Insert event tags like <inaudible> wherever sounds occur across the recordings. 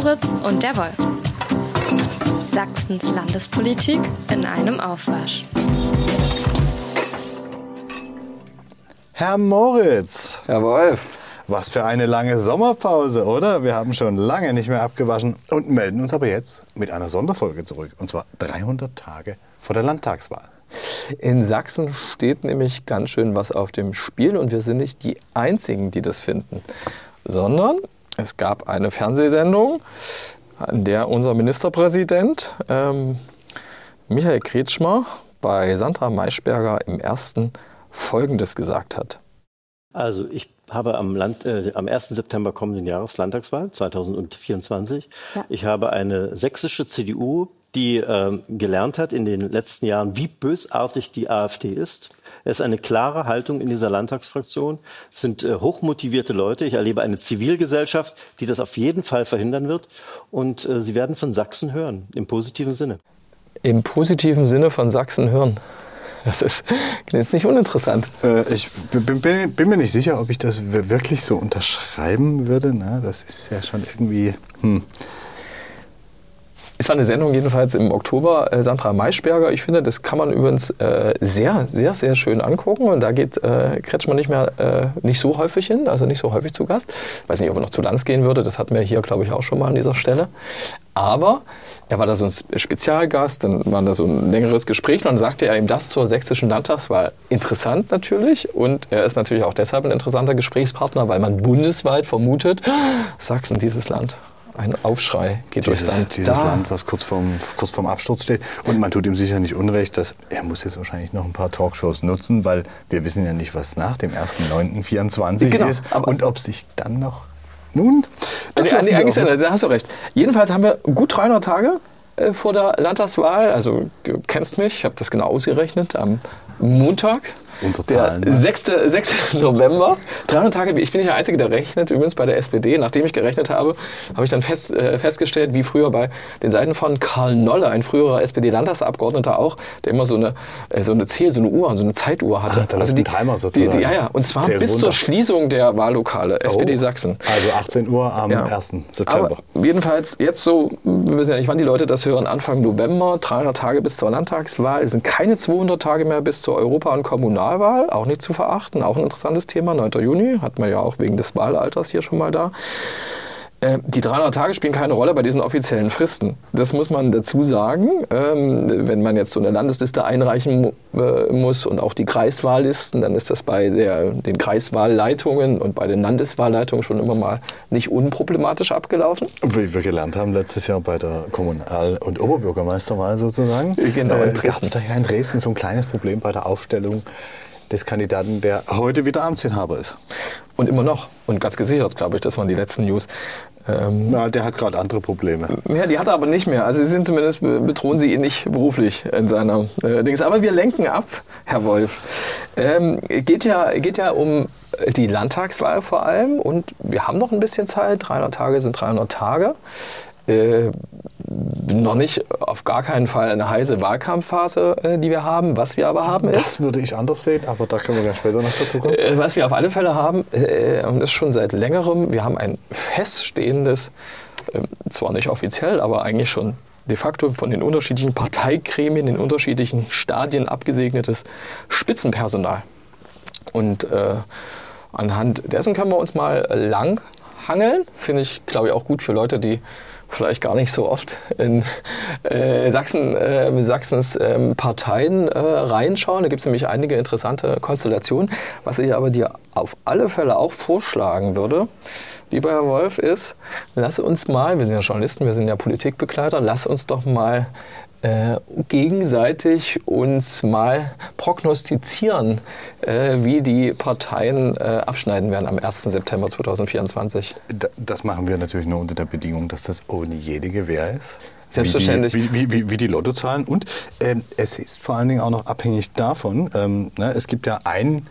Moritz und der Wolf. Sachsens Landespolitik in einem Aufwasch. Herr Moritz. Herr Wolf. Was für eine lange Sommerpause, oder? Wir haben schon lange nicht mehr abgewaschen und melden uns aber jetzt mit einer Sonderfolge zurück. Und zwar 300 Tage vor der Landtagswahl. In Sachsen steht nämlich ganz schön was auf dem Spiel und wir sind nicht die Einzigen, die das finden, sondern es gab eine Fernsehsendung, an der unser Ministerpräsident ähm, Michael Kretschmer bei Sandra Maischberger im ersten Folgendes gesagt hat. Also ich habe am, Land, äh, am 1. September kommenden Jahres Landtagswahl 2024. Ja. Ich habe eine sächsische CDU, die äh, gelernt hat in den letzten Jahren, wie bösartig die AfD ist. Es ist eine klare Haltung in dieser Landtagsfraktion. Es sind äh, hochmotivierte Leute. Ich erlebe eine Zivilgesellschaft, die das auf jeden Fall verhindern wird. Und äh, Sie werden von Sachsen hören, im positiven Sinne. Im positiven Sinne von Sachsen hören. Das ist, ist nicht uninteressant. Äh, ich bin, bin, bin, mir nicht sicher, ob ich das wirklich so unterschreiben würde. Na, das ist ja schon irgendwie. Hm. Es war eine Sendung jedenfalls im Oktober, äh, Sandra Maischberger. Ich finde, das kann man übrigens äh, sehr, sehr, sehr schön angucken. Und da geht äh, Kretschmann nicht mehr äh, nicht so häufig hin, also nicht so häufig zu Gast. Ich weiß nicht, ob er noch zu Lanz gehen würde. Das hatten wir hier, glaube ich, auch schon mal an dieser Stelle. Aber er war da so ein Spezialgast, dann war da so ein längeres Gespräch und dann sagte er ihm das zur sächsischen Landtagswahl. Interessant natürlich und er ist natürlich auch deshalb ein interessanter Gesprächspartner, weil man bundesweit vermutet, Sachsen, dieses Land ein Aufschrei geht dieses, durchs Land. Dieses da. Land, was kurz vorm, kurz vorm Absturz steht. Und man tut ihm sicher nicht unrecht, dass er muss jetzt wahrscheinlich noch ein paar Talkshows nutzen, weil wir wissen ja nicht, was nach dem 1.9.24 genau, ist und ob sich dann noch... Nun, das also, eigentlich, da hast du recht. Jedenfalls haben wir gut 300 Tage äh, vor der Landtagswahl. Also du kennst mich, ich habe das genau ausgerechnet. Am Montag Unsere Zahlen. Der 6. 6. November. 300 Tage. Ich bin nicht der Einzige, der rechnet. Übrigens bei der SPD. Nachdem ich gerechnet habe, habe ich dann fest, äh, festgestellt, wie früher bei den Seiten von Karl Nolle, ein früherer SPD-Landtagsabgeordneter auch, der immer so eine, äh, so eine Zähl, so eine Uhr, so eine Zeituhr hatte. Ah, also die Timer sozusagen. Die, die, ja, ja. Und zwar Zählt bis runter. zur Schließung der Wahllokale, SPD oh. Sachsen. Also 18 Uhr am ja. 1. September. Aber jedenfalls jetzt so, wir wissen ja nicht, wann die Leute das hören, Anfang November, 300 Tage bis zur Landtagswahl. Es sind keine 200 Tage mehr bis zur Europa- und Kommunalwahl, auch nicht zu verachten, auch ein interessantes Thema. 9. Juni hat man ja auch wegen des Wahlalters hier schon mal da. Äh, die 300 Tage spielen keine Rolle bei diesen offiziellen Fristen. Das muss man dazu sagen. Ähm, wenn man jetzt so eine Landesliste einreichen äh, muss und auch die Kreiswahllisten, dann ist das bei der, den Kreiswahlleitungen und bei den Landeswahlleitungen schon immer mal nicht unproblematisch abgelaufen. Wie wir gelernt haben letztes Jahr bei der Kommunal- und Oberbürgermeisterwahl sozusagen, genau, äh, gab es da ja in Dresden so ein kleines Problem bei der Aufstellung des Kandidaten, der heute wieder Amtsinhaber ist. Und immer noch. Und ganz gesichert, glaube ich, das waren die letzten News. Ähm, Na, der hat gerade andere Probleme. Ja, die hat er aber nicht mehr. Also sie sind zumindest, bedrohen sie ihn nicht beruflich in seiner äh, Dings. Aber wir lenken ab, Herr Wolf. Ähm, geht, ja, geht ja um die Landtagswahl vor allem und wir haben noch ein bisschen Zeit. 300 Tage sind 300 Tage. Äh, noch nicht auf gar keinen Fall eine heiße Wahlkampfphase, äh, die wir haben. Was wir aber haben ist. Das würde ich anders sehen, aber da können wir dann später noch dazu kommen. Äh, was wir auf alle Fälle haben, äh, und das schon seit längerem, wir haben ein feststehendes, ähm, zwar nicht offiziell, aber eigentlich schon de facto von den unterschiedlichen Parteigremien, den unterschiedlichen Stadien abgesegnetes Spitzenpersonal. Und äh, anhand dessen können wir uns mal lang hangeln. Finde ich, glaube ich, auch gut für Leute, die vielleicht gar nicht so oft in äh, Sachsen, äh, Sachsens äh, Parteien reinschauen. Da gibt es nämlich einige interessante Konstellationen. Was ich aber dir auf alle Fälle auch vorschlagen würde, lieber Herr Wolf, ist, lass uns mal, wir sind ja Journalisten, wir sind ja Politikbegleiter, lass uns doch mal äh, gegenseitig uns mal prognostizieren, äh, wie die Parteien äh, abschneiden werden am 1. September 2024. Das machen wir natürlich nur unter der Bedingung, dass das ohne jede Gewähr ist. Selbstverständlich. Wie die, wie, wie, wie die Lottozahlen. Und ähm, es ist vor allen Dingen auch noch abhängig davon, ähm, ne, es gibt ja ein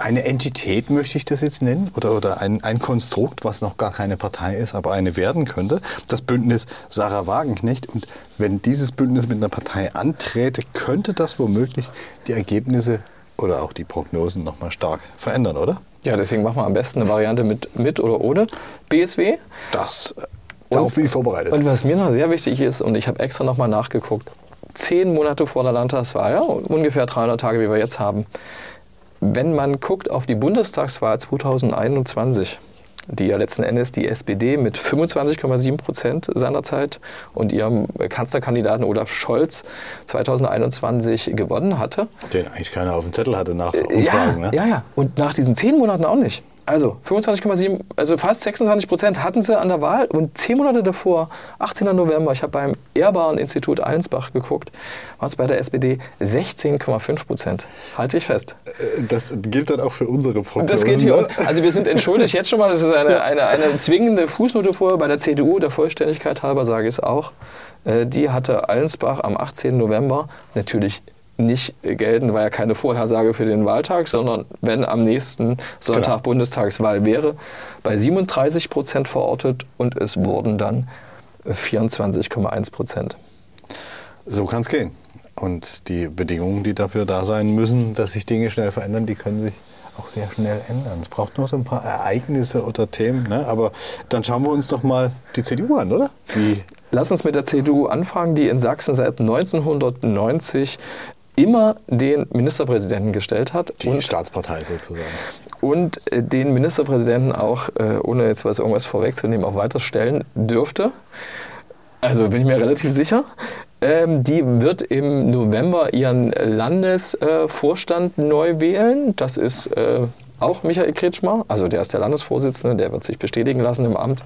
eine Entität, möchte ich das jetzt nennen, oder, oder ein, ein Konstrukt, was noch gar keine Partei ist, aber eine werden könnte, das Bündnis Sarah Wagenknecht. Und wenn dieses Bündnis mit einer Partei anträte, könnte das womöglich die Ergebnisse oder auch die Prognosen noch mal stark verändern, oder? Ja, deswegen machen wir am besten eine Variante mit, mit oder ohne BSW. Das Darauf bin ich vorbereitet. Und was mir noch sehr wichtig ist, und ich habe extra nochmal nachgeguckt, zehn Monate vor der Landtagswahl, ja, ungefähr 300 Tage, wie wir jetzt haben, wenn man guckt auf die Bundestagswahl 2021, die ja letzten Endes die SPD mit 25,7 Prozent seinerzeit und ihrem Kanzlerkandidaten Olaf Scholz 2021 gewonnen hatte. Den eigentlich keiner auf dem Zettel hatte nach Umfragen. Ja, ne? ja, ja. Und nach diesen zehn Monaten auch nicht. Also 25,7, also fast 26 Prozent hatten sie an der Wahl und zehn Monate davor, 18. November, ich habe beim Ehrbaren Institut Allensbach geguckt, war es bei der SPD 16,5 Prozent. Halte ich fest. Äh, das gilt dann auch für unsere Prognosen. Das gilt für uns. Also wir sind entschuldigt jetzt schon mal, das ist eine, eine, eine zwingende Fußnote vor bei der CDU, der Vollständigkeit halber sage ich es auch. Äh, die hatte Allensbach am 18. November natürlich nicht gelten, war ja keine Vorhersage für den Wahltag, sondern wenn am nächsten Sonntag genau. Bundestagswahl wäre, bei 37 Prozent verortet und es wurden dann 24,1 Prozent. So kann es gehen. Und die Bedingungen, die dafür da sein müssen, dass sich Dinge schnell verändern, die können sich auch sehr schnell ändern. Es braucht nur so ein paar Ereignisse oder Themen. Ne? Aber dann schauen wir uns doch mal die CDU an, oder? Wie Lass uns mit der CDU anfangen, die in Sachsen seit 1990 immer den Ministerpräsidenten gestellt hat. Die und, Staatspartei sozusagen. Und äh, den Ministerpräsidenten auch, äh, ohne jetzt was irgendwas vorwegzunehmen, auch weiter stellen dürfte. Also bin ich mir relativ sicher. Ähm, die wird im November ihren Landesvorstand äh, neu wählen. Das ist äh, auch Michael Kretschmer, also der ist der Landesvorsitzende, der wird sich bestätigen lassen im Amt.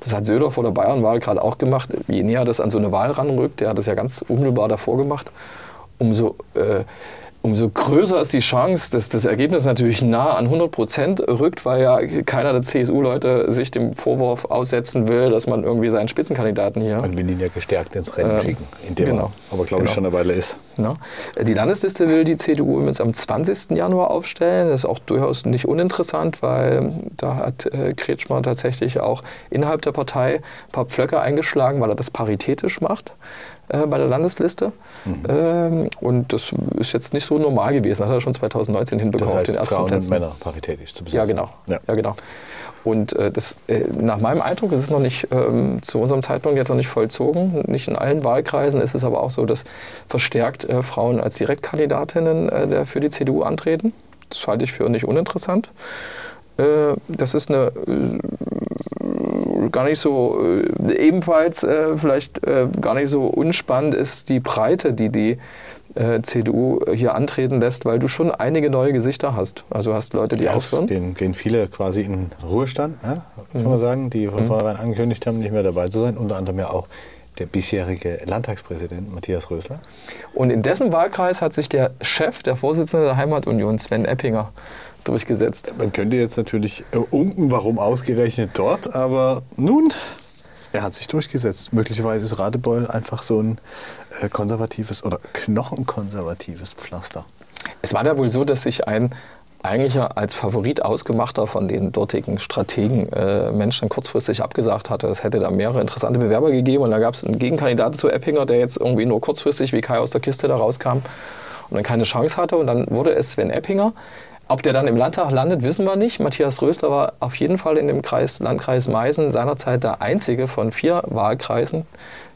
Das hat Söder vor der Bayernwahl gerade auch gemacht. Je näher das an so eine Wahl ranrückt, der hat das ja ganz unmittelbar davor gemacht umso, äh, umso größer ist die Chance, dass das Ergebnis natürlich nah an 100 Prozent rückt, weil ja keiner der CSU-Leute sich dem Vorwurf aussetzen will, dass man irgendwie seinen Spitzenkandidaten hier. Man will ihn ja gestärkt ins Rennen äh, schicken, in dem genau, aber glaube ich genau. schon eine Weile ist. Ja. Die Landesliste will die CDU jetzt am 20. Januar aufstellen. Das ist auch durchaus nicht uninteressant, weil da hat äh, Kretschmer tatsächlich auch innerhalb der Partei ein paar Pflöcke eingeschlagen, weil er das paritätisch macht äh, bei der Landesliste. Mhm. Ähm, und das ist jetzt nicht so normal gewesen. Das hat er schon 2019 hinbekommen das heißt, den ersten Frauen Plätzen. und Männer paritätisch zu besetzen. Ja, genau. Ja. ja genau. Und äh, das, äh, nach meinem Eindruck ist es noch nicht ähm, zu unserem Zeitpunkt jetzt noch nicht vollzogen. Nicht in allen Wahlkreisen ist es aber auch so, dass verstärkt äh, Frauen als Direktkandidatinnen äh, der für die CDU antreten. Das halte ich für nicht uninteressant. Äh, das ist eine gar nicht so, äh, ebenfalls äh, vielleicht äh, gar nicht so unspannend ist die Breite, die die äh, CDU hier antreten lässt, weil du schon einige neue Gesichter hast. Also hast Leute, die ja, aufhören. Gehen, gehen viele quasi in Ruhestand, ja, kann mhm. man sagen, die von mhm. vornherein angekündigt haben, nicht mehr dabei zu sein. Unter anderem ja auch der bisherige Landtagspräsident Matthias Rösler. Und in dessen Wahlkreis hat sich der Chef, der Vorsitzende der Heimatunion, Sven Eppinger, durchgesetzt. Man könnte jetzt natürlich äh, unken, warum ausgerechnet dort, aber nun, er hat sich durchgesetzt. Möglicherweise ist Radebeul einfach so ein äh, konservatives oder knochenkonservatives Pflaster. Es war da wohl so, dass sich ein eigentlich als Favorit ausgemachter von den dortigen Strategen äh, Menschen kurzfristig abgesagt hatte. Es hätte da mehrere interessante Bewerber gegeben und da gab es einen Gegenkandidaten zu Eppinger, der jetzt irgendwie nur kurzfristig wie Kai aus der Kiste da rauskam und dann keine Chance hatte und dann wurde es Sven Eppinger. Ob der dann im Landtag landet, wissen wir nicht. Matthias Rösler war auf jeden Fall in dem Kreis, Landkreis Meißen seinerzeit der einzige von vier Wahlkreisen,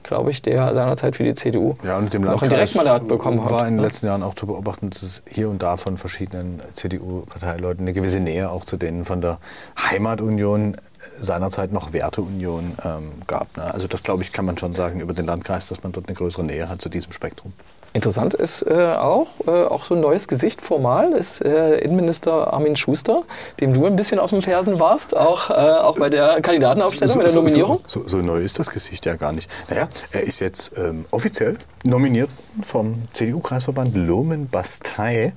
glaube ich, der seinerzeit für die CDU ja, und dem noch ein Direktmandat bekommen hat. war in den letzten Jahren auch zu beobachten, dass es hier und da von verschiedenen CDU-Parteileuten eine gewisse Nähe auch zu denen von der Heimatunion, seinerzeit noch Werteunion ähm, gab. Ne? Also das, glaube ich, kann man schon sagen über den Landkreis, dass man dort eine größere Nähe hat zu diesem Spektrum. Interessant ist äh, auch, äh, auch so ein neues Gesicht formal, ist äh, Innenminister Armin Schuster, dem du ein bisschen auf den Fersen warst, auch, äh, auch bei der Kandidatenaufstellung, so, bei der Nominierung. So, so, neu ist das Gesicht ja gar nicht. Naja, er ist jetzt ähm, offiziell nominiert vom CDU-Kreisverband Lohmen-Bastei.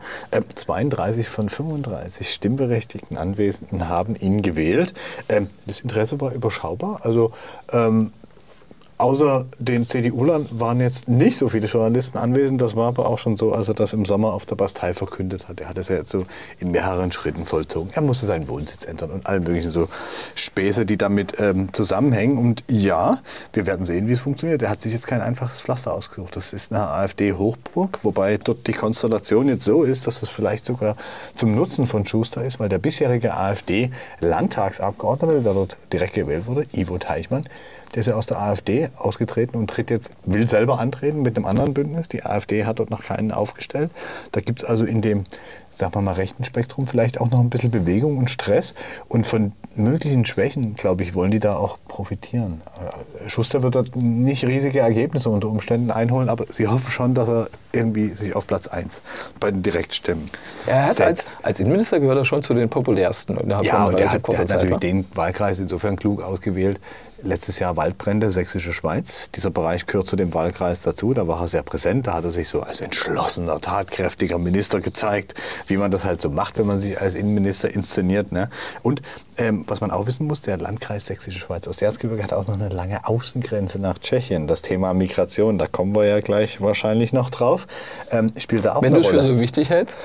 32 von 35 stimmberechtigten Anwesenden haben ihn gewählt. Ähm, das Interesse war überschaubar. Also ähm, Außer den CDU-Lern waren jetzt nicht so viele Journalisten anwesend. Das war aber auch schon so, als er das im Sommer auf der Bastei verkündet hat. Er hat es ja jetzt so in mehreren Schritten vollzogen. Er musste seinen Wohnsitz ändern und all möglichen so Späße, die damit ähm, zusammenhängen. Und ja, wir werden sehen, wie es funktioniert. Er hat sich jetzt kein einfaches Pflaster ausgesucht. Das ist eine AfD-Hochburg, wobei dort die Konstellation jetzt so ist, dass es vielleicht sogar zum Nutzen von Schuster ist, weil der bisherige AfD-Landtagsabgeordnete, der dort direkt gewählt wurde, Ivo Teichmann, der ist ja aus der AfD ausgetreten und tritt jetzt, will selber antreten mit einem anderen Bündnis. Die AfD hat dort noch keinen aufgestellt. Da gibt es also in dem sagen wir mal, rechten Spektrum vielleicht auch noch ein bisschen Bewegung und Stress. Und von möglichen Schwächen, glaube ich, wollen die da auch profitieren. Äh, Schuster wird dort nicht riesige Ergebnisse unter Umständen einholen, aber sie hoffen schon, dass er irgendwie sich auf Platz 1 bei den Direktstimmen er hat als, als, Innenminister gehört er schon zu den populärsten. Ja, und er hat, der hat natürlich den Wahlkreis insofern klug ausgewählt, letztes Jahr Waldbrände, Sächsische Schweiz. Dieser Bereich gehört dem Wahlkreis dazu. Da war er sehr präsent. Da hat er sich so als entschlossener, tatkräftiger Minister gezeigt, wie man das halt so macht, wenn man sich als Innenminister inszeniert. Ne? Und ähm, was man auch wissen muss, der Landkreis Sächsische Schweiz Osterzgebirge hat auch noch eine lange Außengrenze nach Tschechien. Das Thema Migration, da kommen wir ja gleich wahrscheinlich noch drauf, ähm, spielt da auch wenn eine Rolle. Wenn du es für so wichtig hältst?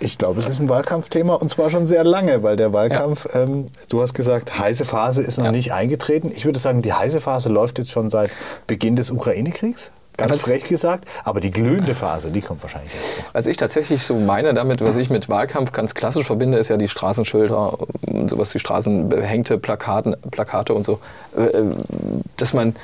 Ich glaube, es ist ein Wahlkampfthema und zwar schon sehr lange, weil der Wahlkampf, ja. ähm, du hast gesagt, heiße Phase ist noch ja. nicht eingetreten. Ich würde sagen, die heiße Phase läuft jetzt schon seit Beginn des Ukraine-Kriegs. Ganz frech gesagt, aber die glühende Phase, die kommt wahrscheinlich jetzt. Was ich tatsächlich so meine damit, was ich mit Wahlkampf ganz klassisch verbinde, ist ja die Straßenschilder, sowas die Straßenbehängte Plakaten, Plakate und so. Äh, äh, dass man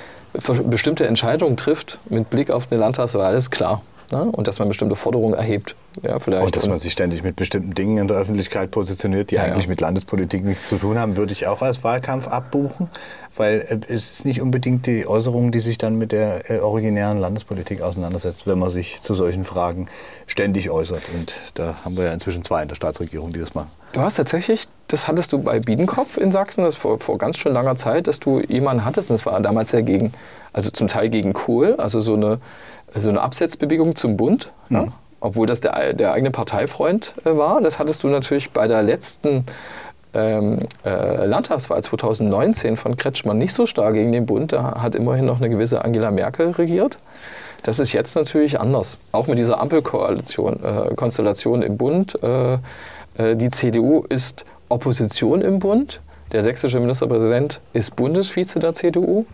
bestimmte Entscheidungen trifft mit Blick auf eine Landtagswahl, ist klar. Ne? Und dass man bestimmte Forderungen erhebt. Ja, vielleicht. Und dass man sich ständig mit bestimmten Dingen in der Öffentlichkeit positioniert, die ja, eigentlich ja. mit Landespolitik nichts zu tun haben, würde ich auch als Wahlkampf abbuchen, weil äh, es ist nicht unbedingt die Äußerung, die sich dann mit der äh, originären Landespolitik auseinandersetzt, wenn man sich zu solchen Fragen ständig äußert. Und da haben wir ja inzwischen zwei in der Staatsregierung, die das machen. Du hast tatsächlich, das hattest du bei Biedenkopf in Sachsen, das vor, vor ganz schön langer Zeit, dass du jemanden hattest, und das war damals ja gegen, also zum Teil gegen Kohl, also so eine, so eine Absetzbewegung zum Bund. Mhm. Ja? obwohl das der, der eigene Parteifreund äh, war. Das hattest du natürlich bei der letzten ähm, äh, Landtagswahl 2019 von Kretschmann nicht so stark gegen den Bund. Da hat immerhin noch eine gewisse Angela Merkel regiert. Das ist jetzt natürlich anders. Auch mit dieser Ampelkoalition, äh, Konstellation im Bund. Äh, äh die CDU ist Opposition im Bund. Der sächsische Ministerpräsident ist Bundesvize der CDU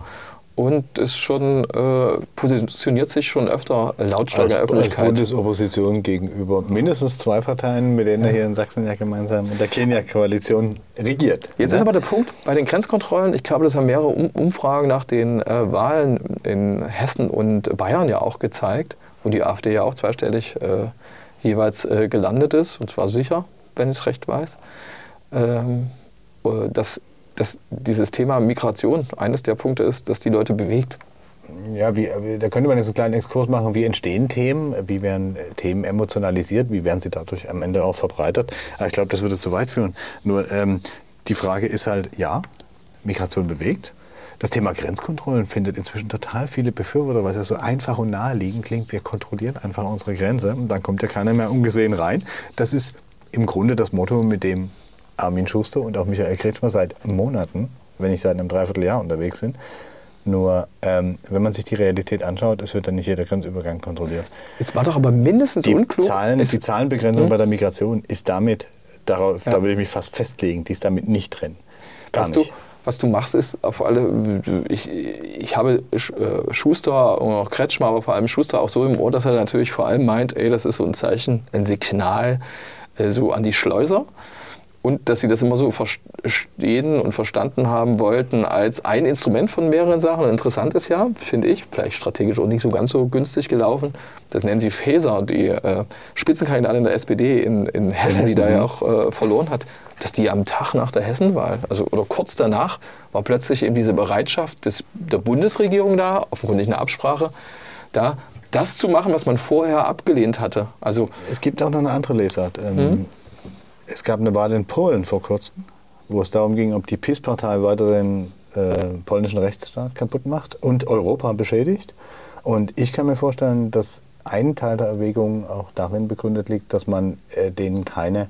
und ist schon, äh, positioniert sich schon öfter lautstark in der Öffentlichkeit. Als Bundesopposition gegenüber mindestens zwei Parteien, mit denen ja. er hier in Sachsen ja gemeinsam in der Kenia-Koalition regiert. Jetzt ja? ist aber der Punkt bei den Grenzkontrollen, ich glaube, das haben mehrere Umfragen nach den äh, Wahlen in Hessen und Bayern ja auch gezeigt, wo die AfD ja auch zweistellig äh, jeweils äh, gelandet ist, und zwar sicher, wenn ich es recht weiß. Ähm, äh, dass dass dieses Thema Migration eines der Punkte ist, das die Leute bewegt. Ja, wie, da könnte man jetzt einen kleinen Exkurs machen. Wie entstehen Themen? Wie werden äh, Themen emotionalisiert? Wie werden sie dadurch am Ende auch verbreitet? Ich glaube, das würde zu weit führen. Nur ähm, die Frage ist halt, ja, Migration bewegt. Das Thema Grenzkontrollen findet inzwischen total viele Befürworter, weil es ja so einfach und naheliegend klingt. Wir kontrollieren einfach unsere Grenze und dann kommt ja keiner mehr ungesehen rein. Das ist im Grunde das Motto, mit dem Armin Schuster und auch Michael Kretschmer seit Monaten, wenn nicht seit einem Dreivierteljahr unterwegs sind. Nur, ähm, wenn man sich die Realität anschaut, es wird dann nicht jeder Grenzübergang kontrolliert. Jetzt war doch aber mindestens die unklug. Zahlen, die Zahlenbegrenzung hm? bei der Migration ist damit, darauf, ja. da würde ich mich fast festlegen, die ist damit nicht drin. Gar was nicht. Du, was du machst, ist auf alle, ich, ich habe äh, Schuster und auch Kretschmer, aber vor allem Schuster auch so im Ohr, dass er natürlich vor allem meint, ey, das ist so ein Zeichen, ein Signal äh, so an die Schleuser und dass sie das immer so verstehen und verstanden haben wollten als ein Instrument von mehreren Sachen. Interessant ist ja, finde ich, vielleicht strategisch auch nicht so ganz so günstig gelaufen. Das nennen sie Faeser, die äh, Spitzenkandidatin der SPD in, in Hessen, Hessen, die da ja auch äh, verloren hat, dass die am Tag nach der Hessenwahl, also oder kurz danach, war plötzlich eben diese Bereitschaft des, der Bundesregierung da, offenkundig eine Absprache, da das zu machen, was man vorher abgelehnt hatte. Also es gibt auch noch eine andere Lesart. Ähm, hm? Es gab eine Wahl in Polen vor kurzem, wo es darum ging, ob die PiS-Partei weiter den äh, polnischen Rechtsstaat kaputt macht und Europa beschädigt. Und ich kann mir vorstellen, dass ein Teil der Erwägung auch darin begründet liegt, dass man äh, denen keine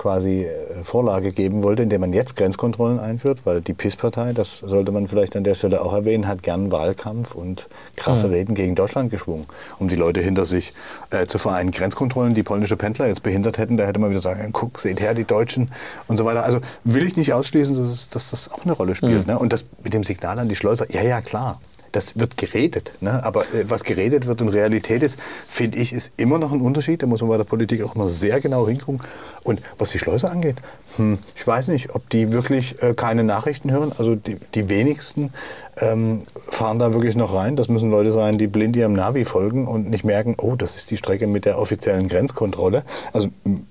quasi äh, Vorlage geben wollte, indem man jetzt Grenzkontrollen einführt, weil die PIS-Partei, das sollte man vielleicht an der Stelle auch erwähnen, hat gern Wahlkampf und krasse mhm. Reden gegen Deutschland geschwungen, um die Leute hinter sich äh, zu vereinen. Grenzkontrollen, die polnische Pendler jetzt behindert hätten, da hätte man wieder sagen, guck, seht her, die Deutschen und so weiter. Also will ich nicht ausschließen, dass, es, dass das auch eine Rolle spielt. Mhm. Ne? Und das mit dem Signal an die Schleuser, ja, ja, klar. Das wird geredet. Ne? Aber äh, was geredet wird und Realität ist, finde ich, ist immer noch ein Unterschied. Da muss man bei der Politik auch immer sehr genau hingucken. Und was die Schleuser angeht, hm, ich weiß nicht, ob die wirklich äh, keine Nachrichten hören. Also die, die wenigsten ähm, fahren da wirklich noch rein. Das müssen Leute sein, die blind ihrem Navi folgen und nicht merken, oh, das ist die Strecke mit der offiziellen Grenzkontrolle. Also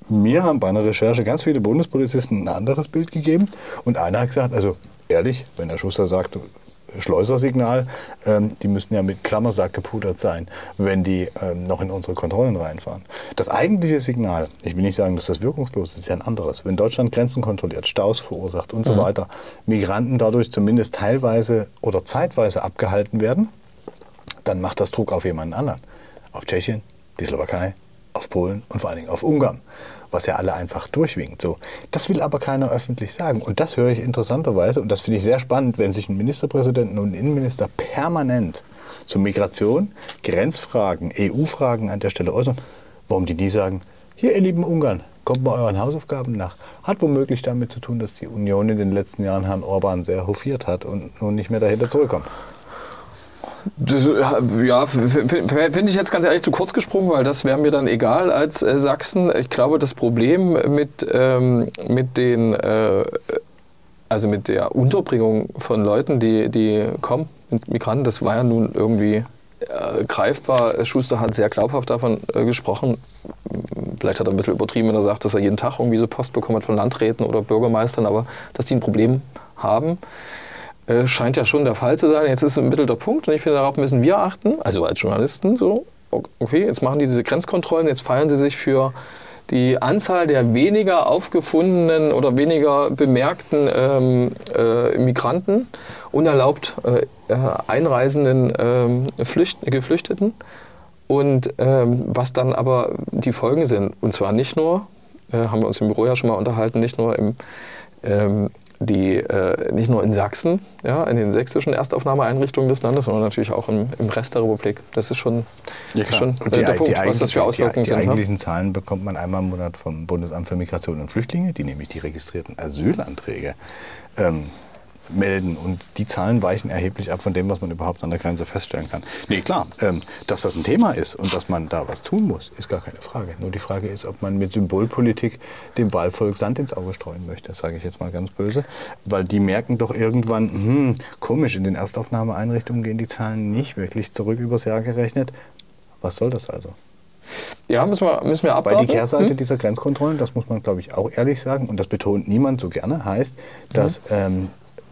mir haben bei einer Recherche ganz viele Bundespolizisten ein anderes Bild gegeben. Und einer hat gesagt, also ehrlich, wenn der Schuster sagt, Schleusersignal, ähm, die müssen ja mit Klammersack gepudert sein, wenn die ähm, noch in unsere Kontrollen reinfahren. Das eigentliche Signal, ich will nicht sagen, dass das wirkungslos ist, ist ja ein anderes. Wenn Deutschland Grenzen kontrolliert, Staus verursacht und mhm. so weiter, Migranten dadurch zumindest teilweise oder zeitweise abgehalten werden, dann macht das Druck auf jemanden anderen. Auf Tschechien, die Slowakei, auf Polen und vor allen Dingen auf Ungarn was ja alle einfach durchwinkt. So. Das will aber keiner öffentlich sagen. Und das höre ich interessanterweise, und das finde ich sehr spannend, wenn sich ein Ministerpräsident und ein Innenminister permanent zu Migration, Grenzfragen, EU-Fragen an der Stelle äußern, warum die nie sagen, hier ihr lieben Ungarn, kommt mal euren Hausaufgaben nach. Hat womöglich damit zu tun, dass die Union in den letzten Jahren Herrn Orban sehr hofiert hat und nun nicht mehr dahinter zurückkommt. Das, ja, finde ich jetzt ganz ehrlich zu kurz gesprungen, weil das wäre mir dann egal als äh, Sachsen. Ich glaube, das Problem mit, ähm, mit den, äh, also mit der Unterbringung von Leuten, die, die kommen, Migranten, das war ja nun irgendwie äh, greifbar. Schuster hat sehr glaubhaft davon äh, gesprochen. Vielleicht hat er ein bisschen übertrieben, wenn er sagt, dass er jeden Tag irgendwie so Post bekommen hat von Landräten oder Bürgermeistern, aber dass die ein Problem haben. Äh, scheint ja schon der Fall zu sein. Jetzt ist ein Mittel der Punkt und ich finde, darauf müssen wir achten, also als Journalisten so. Okay, jetzt machen die diese Grenzkontrollen, jetzt feiern sie sich für die Anzahl der weniger aufgefundenen oder weniger bemerkten ähm, äh, Migranten, unerlaubt äh, äh einreisenden Flücht Geflüchteten und ähm, was dann aber die Folgen sind. Und zwar nicht nur, äh, haben wir uns im Büro ja schon mal unterhalten, nicht nur im ähm, die äh, nicht nur in Sachsen, ja, in den sächsischen Erstaufnahmeeinrichtungen des Landes, sondern natürlich auch im, im Rest der Republik. Das ist schon, ja, ist schon Und die, der Punkt, was das für Auswirkungen die, die. Die eigentlichen Zahlen bekommt man einmal im Monat vom Bundesamt für Migration und Flüchtlinge, die nämlich die registrierten Asylanträge ähm, melden. Und die Zahlen weichen erheblich ab von dem, was man überhaupt an der Grenze feststellen kann. Nee, klar, ähm, dass das ein Thema ist und dass man da was tun muss, ist gar keine Frage. Nur die Frage ist, ob man mit Symbolpolitik dem Wahlvolk Sand ins Auge streuen möchte, sage ich jetzt mal ganz böse. Weil die merken doch irgendwann, hm, komisch, in den Erstaufnahmeeinrichtungen gehen die Zahlen nicht wirklich zurück übers Jahr gerechnet. Was soll das also? Ja, müssen wir, müssen wir abwarten. Weil die Kehrseite hm? dieser Grenzkontrollen, das muss man, glaube ich, auch ehrlich sagen, und das betont niemand so gerne, heißt, dass mhm. ähm,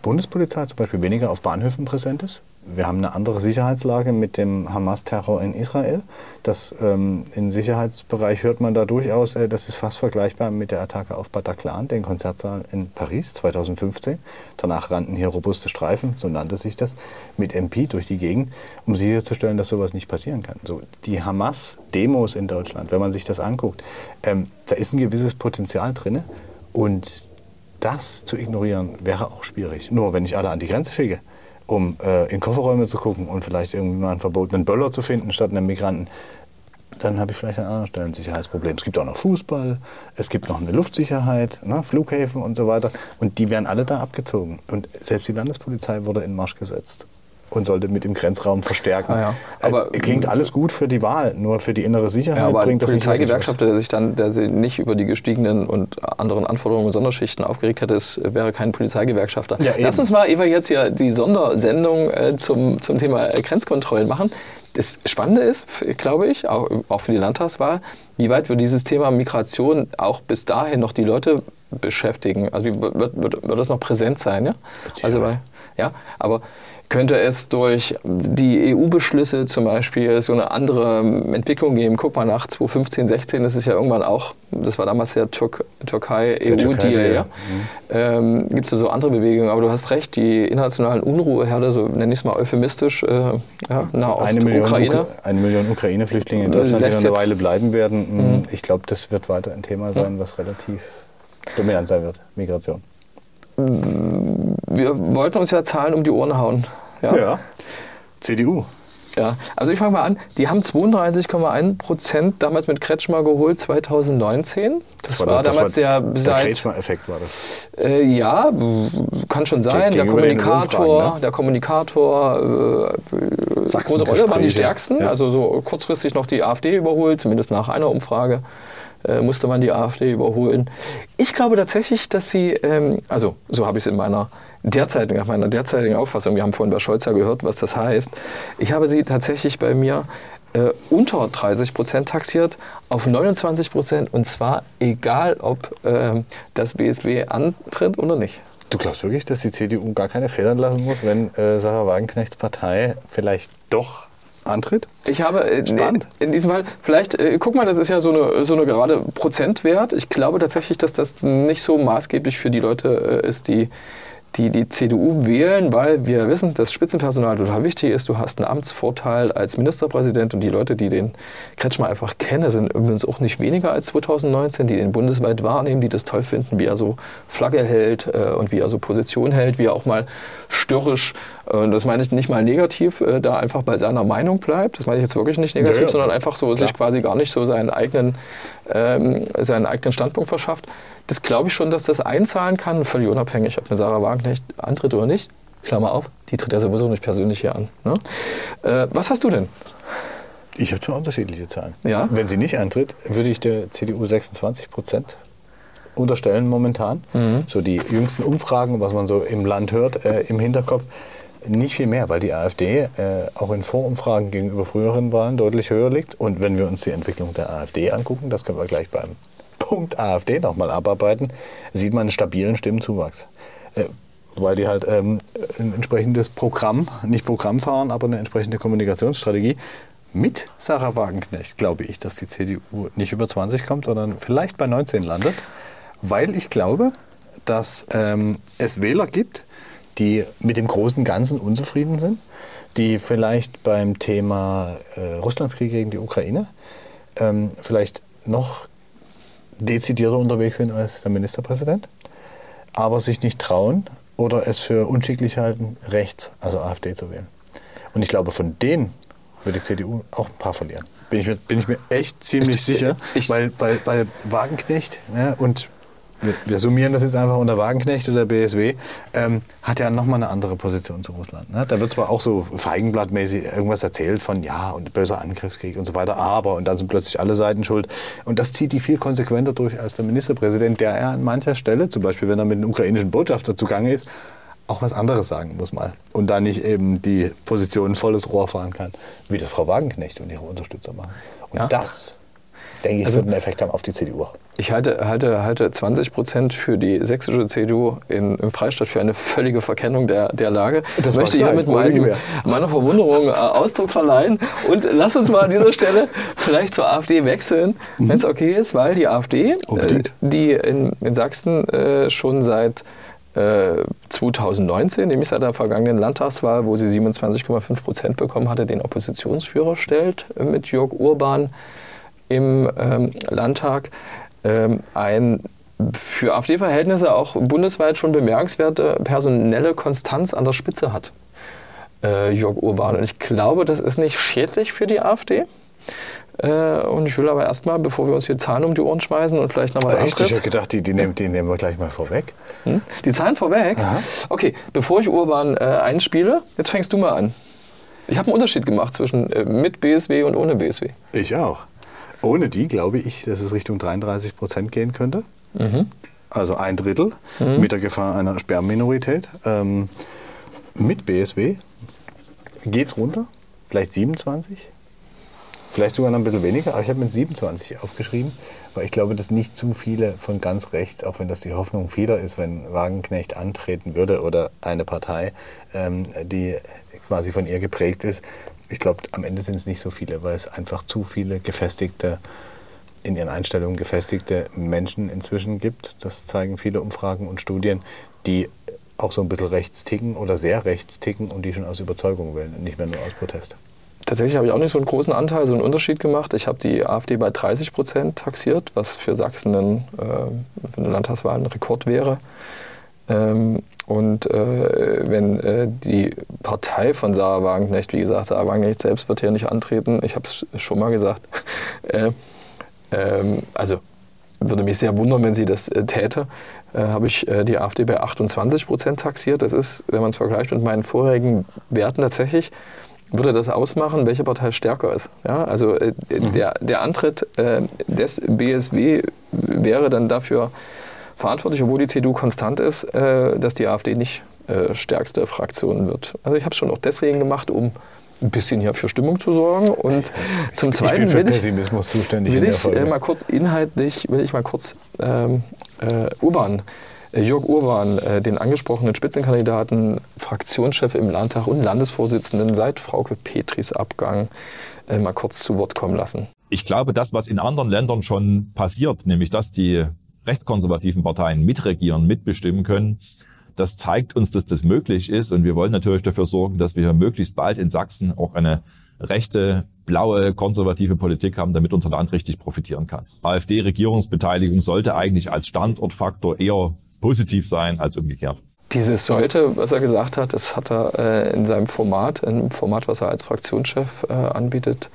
Bundespolizei zum Beispiel weniger auf Bahnhöfen präsent ist. Wir haben eine andere Sicherheitslage mit dem Hamas-Terror in Israel. Das, ähm, Im Sicherheitsbereich hört man da durchaus, äh, das ist fast vergleichbar mit der Attacke auf Bataclan, den Konzertsaal in Paris 2015. Danach rannten hier robuste Streifen, so nannte sich das, mit MP durch die Gegend, um sicherzustellen, dass sowas nicht passieren kann. So, die Hamas-Demos in Deutschland, wenn man sich das anguckt, ähm, da ist ein gewisses Potenzial drin. Und das zu ignorieren wäre auch schwierig. Nur wenn ich alle an die Grenze schicke, um äh, in Kofferräume zu gucken und vielleicht irgendwie mal einen verbotenen Böller zu finden statt einem Migranten, dann habe ich vielleicht an anderen Stellen ein Sicherheitsproblem. Es gibt auch noch Fußball, es gibt noch eine Luftsicherheit, ne, Flughäfen und so weiter. Und die werden alle da abgezogen. Und selbst die Landespolizei wurde in Marsch gesetzt und sollte mit dem Grenzraum verstärken. Ah ja. Aber, äh, klingt alles gut für die Wahl, nur für die innere Sicherheit ja, aber bringt das nicht Polizeigewerkschafter, der sich dann, der sich nicht über die gestiegenen und anderen Anforderungen und Sonderschichten aufgeregt hätte, ist, wäre kein Polizeigewerkschafter. Ja, Lass uns mal, Eva, jetzt hier die Sondersendung äh, zum, zum Thema Grenzkontrollen machen. Das Spannende ist, glaube ich, auch, auch für die Landtagswahl, wie weit wird dieses Thema Migration auch bis dahin noch die Leute beschäftigen? Also wird, wird, wird das noch präsent sein? Ja? Also, weil, ja, aber könnte es durch die EU-Beschlüsse zum Beispiel so eine andere Entwicklung geben. Guck mal nach 2015, 16, das ist ja irgendwann auch, das war damals der Türk Türkei-EU-Deal, ja. Mhm. Ähm, Gibt es so andere Bewegungen, aber du hast recht, die internationalen Unruheherde, so nenne ich es mal euphemistisch, äh, ja, Nahost, eine Million Ukraine. Ukra eine Million Ukraine-Flüchtlinge in Deutschland, die eine Weile bleiben werden. Mhm. Ich glaube, das wird weiter ein Thema sein, was relativ dominant sein wird, Migration wir wollten uns ja Zahlen um die Ohren hauen. Ja. ja. CDU. Ja, also ich fange mal an. Die haben 32,1 Prozent damals mit Kretschmer geholt 2019. Das, das war, war, damals das war, der, der Kretschmer-Effekt war das. Äh, ja, kann schon sein. Der Kommunikator, ne? der Kommunikator, äh, große Rolle waren die stärksten. Ja. Also so kurzfristig noch die AfD überholt, zumindest nach einer Umfrage äh, musste man die AfD überholen. Ich glaube tatsächlich, dass sie, ähm, also so habe ich es in meiner derzeitigen, nach meiner derzeitigen Auffassung, wir haben vorhin bei Scholz ja gehört, was das heißt, ich habe sie tatsächlich bei mir äh, unter 30 Prozent taxiert auf 29 Prozent und zwar egal, ob äh, das BSW antritt oder nicht. Du glaubst wirklich, dass die CDU gar keine Federn lassen muss, wenn äh, Sarah Wagenknechts Partei vielleicht doch antritt? Ich habe äh, Spannend. in diesem Fall, vielleicht, äh, guck mal, das ist ja so eine, so eine gerade Prozentwert. Ich glaube tatsächlich, dass das nicht so maßgeblich für die Leute äh, ist, die die die CDU wählen, weil wir wissen, dass Spitzenpersonal total wichtig ist. Du hast einen Amtsvorteil als Ministerpräsident und die Leute, die den Kretschmer einfach kennen, sind übrigens auch nicht weniger als 2019, die den bundesweit wahrnehmen, die das toll finden, wie er so Flagge hält äh, und wie er so Position hält, wie er auch mal störrisch, äh, und das meine ich nicht mal negativ, äh, da einfach bei seiner Meinung bleibt. Das meine ich jetzt wirklich nicht negativ, ja, sondern einfach so Klar. sich quasi gar nicht so seinen eigenen, ähm, seinen eigenen Standpunkt verschafft das glaube ich schon, dass das einzahlen kann, völlig unabhängig, ob eine Sarah Wagenknecht antritt oder nicht. Klammer auf, die tritt ja sowieso nicht persönlich hier an. Ne? Äh, was hast du denn? Ich habe zwei unterschiedliche Zahlen. Ja? Wenn sie nicht antritt, würde ich der CDU 26 Prozent unterstellen momentan. Mhm. So die jüngsten Umfragen, was man so im Land hört, äh, im Hinterkopf. Nicht viel mehr, weil die AfD äh, auch in Vorumfragen gegenüber früheren Wahlen deutlich höher liegt. Und wenn wir uns die Entwicklung der AfD angucken, das können wir gleich beim Punkt AfD nochmal abarbeiten, sieht man einen stabilen Stimmenzuwachs. Äh, weil die halt ähm, ein entsprechendes Programm, nicht Programm fahren, aber eine entsprechende Kommunikationsstrategie mit Sarah Wagenknecht, glaube ich, dass die CDU nicht über 20 kommt, sondern vielleicht bei 19 landet, weil ich glaube, dass ähm, es Wähler gibt, die mit dem großen Ganzen unzufrieden sind, die vielleicht beim Thema äh, Russlandskrieg gegen die Ukraine ähm, vielleicht noch dezidierter unterwegs sind als der Ministerpräsident, aber sich nicht trauen oder es für unschicklich halten, rechts, also AfD zu wählen. Und ich glaube, von denen wird die CDU auch ein paar verlieren. Bin ich mir, bin ich mir echt ziemlich ich, sicher, ich, weil, weil, weil Wagenknecht ne, und wir, wir, summieren das jetzt einfach unter Wagenknecht oder BSW, ähm, hat ja nochmal eine andere Position zu Russland. Ne? Da wird zwar auch so feigenblattmäßig irgendwas erzählt von ja und böser Angriffskrieg und so weiter, aber und dann sind plötzlich alle Seiten schuld. Und das zieht die viel konsequenter durch als der Ministerpräsident, der er an mancher Stelle, zum Beispiel wenn er mit dem ukrainischen Botschafter zugange ist, auch was anderes sagen muss mal. Und da nicht eben die Position volles Rohr fahren kann, wie das Frau Wagenknecht und ihre Unterstützer machen. Und ja. das denke ich, also, wird einen Effekt haben auf die CDU. Ich halte, halte, halte 20 Prozent für die sächsische CDU in, im Freistaat für eine völlige Verkennung der, der Lage. Das möchte ich mit meinem, meiner Verwunderung äh, Ausdruck verleihen. Und lass uns mal an dieser Stelle vielleicht zur AfD wechseln, mhm. wenn es okay ist, weil die AfD, äh, die in, in Sachsen äh, schon seit 2019, äh, nämlich seit der vergangenen Landtagswahl, wo sie 27,5 Prozent bekommen hatte, den Oppositionsführer stellt mit Jörg Urban im ähm, Landtag ähm, ein für AfD-Verhältnisse auch bundesweit schon bemerkenswerte personelle Konstanz an der Spitze hat. Äh, Jörg Urban. Und ich glaube, das ist nicht schädlich für die AfD. Äh, und ich will aber erstmal, bevor wir uns hier Zahlen um die Ohren schmeißen und vielleicht nochmal? Ich habe gedacht, die, die, nehmen, die nehmen wir gleich mal vorweg. Hm? Die Zahlen vorweg? Aha. Okay, bevor ich Urban äh, einspiele, jetzt fängst du mal an. Ich habe einen Unterschied gemacht zwischen äh, mit BSW und ohne BSW. Ich auch. Ohne die glaube ich, dass es Richtung 33 Prozent gehen könnte. Mhm. Also ein Drittel mhm. mit der Gefahr einer Sperrminorität. Ähm, mit BSW geht es runter, vielleicht 27, vielleicht sogar noch ein bisschen weniger, aber ich habe mit 27 aufgeschrieben, weil ich glaube, dass nicht zu viele von ganz rechts, auch wenn das die Hoffnung vieler ist, wenn Wagenknecht antreten würde oder eine Partei, ähm, die quasi von ihr geprägt ist, ich glaube, am Ende sind es nicht so viele, weil es einfach zu viele gefestigte, in ihren Einstellungen gefestigte Menschen inzwischen gibt. Das zeigen viele Umfragen und Studien, die auch so ein bisschen rechts ticken oder sehr rechts ticken und die schon aus Überzeugung wählen und nicht mehr nur aus Protest. Tatsächlich habe ich auch nicht so einen großen Anteil, so einen Unterschied gemacht. Ich habe die AfD bei 30 Prozent taxiert, was für Sachsen ein, äh, eine Landtagswahl ein Rekord wäre. Ähm, und äh, wenn äh, die Partei von Sarah Wagenknecht, wie gesagt, Sarah Wagenknecht selbst wird hier nicht antreten, ich habe es schon mal gesagt, <laughs> äh, ähm, also würde mich sehr wundern, wenn sie das äh, täte, äh, habe ich äh, die AfD bei 28 Prozent taxiert. Das ist, wenn man es vergleicht mit meinen vorherigen Werten tatsächlich, würde das ausmachen, welche Partei stärker ist. Ja, also äh, mhm. der, der Antritt äh, des BSW wäre dann dafür verantwortlich, obwohl die CDU konstant ist, äh, dass die AfD nicht äh, stärkste Fraktion wird. Also ich habe es schon auch deswegen gemacht, um ein bisschen hier für Stimmung zu sorgen. Und zum Zweiten ich bin will für Pessimismus zuständig will in der ich Folge. äh, mal kurz inhaltlich, will ich mal kurz ähm, äh, Urban, äh, Jörg Urban, äh, den angesprochenen Spitzenkandidaten, Fraktionschef im Landtag und Landesvorsitzenden seit Frauke Petris Abgang, äh, mal kurz zu Wort kommen lassen. Ich glaube, das, was in anderen Ländern schon passiert, nämlich dass die rechtskonservativen Parteien mitregieren, mitbestimmen können, das zeigt uns, dass das möglich ist. Und wir wollen natürlich dafür sorgen, dass wir möglichst bald in Sachsen auch eine rechte, blaue, konservative Politik haben, damit unser Land richtig profitieren kann. AfD-Regierungsbeteiligung sollte eigentlich als Standortfaktor eher positiv sein als umgekehrt. Dieses sollte, was er gesagt hat, das hat er äh, in seinem Format, im Format, was er als Fraktionschef äh, anbietet,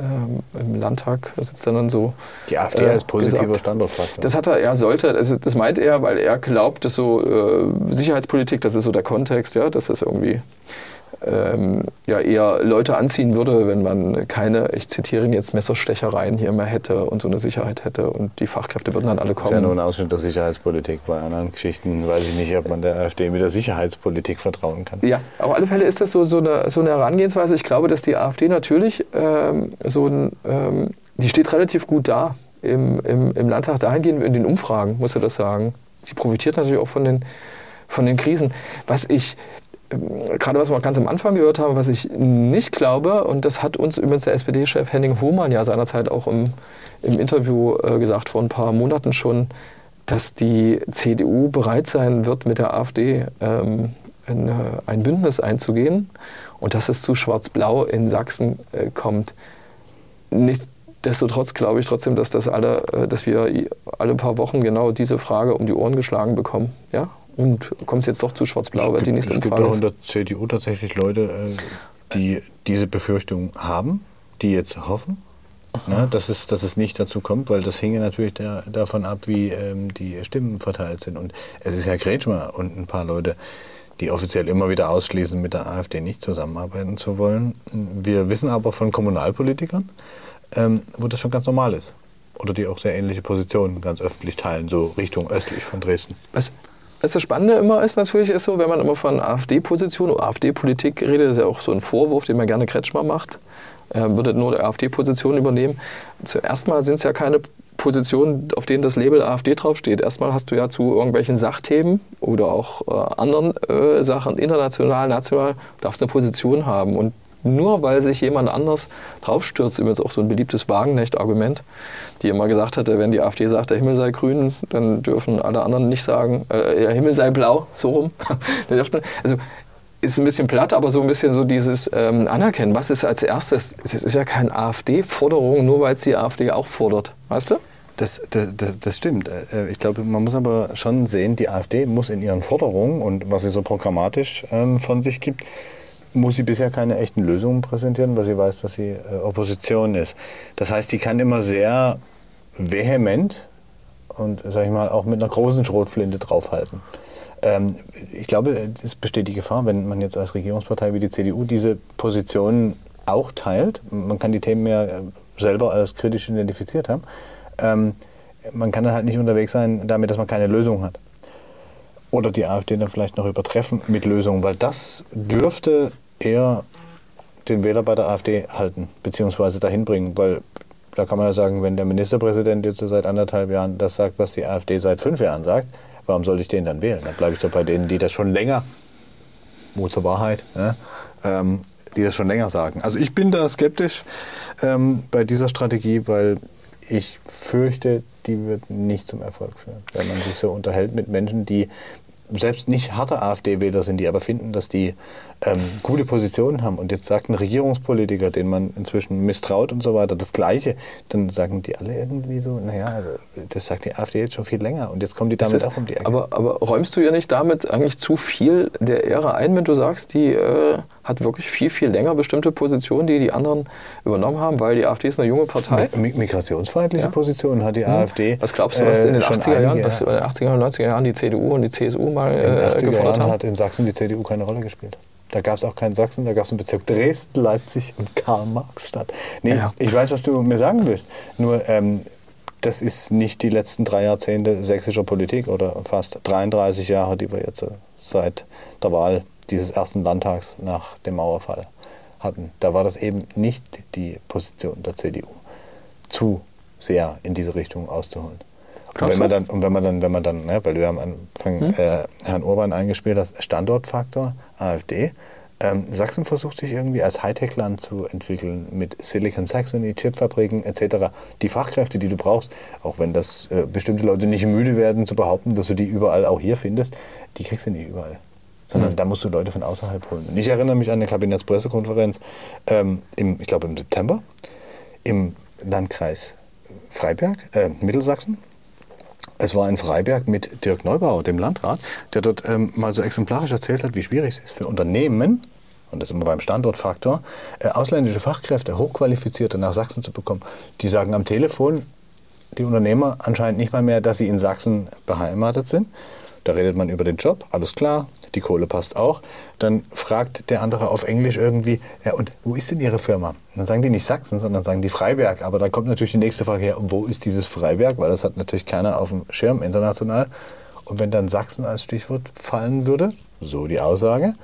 ähm, im Landtag sitzt er dann so. Die AfD äh, als positiver. Standortfaktor. Das hat er, er sollte, also das meint er, weil er glaubt, dass so äh, Sicherheitspolitik, das ist so der Kontext, ja, dass das irgendwie ähm, ja, eher Leute anziehen würde, wenn man keine, ich zitiere ihn jetzt, Messerstechereien hier mehr hätte und so eine Sicherheit hätte und die Fachkräfte würden dann alle Das ist ja nur kommen. ein Ausschnitt der Sicherheitspolitik. Bei anderen Geschichten weiß ich nicht, ob man der AfD mit der Sicherheitspolitik vertrauen kann. Ja, auf alle Fälle ist das so, so, eine, so eine Herangehensweise. Ich glaube, dass die AfD natürlich ähm, so ein, ähm, die steht relativ gut da im, im, im Landtag. Dahingehend in den Umfragen, muss er das sagen. Sie profitiert natürlich auch von den, von den Krisen. Was ich, gerade was wir ganz am Anfang gehört haben, was ich nicht glaube, und das hat uns übrigens der SPD-Chef Henning Hohmann ja seinerzeit auch im, im Interview äh, gesagt, vor ein paar Monaten schon, dass die CDU bereit sein wird, mit der AfD ähm, ein, ein Bündnis einzugehen und dass es zu Schwarz-Blau in Sachsen äh, kommt. Nichtsdestotrotz glaube ich trotzdem, dass, das alle, äh, dass wir alle paar Wochen genau diese Frage um die Ohren geschlagen bekommen. Ja? Und kommt es jetzt doch zu Schwarz-Blau, weil die nächste es gibt Umfrage auch in der CDU tatsächlich Leute, äh, die diese Befürchtung haben, die jetzt hoffen, ne, dass, es, dass es nicht dazu kommt, weil das hinge natürlich der, davon ab, wie ähm, die Stimmen verteilt sind. Und es ist ja Kretschmer und ein paar Leute, die offiziell immer wieder ausschließen, mit der AfD nicht zusammenarbeiten zu wollen. Wir wissen aber von Kommunalpolitikern, ähm, wo das schon ganz normal ist. Oder die auch sehr ähnliche Positionen ganz öffentlich teilen, so Richtung östlich von Dresden. Was, das Spannende immer ist, natürlich ist so, wenn man immer von AfD-Position AfD-Politik redet, ist ja auch so ein Vorwurf, den man gerne Kretschmer macht, äh, würde nur die AfD-Position übernehmen. Zuerst mal sind es ja keine Positionen, auf denen das Label AfD draufsteht. Erstmal hast du ja zu irgendwelchen Sachthemen oder auch äh, anderen äh, Sachen, international, national, darfst eine Position haben. Und nur weil sich jemand anders draufstürzt, übrigens auch so ein beliebtes Wagenknecht-Argument, die immer gesagt hatte, wenn die AfD sagt, der Himmel sei grün, dann dürfen alle anderen nicht sagen, äh, der Himmel sei blau, so rum. <laughs> Also ist ein bisschen platt, aber so ein bisschen so dieses ähm, Anerkennen. Was ist als erstes? Es ist ja keine AfD-Forderung, nur weil es die AfD auch fordert. Weißt du? Das, das, das, das stimmt. Äh, Ich glaube, man muss aber schon sehen, die AfD muss in ihren Forderungen und was sie so programmatisch ähm, von sich gibt, muss sie bisher keine echten Lösungen präsentieren, weil sie weiß, dass sie äh, Opposition ist. Das heißt, die kann immer sehr vehement und, sag ich mal, auch mit einer großen Schrotflinte draufhalten. Ähm, ich glaube, es besteht die Gefahr, wenn man jetzt als Regierungspartei wie die CDU diese Positionen auch teilt, man kann die Themen ja äh, selber als kritisch identifiziert haben, ähm, man kann dann halt nicht unterwegs sein damit, dass man keine Lösung hat. Oder die AfD dann vielleicht noch übertreffen mit Lösungen, weil das dürfte eher den Wähler bei der AfD halten, beziehungsweise dahin bringen, weil da kann man ja sagen, wenn der Ministerpräsident jetzt seit anderthalb Jahren das sagt, was die AfD seit fünf Jahren sagt, warum soll ich den dann wählen? Dann bleibe ich doch bei denen, die das schon länger, Mut zur Wahrheit, ja, ähm, die das schon länger sagen. Also ich bin da skeptisch ähm, bei dieser Strategie, weil ich fürchte, die wird nicht zum Erfolg führen, wenn man sich so unterhält mit Menschen, die selbst nicht harte AfD-Wähler sind, die aber finden, dass die ähm, gute Positionen haben. Und jetzt sagt ein Regierungspolitiker, den man inzwischen misstraut und so weiter, das Gleiche, dann sagen die alle irgendwie so, naja, das sagt die AfD jetzt schon viel länger und jetzt kommen die damit ist, auch um die Ecke. Aber, aber räumst du ja nicht damit eigentlich zu viel der Ehre ein, wenn du sagst, die äh, hat wirklich viel, viel länger bestimmte Positionen, die die anderen übernommen haben, weil die AfD ist eine junge Partei? Mi migrationsfeindliche ja. Positionen hat die mhm. AfD. Was glaubst du, was in den 80er äh, Jahren, was in den 80er und 90er Jahren die CDU und die CSU mal äh, in den 80er gefordert Jahren haben? hat in Sachsen die CDU keine Rolle gespielt. Da gab es auch keinen Sachsen, da gab es einen Bezirk Dresden, Leipzig und Karl-Marx-Stadt. Nee, ja. ich weiß, was du mir sagen willst. Nur, ähm, das ist nicht die letzten drei Jahrzehnte sächsischer Politik oder fast 33 Jahre, die wir jetzt äh, seit der Wahl dieses ersten Landtags nach dem Mauerfall hatten. Da war das eben nicht die Position der CDU, zu sehr in diese Richtung auszuholen. Und wenn man dann, und wenn man dann, wenn man dann, ne, weil du ja am Anfang hm? äh, Herrn Urban eingespielt hast, Standortfaktor, AfD. Ähm, Sachsen versucht sich irgendwie als Hightech-Land zu entwickeln mit Silicon Saxony, Chipfabriken etc. Die Fachkräfte, die du brauchst, auch wenn das äh, bestimmte Leute nicht müde werden zu behaupten, dass du die überall auch hier findest, die kriegst du nicht überall. Sondern mhm. da musst du Leute von außerhalb holen. Und ich erinnere mich an eine Kabinettspressekonferenz ähm, im, ich glaube im September, im Landkreis Freiberg, äh, Mittelsachsen es war in Freiberg mit Dirk Neubauer, dem Landrat, der dort ähm, mal so exemplarisch erzählt hat, wie schwierig es ist für Unternehmen, und das ist immer beim Standortfaktor, äh, ausländische Fachkräfte, hochqualifizierte nach Sachsen zu bekommen. Die sagen am Telefon, die Unternehmer anscheinend nicht mal mehr, dass sie in Sachsen beheimatet sind. Da redet man über den Job, alles klar, die Kohle passt auch. Dann fragt der andere auf Englisch irgendwie, ja, und wo ist denn Ihre Firma? Und dann sagen die nicht Sachsen, sondern sagen die Freiberg. Aber dann kommt natürlich die nächste Frage her, wo ist dieses Freiberg? Weil das hat natürlich keiner auf dem Schirm international. Und wenn dann Sachsen als Stichwort fallen würde, so die Aussage,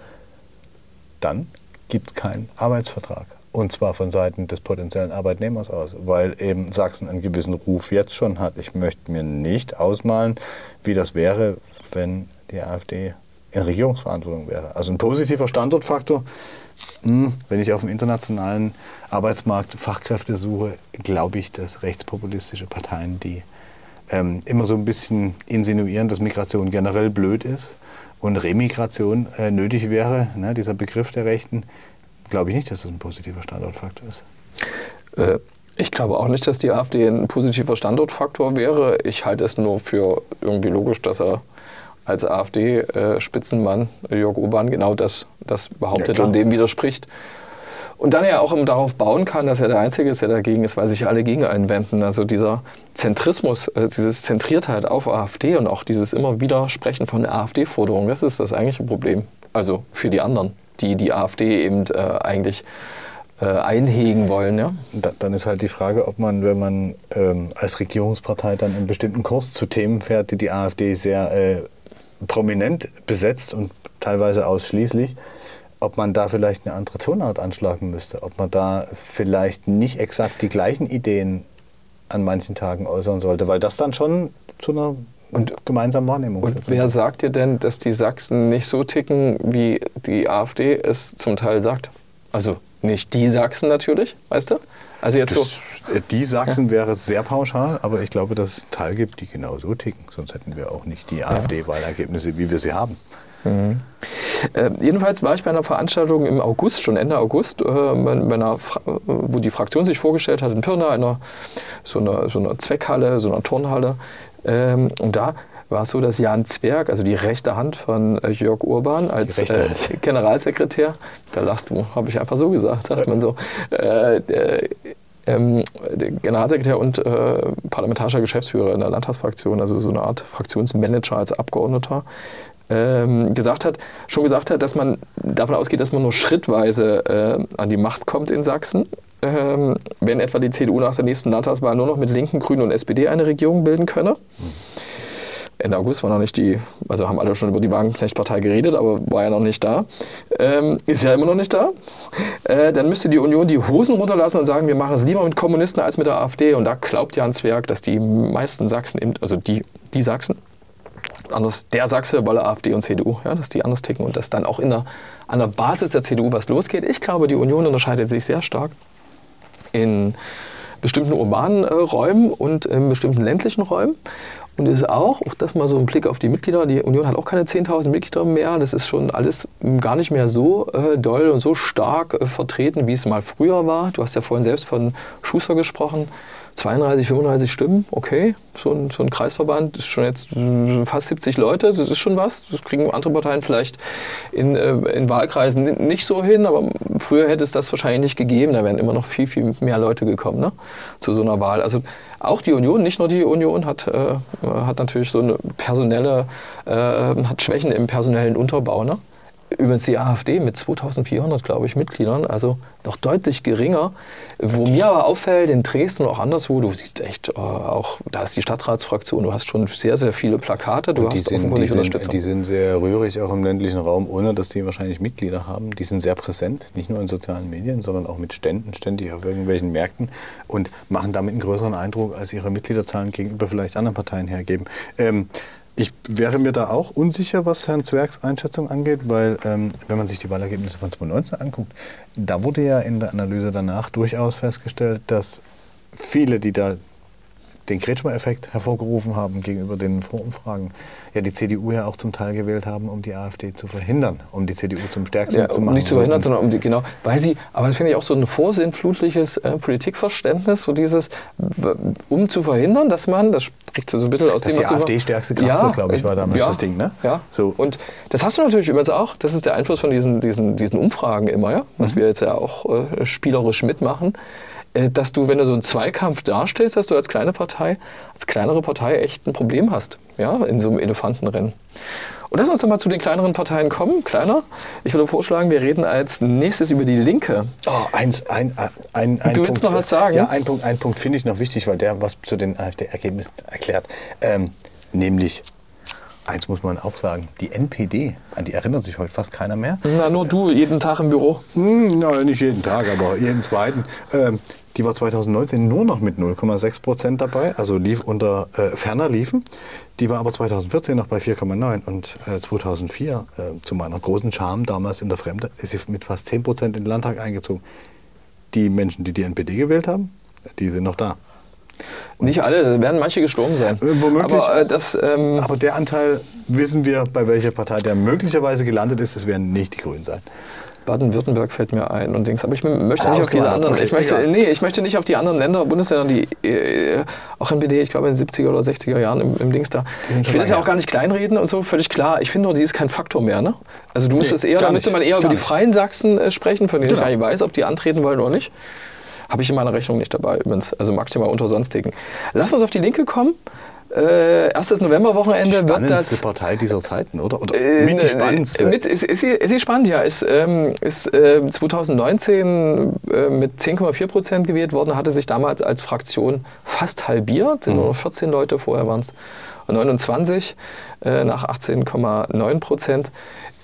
dann gibt es keinen Arbeitsvertrag. Und zwar von Seiten des potenziellen Arbeitnehmers aus, weil eben Sachsen einen gewissen Ruf jetzt schon hat. Ich möchte mir nicht ausmalen, wie das wäre, wenn die AfD in Regierungsverantwortung wäre. Also ein positiver Standortfaktor, hm, wenn ich auf dem internationalen Arbeitsmarkt Fachkräfte suche, glaube ich, dass rechtspopulistische Parteien, die ähm, immer so ein bisschen insinuieren, dass Migration generell blöd ist und Remigration äh, nötig wäre, ne, dieser Begriff der Rechten, glaube ich nicht, dass das ein positiver Standortfaktor ist. Äh, ich glaube auch nicht, dass die AfD ein positiver Standortfaktor wäre. Ich halte es nur für irgendwie logisch, dass er als AfD-Spitzenmann Jörg Urban genau das, das behauptet ja, und dem widerspricht. Und dann ja auch darauf bauen kann, dass er der Einzige ist, der dagegen ist, weil sich alle gegen einwenden. Also dieser Zentrismus, äh, diese Zentriertheit auf AfD und auch dieses immer Widersprechen von der AfD-Forderung, das ist das eigentliche Problem. Also für die anderen, die die AfD eben äh, eigentlich äh, einhegen wollen. Ja? Da, dann ist halt die Frage, ob man, wenn man ähm, als Regierungspartei dann einen bestimmten Kurs zu Themen fährt, die die AfD sehr äh, prominent besetzt und teilweise ausschließlich, ob man da vielleicht eine andere Tonart anschlagen müsste, ob man da vielleicht nicht exakt die gleichen Ideen an manchen Tagen äußern sollte, weil das dann schon zu einer und, gemeinsamen Wahrnehmung Und führt. wer sagt dir denn, dass die Sachsen nicht so ticken, wie die AfD es zum Teil sagt? Also nicht die Sachsen natürlich, weißt du? Also jetzt das, so. Die Sachsen ja. wäre sehr pauschal, aber ich glaube, dass es Teil gibt, die genau so ticken. Sonst hätten wir auch nicht die AfD-Wahlergebnisse, wie wir sie haben. Mhm. Äh, jedenfalls war ich bei einer Veranstaltung im August, schon Ende August, äh, bei, bei einer, wo die Fraktion sich vorgestellt hat in Pirna, in einer, so, einer, so einer Zweckhalle, so einer Turnhalle. Ähm, und da war es so, dass Jan Zwerg, also die rechte Hand von äh, Jörg Urban als äh, Generalsekretär, da lachst du, habe ich einfach so gesagt, sagt man so, äh, ähm, Generalsekretär und äh, parlamentarischer Geschäftsführer in der Landtagsfraktion, also so eine Art Fraktionsmanager als Abgeordneter, ähm, gesagt hat, schon gesagt hat, dass man davon ausgeht, dass man nur schrittweise äh, an die Macht kommt in Sachsen. Ähm, wenn etwa die CDU nach der nächsten Landtagswahl nur noch mit Linken, Grünen und SPD eine Regierung bilden könne. Mhm. Ende August war noch nicht die, also haben alle schon über die Wagenknecht-Partei geredet, aber war ja noch nicht da. Ähm, ist ja immer noch nicht da. Äh, dann müsste die Union die Hosen runterlassen und sagen, wir machen es lieber mit Kommunisten als mit der AfD. Und da glaubt Jan Zwerg, dass die meisten Sachsen, also die, die Sachsen, anders der Sachse, weil AfD und CDU, ja, dass die anders ticken und dass dann auch in der, an der Basis der CDU was losgeht. Ich glaube, die Union unterscheidet sich sehr stark in bestimmten urbanen äh, Räumen und in bestimmten ländlichen Räumen. Und ist auch, auch das mal so ein Blick auf die Mitglieder, die Union hat auch keine 10.000 Mitglieder mehr, das ist schon alles gar nicht mehr so äh, doll und so stark äh, vertreten, wie es mal früher war. Du hast ja vorhin selbst von Schuster gesprochen. 32, 35 Stimmen, okay. So ein, so ein Kreisverband ist schon jetzt fast 70 Leute, das ist schon was. Das kriegen andere Parteien vielleicht in, äh, in Wahlkreisen nicht so hin, aber früher hätte es das wahrscheinlich nicht gegeben. Da wären immer noch viel, viel mehr Leute gekommen ne, zu so einer Wahl. Also auch die Union, nicht nur die Union, hat, äh, hat natürlich so eine personelle, äh, hat Schwächen im personellen Unterbau. Ne? Übrigens die AfD mit 2400, glaube ich, Mitgliedern, also noch deutlich geringer. Wo mir aber auffällt, in Dresden und auch anderswo, du siehst echt, äh, auch da ist die Stadtratsfraktion, du hast schon sehr, sehr viele Plakate, du Und die hast sind, die, sind, die sind sehr rührig auch im ländlichen Raum, ohne dass die wahrscheinlich Mitglieder haben. Die sind sehr präsent, nicht nur in sozialen Medien, sondern auch mit Ständen, ständig auf irgendwelchen Märkten und machen damit einen größeren Eindruck, als ihre Mitgliederzahlen gegenüber vielleicht anderen Parteien hergeben. Ähm, ich wäre mir da auch unsicher, was Herrn Zwergs Einschätzung angeht, weil ähm, wenn man sich die Wahlergebnisse von 2019 anguckt, da wurde ja in der Analyse danach durchaus festgestellt, dass viele, die da den Kretschmer-Effekt hervorgerufen haben gegenüber den Vorumfragen, ja die CDU ja auch zum Teil gewählt haben, um die AfD zu verhindern, um die CDU zum Stärksten Ja, zu machen. nicht zu verhindern, sondern um die, genau, weil sie, aber das finde ich auch so ein vorsinnflutliches äh, Politikverständnis, so dieses, um zu verhindern, dass man, das spricht so ein bisschen aus Dass dem, die was du- AfD stärkste Kraft wird, glaube ich, war damals ja, das Ding, ne? Ja, So. und das hast du natürlich übrigens auch, das ist der Einfluss von diesen, diesen, diesen Umfragen immer, ja, was Mhm. wir jetzt ja auch äh, spielerisch mitmachen, äh, dass du, wenn du so einen Zweikampf darstellst, dass du als kleine Partei, als kleinere Partei echt ein Problem hast, ja, in so einem Elefantenrennen. Und lass uns doch mal zu den kleineren Parteien kommen. Kleiner. Ich würde vorschlagen, wir reden als nächstes über die Linke. Oh, eins, ein, ein, ein Du willst Punkt, noch was sagen? Ja, ein Punkt, ein Punkt finde ich noch wichtig, weil der was zu den AfD-Ergebnissen erklärt. Ähm, nämlich, eins muss man auch sagen, die NPD, an die erinnert sich heute fast keiner mehr. Na, nur du, jeden Tag im Büro. Hm, na, nicht jeden Tag, aber jeden zweiten. Ähm, die war 2019 nur noch mit 0,6 Prozent dabei, also lief unter äh, ferner liefen. Die war aber 2014 noch bei 4,9 und äh, 2004 äh, zu meiner großen Scham damals in der Fremde ist sie mit fast 10 Prozent in den Landtag eingezogen. Die Menschen, die die NPD gewählt haben, die sind noch da. Nicht alle, werden manche gestorben sein. Äh, womöglich. Aber äh, das, ähm, Aber der Anteil wissen wir, bei welcher Partei der möglicherweise gelandet ist. Das werden nicht die Grünen sein. Baden-Württemberg fällt mir ein und Dings. Aber ich möchte Ah, nicht auf diese anderen. Ich, möchte, nee, ich möchte nicht auf die anderen Länder, Bundesländer, die äh, auch NPD, ich glaube in den 70er oder 60er Jahren im, im Dings da. Ich will das ja auch gar nicht kleinreden und so, völlig klar. Ich finde nur, die ist kein Faktor mehr. Ne? Also du müsstest Nee, eher, da müsste man eher über die. Freien Sachsen äh, sprechen, von denen Genau. ich gar nicht weiß, ob die antreten wollen oder nicht. Habe ich in meiner Rechnung nicht dabei übrigens. Also maximal unter Sonstigen. Lass uns auf die Linke kommen. Äh, erstes Novemberwochenende wird Spannendste das. Partei dieser Zeiten, oder? Oder Äh, mit die ne, spannendste. Mit, ist, ist, sie, ist sie spannend, ja. Ist, ähm, ist äh, 2019 äh, mit 10,4 Prozent gewählt worden, hatte sich damals als Fraktion fast halbiert. Sind Mhm. nur noch 14 Leute, vorher waren es 29 äh, nach 18,9 Prozent.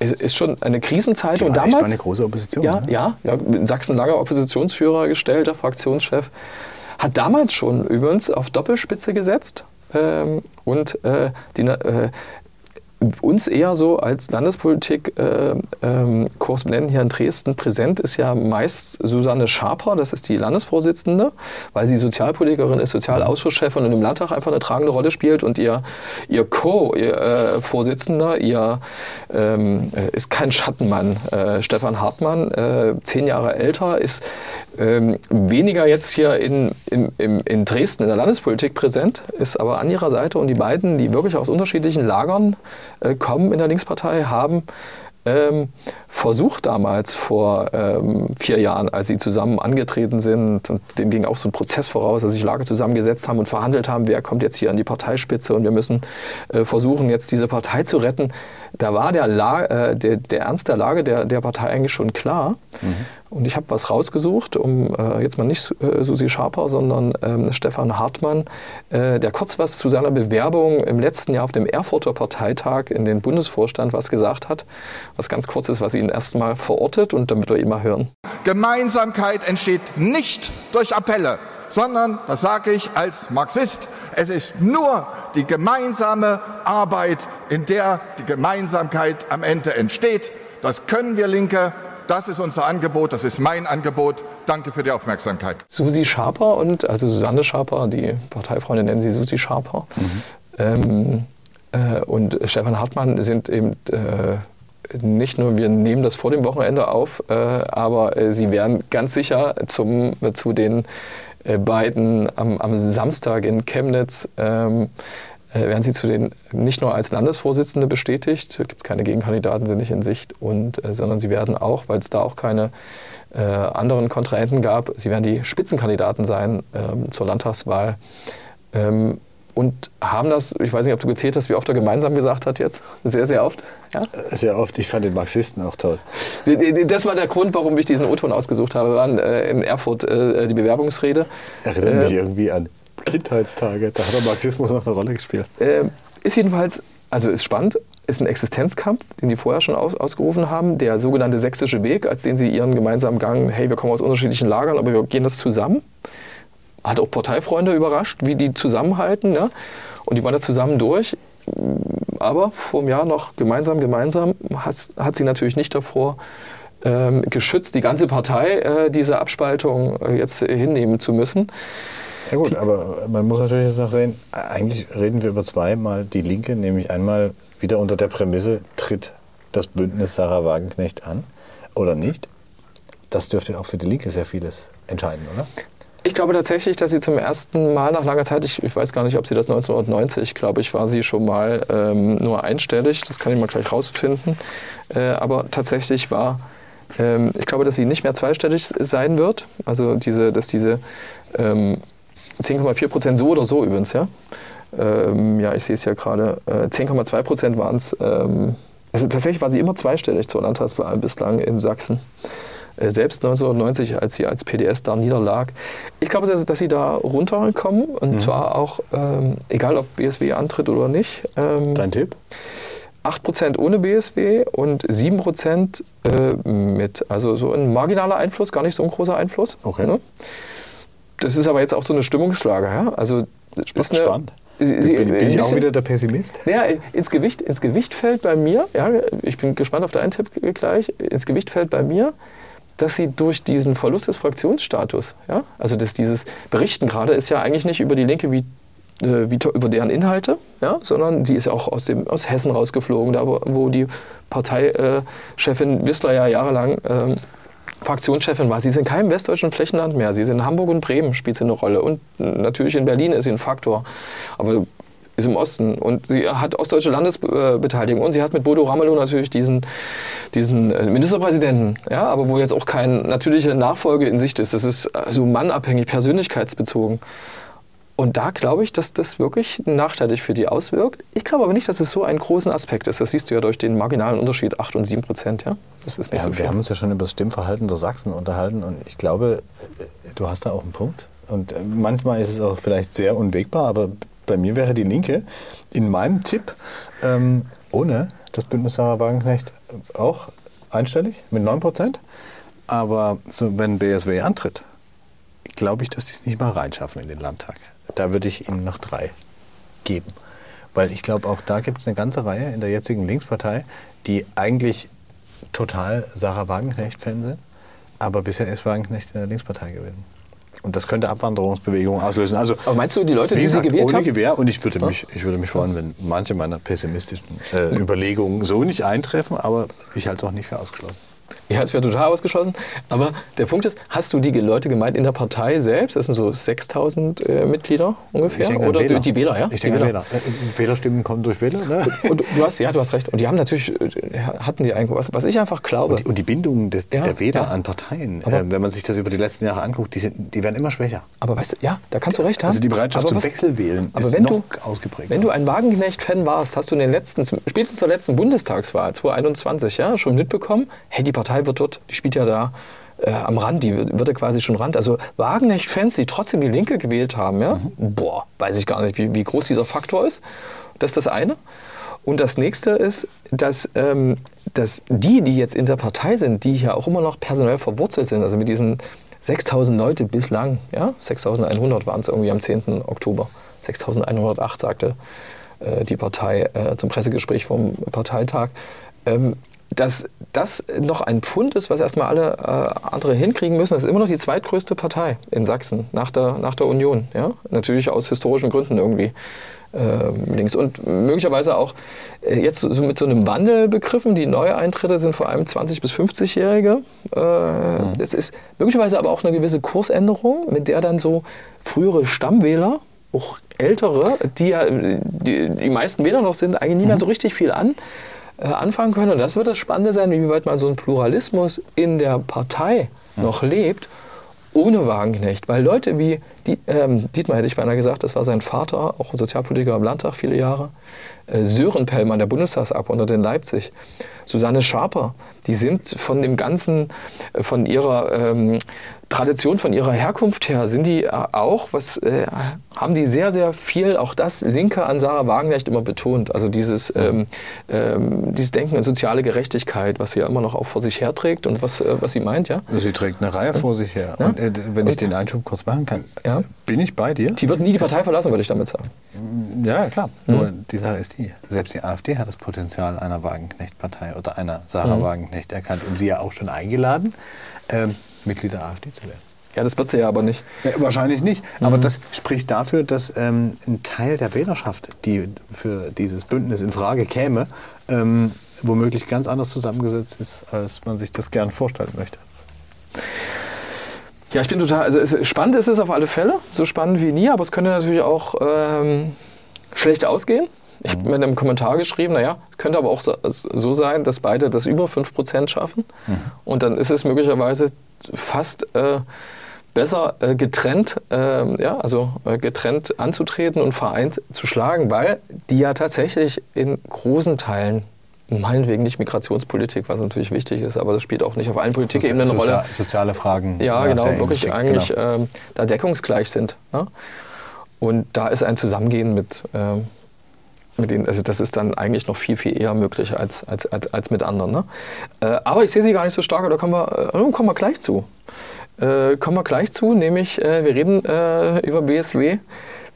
Ist, ist schon eine Krisenzeit. die Und war damals, eine große Opposition. ja, ne? ja, ja, in Sachsen lange Oppositionsführer gestellt, der Fraktionschef. Hat damals schon übrigens auf Doppelspitze gesetzt ähm, und äh, die, äh, uns eher so als Landespolitik äh, ähm, hier in Dresden präsent ist ja meist Susanne Schaper, das ist die Landesvorsitzende, weil sie Sozialpolitikerin ist, Sozialausschuschefin und im Landtag einfach eine tragende Rolle spielt und ihr, ihr Co-Vorsitzender, ihr ähm, äh, ist kein Schattenmann, äh, Stefan Hartmann, äh, zehn Jahre älter, ist ähm, weniger jetzt hier in, in, in, Dresden in der Landespolitik präsent, ist aber an ihrer Seite und die beiden, die wirklich aus unterschiedlichen Lagern äh, kommen in der Linkspartei, haben ähm, versucht damals vor ähm, vier Jahren, als sie zusammen angetreten sind, und dem ging auch so ein Prozess voraus, dass sich Lager zusammengesetzt haben und verhandelt haben, wer kommt jetzt hier an die Parteispitze und wir müssen äh, versuchen, jetzt diese Partei zu retten. Da war der, La äh, der, der Ernst der Lage der, der Partei eigentlich schon klar. Und ich habe was rausgesucht, um äh, jetzt mal nicht äh, Susi Schaper, sondern ähm, Stefan Hartmann, äh, der kurz was zu seiner Bewerbung im letzten Jahr auf dem Erfurter Parteitag in den Bundesvorstand was gesagt hat. Was ganz kurz ist, was ihn erstmal verortet und damit wir ihn mal hören. Gemeinsamkeit entsteht nicht durch Appelle, sondern, das sage ich als Marxist, es ist nur die gemeinsame Arbeit, in der die Gemeinsamkeit am Ende entsteht. Das können wir Linke, das ist unser Angebot, das ist mein Angebot. Danke für die Aufmerksamkeit. Susi Schaper und, also Susanne Schaper, die Parteifreunde nennen sie Susi Schaper, ähm, äh, und Stefan Hartmann sind eben äh, nicht nur, wir nehmen das vor dem Wochenende auf, äh, aber äh, sie werden ganz sicher zum, zu den äh, beiden am, am, Samstag in Chemnitz ähm, äh, werden sie zu den nicht nur als Landesvorsitzende bestätigt, gibt es keine Gegenkandidaten, sind nicht in Sicht, und, äh, sondern sie werden auch, weil es da auch keine äh, anderen Kontrahenten gab, sie werden die Spitzenkandidaten sein ähm, zur Landtagswahl. Ähm, und haben das, ich weiß nicht, ob du gezählt hast, wie oft er gemeinsam gesagt hat jetzt. Sehr, sehr oft. Ja? Sehr oft. Ich fand den Marxisten auch toll. Das war der Grund, warum ich diesen O-Ton ausgesucht habe. Wir waren äh, in Erfurt äh, die Bewerbungsrede. Erinnert mich äh, irgendwie an Kindheitstage. Da hat der Marxismus noch eine Rolle gespielt. Äh, ist jedenfalls, also ist spannend, ist ein Existenzkampf, den die vorher schon aus, ausgerufen haben. Der sogenannte sächsische Weg, als den sie ihren gemeinsamen Gang, hey, wir kommen aus unterschiedlichen Lagern, aber wir gehen das zusammen hat auch Parteifreunde überrascht, wie die zusammenhalten. Ja? Und die waren da zusammen durch. Aber vor einem Jahr noch gemeinsam, gemeinsam hat, hat sie natürlich nicht davor ähm, geschützt, die ganze Partei äh, diese Abspaltung äh, jetzt hinnehmen zu müssen. Ja gut, aber man muss natürlich jetzt noch sehen, eigentlich reden wir über zweimal die Linke, nämlich einmal wieder unter der Prämisse, tritt das Bündnis Sarah Wagenknecht an oder nicht. Das dürfte auch für die Linke sehr vieles entscheiden, oder? Ich glaube tatsächlich, dass sie zum ersten Mal nach langer Zeit, ich, ich weiß gar nicht, ob sie das 1990, glaube ich, war sie schon mal ähm, nur einstellig, das kann ich mal gleich rausfinden. Äh, aber tatsächlich war, ähm, ich glaube, dass sie nicht mehr zweistellig sein wird. Also diese, dass diese ähm, 10,4 Prozent so oder so übrigens, ja. Ähm, ja, ich sehe es ja gerade, äh, 10,2 Prozent waren es. Ähm, also tatsächlich war sie immer zweistellig zur Landtagswahl bislang in Sachsen. Äh, selbst 1990, als sie als PDS da niederlag. Ich glaube, dass, sie da runterkommen und mhm. zwar auch, ähm, egal ob BSW antritt oder nicht. Ähm, Dein Tipp? 8% ohne BSW und 7% äh, mit. Also so ein marginaler Einfluss, gar nicht so ein großer Einfluss. Okay. Ne? Das ist aber jetzt auch so eine Stimmungslage. Ja? Also, ist Spannend. Sie, bin, bin ich auch wieder der Pessimist? Ja, ins Gewicht, ins Gewicht fällt bei mir, ja, ich bin gespannt auf deinen Tipp gleich, ins Gewicht fällt bei mir, dass sie durch diesen Verlust des Fraktionsstatus, ja, also dass dieses Berichten gerade ist ja eigentlich nicht über die Linke wie, äh, wie über deren Inhalte, ja, sondern die ist auch aus, dem, aus Hessen rausgeflogen, da wo, die Parteichefin Wissler ja jahrelang äh, Fraktionschefin war. Sie ist in keinem westdeutschen Flächenland mehr. Sie ist in Hamburg und Bremen, spielt sie eine Rolle. Und natürlich in Berlin ist sie ein Faktor. Aber ist im Osten und sie hat ostdeutsche Landesbeteiligung und sie hat mit Bodo Ramelow natürlich diesen, diesen äh, Ministerpräsidenten, ja, aber wo jetzt auch keine natürliche Nachfolge in Sicht ist. Das ist also mannabhängig, persönlichkeitsbezogen. Und da glaube ich, dass das wirklich nachteilig für die auswirkt. Ich glaube aber nicht, dass es so einen großen Aspekt ist. Das siehst du ja durch den marginalen Unterschied 8 und 7 Prozent. Ja? Das ist nicht ja, so wir haben uns ja schon über das Stimmverhalten der Sachsen unterhalten und ich glaube, äh, du hast da auch einen Punkt. Und äh, manchmal ist es auch vielleicht sehr unwegbar, aber bei mir wäre die Linke in meinem Tipp ähm, ohne das Bündnis Sarah Wagenknecht auch einstellig mit 9 Prozent. Aber so, wenn BSW antritt, glaube ich, dass die es nicht mal reinschaffen in den Landtag. Da würde ich ihnen noch drei geben. Weil ich glaube, auch da gibt es eine ganze Reihe in der jetzigen Linkspartei, die eigentlich total Sarah Wagenknecht-Fan sind. Aber bisher ist Wagenknecht in der Linkspartei gewesen. Und das könnte Abwanderungsbewegungen auslösen. Also, Aber meinst du, die Leute, die gesagt, sie gewählt ohne haben? Gewehr. Und ich würde, mich, ich würde mich freuen, wenn manche meiner pessimistischen äh, Überlegungen so nicht eintreffen. Aber ich halte es auch nicht für ausgeschlossen. Ja, es wäre total ausgeschlossen. Aber der Punkt ist, hast du die Leute gemeint in der Partei selbst? Das sind so 6000 äh, Mitglieder ungefähr? Ich Oder Wähler. die Wähler, ja? Ich denke Wähler. Wähler. Äh, Wählerstimmen kommen durch Wähler. Ne? Und, du hast, ja, du hast recht. Und die haben natürlich, äh, hatten die eigentlich, was, was ich einfach glaube. Und die, und die Bindung des, ja, der Wähler ja. an Parteien, äh, wenn man sich das über die letzten Jahre anguckt, die, sind, die werden immer schwächer. Aber weißt du, ja, da kannst du recht haben. Also die Bereitschaft zum Wechselwählen ist noch du, ausgeprägt. Wenn du ein Wagenknecht-Fan warst, hast du in den letzten, spätestens zur letzten Bundestagswahl 2021, ja, schon mitbekommen, hey, die Partei wird dort, die spielt ja da äh, am Rand, die wird ja quasi schon Rand. Also Wagenknecht-Fans, die trotzdem die Linke gewählt haben, ja, mhm. boah, weiß ich gar nicht, wie, wie groß dieser Faktor ist. Das ist das eine. Und das nächste ist, dass, ähm, dass die, die jetzt in der Partei sind, die ja auch immer noch personell verwurzelt sind, also mit diesen 6000 Leute bislang, ja, 6100 waren es irgendwie am 10. Oktober, 6108 sagte äh, die Partei äh, zum Pressegespräch vom Parteitag, ähm, dass das noch ein Pfund ist, was erstmal alle äh, andere hinkriegen müssen. Das ist immer noch die zweitgrößte Partei in Sachsen nach der, nach der Union. Ja? Natürlich aus historischen Gründen irgendwie. äh, links. Und möglicherweise auch äh, jetzt so mit so einem Wandel begriffen. Die Neueintritte sind vor allem 20- bis 50-Jährige. Äh, mhm. Es ist möglicherweise aber auch eine gewisse Kursänderung, mit der dann so frühere Stammwähler, auch ältere, die ja die, die meisten Wähler noch sind, eigentlich nicht mehr so richtig viel an äh, anfangen können. Und das wird das Spannende sein, wie weit man so ein Pluralismus in der Partei noch lebt ohne Wagenknecht. Weil Leute wie die, ähm, Dietmar hätte ich beinahe gesagt, das war sein Vater, auch Sozialpolitiker im Landtag viele Jahre, äh, Sören Pellmann, der Bundestagsabgeordnete in Leipzig, Susanne Schaper, die sind von dem Ganzen, äh, von ihrer ähm, Tradition, von ihrer Herkunft her, sind die äh, auch, was äh, haben die sehr, sehr viel, auch das Linke an Sarah Wagenknecht immer betont. Also dieses, ähm, ähm, dieses Denken an soziale Gerechtigkeit, was sie ja immer noch auch vor sich herträgt und was, äh, was sie meint, ja. Sie trägt eine Reihe vor sich her. Ja? Und äh, wenn ich den Einschub kurz machen kann, ja? Bin ich bei dir. Die wird nie die Partei verlassen, würde ich damit sagen. Ja, klar. Mhm. Nur die Sache ist die, selbst die AfD hat das Potenzial einer Wagenknecht-Partei oder einer Sarah mhm. Wagenknecht erkannt und sie ja auch schon eingeladen. Ähm, Mitglied der AfD zu werden. Ja, das wird sie ja aber nicht. Ja, wahrscheinlich nicht. Mhm. Aber das spricht dafür, dass ähm, ein Teil der Wählerschaft, die für dieses Bündnis in Frage käme, ähm, womöglich ganz anders zusammengesetzt ist, als man sich das gern vorstellen möchte. Ja, ich bin total. Also es, spannend ist es auf alle Fälle, so spannend wie nie, aber es könnte natürlich auch ähm, schlecht ausgehen. Ich habe mhm. mit einem Kommentar geschrieben, naja, es könnte aber auch so, so, sein, dass beide das über 5% schaffen. Mhm. Und dann ist es möglicherweise fast äh, besser äh, getrennt, äh, ja, also äh, getrennt anzutreten und vereint zu schlagen, weil die ja tatsächlich in großen Teilen meinetwegen nicht Migrationspolitik, was natürlich wichtig ist, aber das spielt auch nicht auf allen Politikebenen eine Rolle. Soziale Fragen. Ja, genau, wirklich eigentlich genau. Ähm, da deckungsgleich sind. Ne? Und da ist ein Zusammengehen mit, ähm, mit denen, also das ist dann eigentlich noch viel, viel eher möglich als, als, als, als mit anderen. Ne? Äh, aber ich sehe sie gar nicht so stark, da kommen wir, äh, kommen wir gleich zu. Äh, kommen wir gleich zu, nämlich äh, wir reden äh, über BSW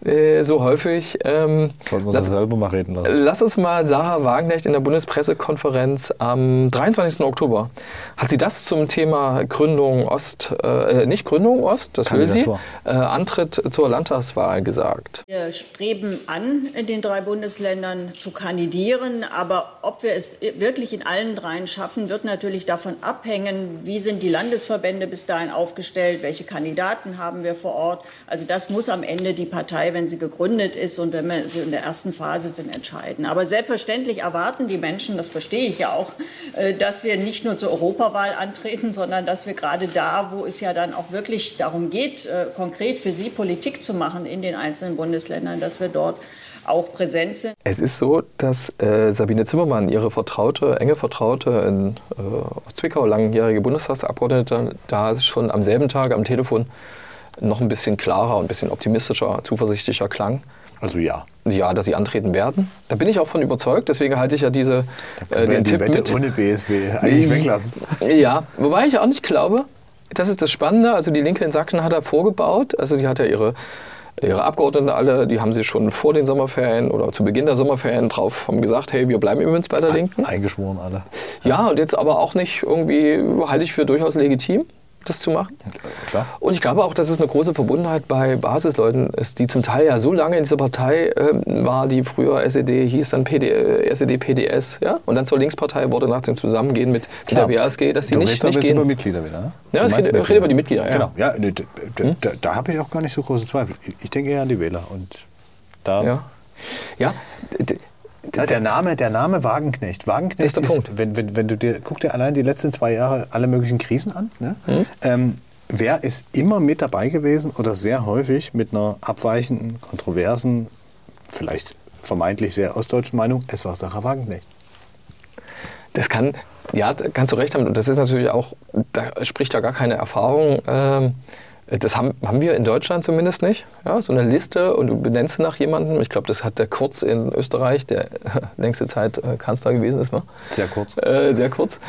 äh, so häufig. Ähm, Sollten wir lass, selber mal reden lassen. Lass uns mal Sarah Wagenknecht in der Bundespressekonferenz am 23. Oktober. Hat sie das zum Thema Gründung Ost, äh, nicht Gründung Ost, das will sie, äh, Antritt zur Landtagswahl gesagt? Wir streben an, in den drei Bundesländern zu kandidieren, aber ob wir es wirklich in allen dreien schaffen, wird natürlich davon abhängen, wie sind die Landesverbände bis dahin aufgestellt, welche Kandidaten haben wir vor Ort. Also das muss am Ende die Partei Partei, wenn sie gegründet ist und wenn wir so in der ersten Phase sind, entscheiden. Aber selbstverständlich erwarten die Menschen, das verstehe ich ja auch, äh, dass wir nicht nur zur Europawahl antreten, sondern dass wir gerade da, wo es ja dann auch wirklich darum geht, äh, konkret für sie Politik zu machen in den einzelnen Bundesländern, dass wir dort auch präsent sind. Es ist so, dass äh, Sabine Zimmermann, ihre Vertraute, enge Vertraute in äh, Zwickau, langjährige Bundestagsabgeordnete, da schon am selben Tag am Telefon noch ein bisschen klarer und ein bisschen optimistischer, zuversichtlicher klang. Also ja. Ja, dass sie antreten werden. Da bin ich auch von überzeugt, deswegen halte ich ja diese äh, den die Tipp Wette mit. ohne BSW eigentlich weglassen. <laughs> Ja, wobei ich auch nicht glaube, das ist das Spannende, also die Linke in Sachsen hat er vorgebaut, also die hat ja ihre ihre Abgeordneten alle, die haben sie schon vor den Sommerferien oder zu Beginn der Sommerferien drauf haben gesagt, hey, wir bleiben übrigens bei der Linken. Eingeschworen alle. Ja. ja, und jetzt aber auch nicht irgendwie, halte ich für durchaus legitim das zu machen. Klar. Und ich glaube auch, dass es eine große Verbundenheit bei Basisleuten ist, die zum Teil ja so lange in dieser Partei äh, war, die früher SED hieß, dann PD, äh, SED PDS, ja, und dann zur Linkspartei wurde nach dem Zusammengehen mit, mit der WASG, dass die nicht, nicht gehen. über Mitglieder wieder, ne? Ja, ich rede, rede, über die Mitglieder, ja. Genau, ja, ne, da, hm? da, da habe ich auch gar nicht so große Zweifel. Ich denke eher an die Wähler und da... Ja, ja der Name, der Name Wagenknecht. Wagenknecht ist, ist wenn, wenn, wenn du dir, guck dir allein die letzten zwei Jahre alle möglichen Krisen an. Ne? Mhm. Ähm, wer ist immer mit dabei gewesen oder sehr häufig mit einer abweichenden, kontroversen, vielleicht vermeintlich sehr ostdeutschen Meinung? Es war Sarah Wagenknecht. Das kann, ja, kannst du recht haben. Und das ist natürlich auch, da spricht ja gar keine Erfahrung. Ähm, das haben, haben wir in Deutschland zumindest nicht. Ja, so eine Liste und du benennst nach jemandem. Ich glaube, das hat der Kurz in Österreich, der <laughs> längste Zeit äh, Kanzler gewesen ist. Ne? Sehr kurz. Äh, sehr kurz.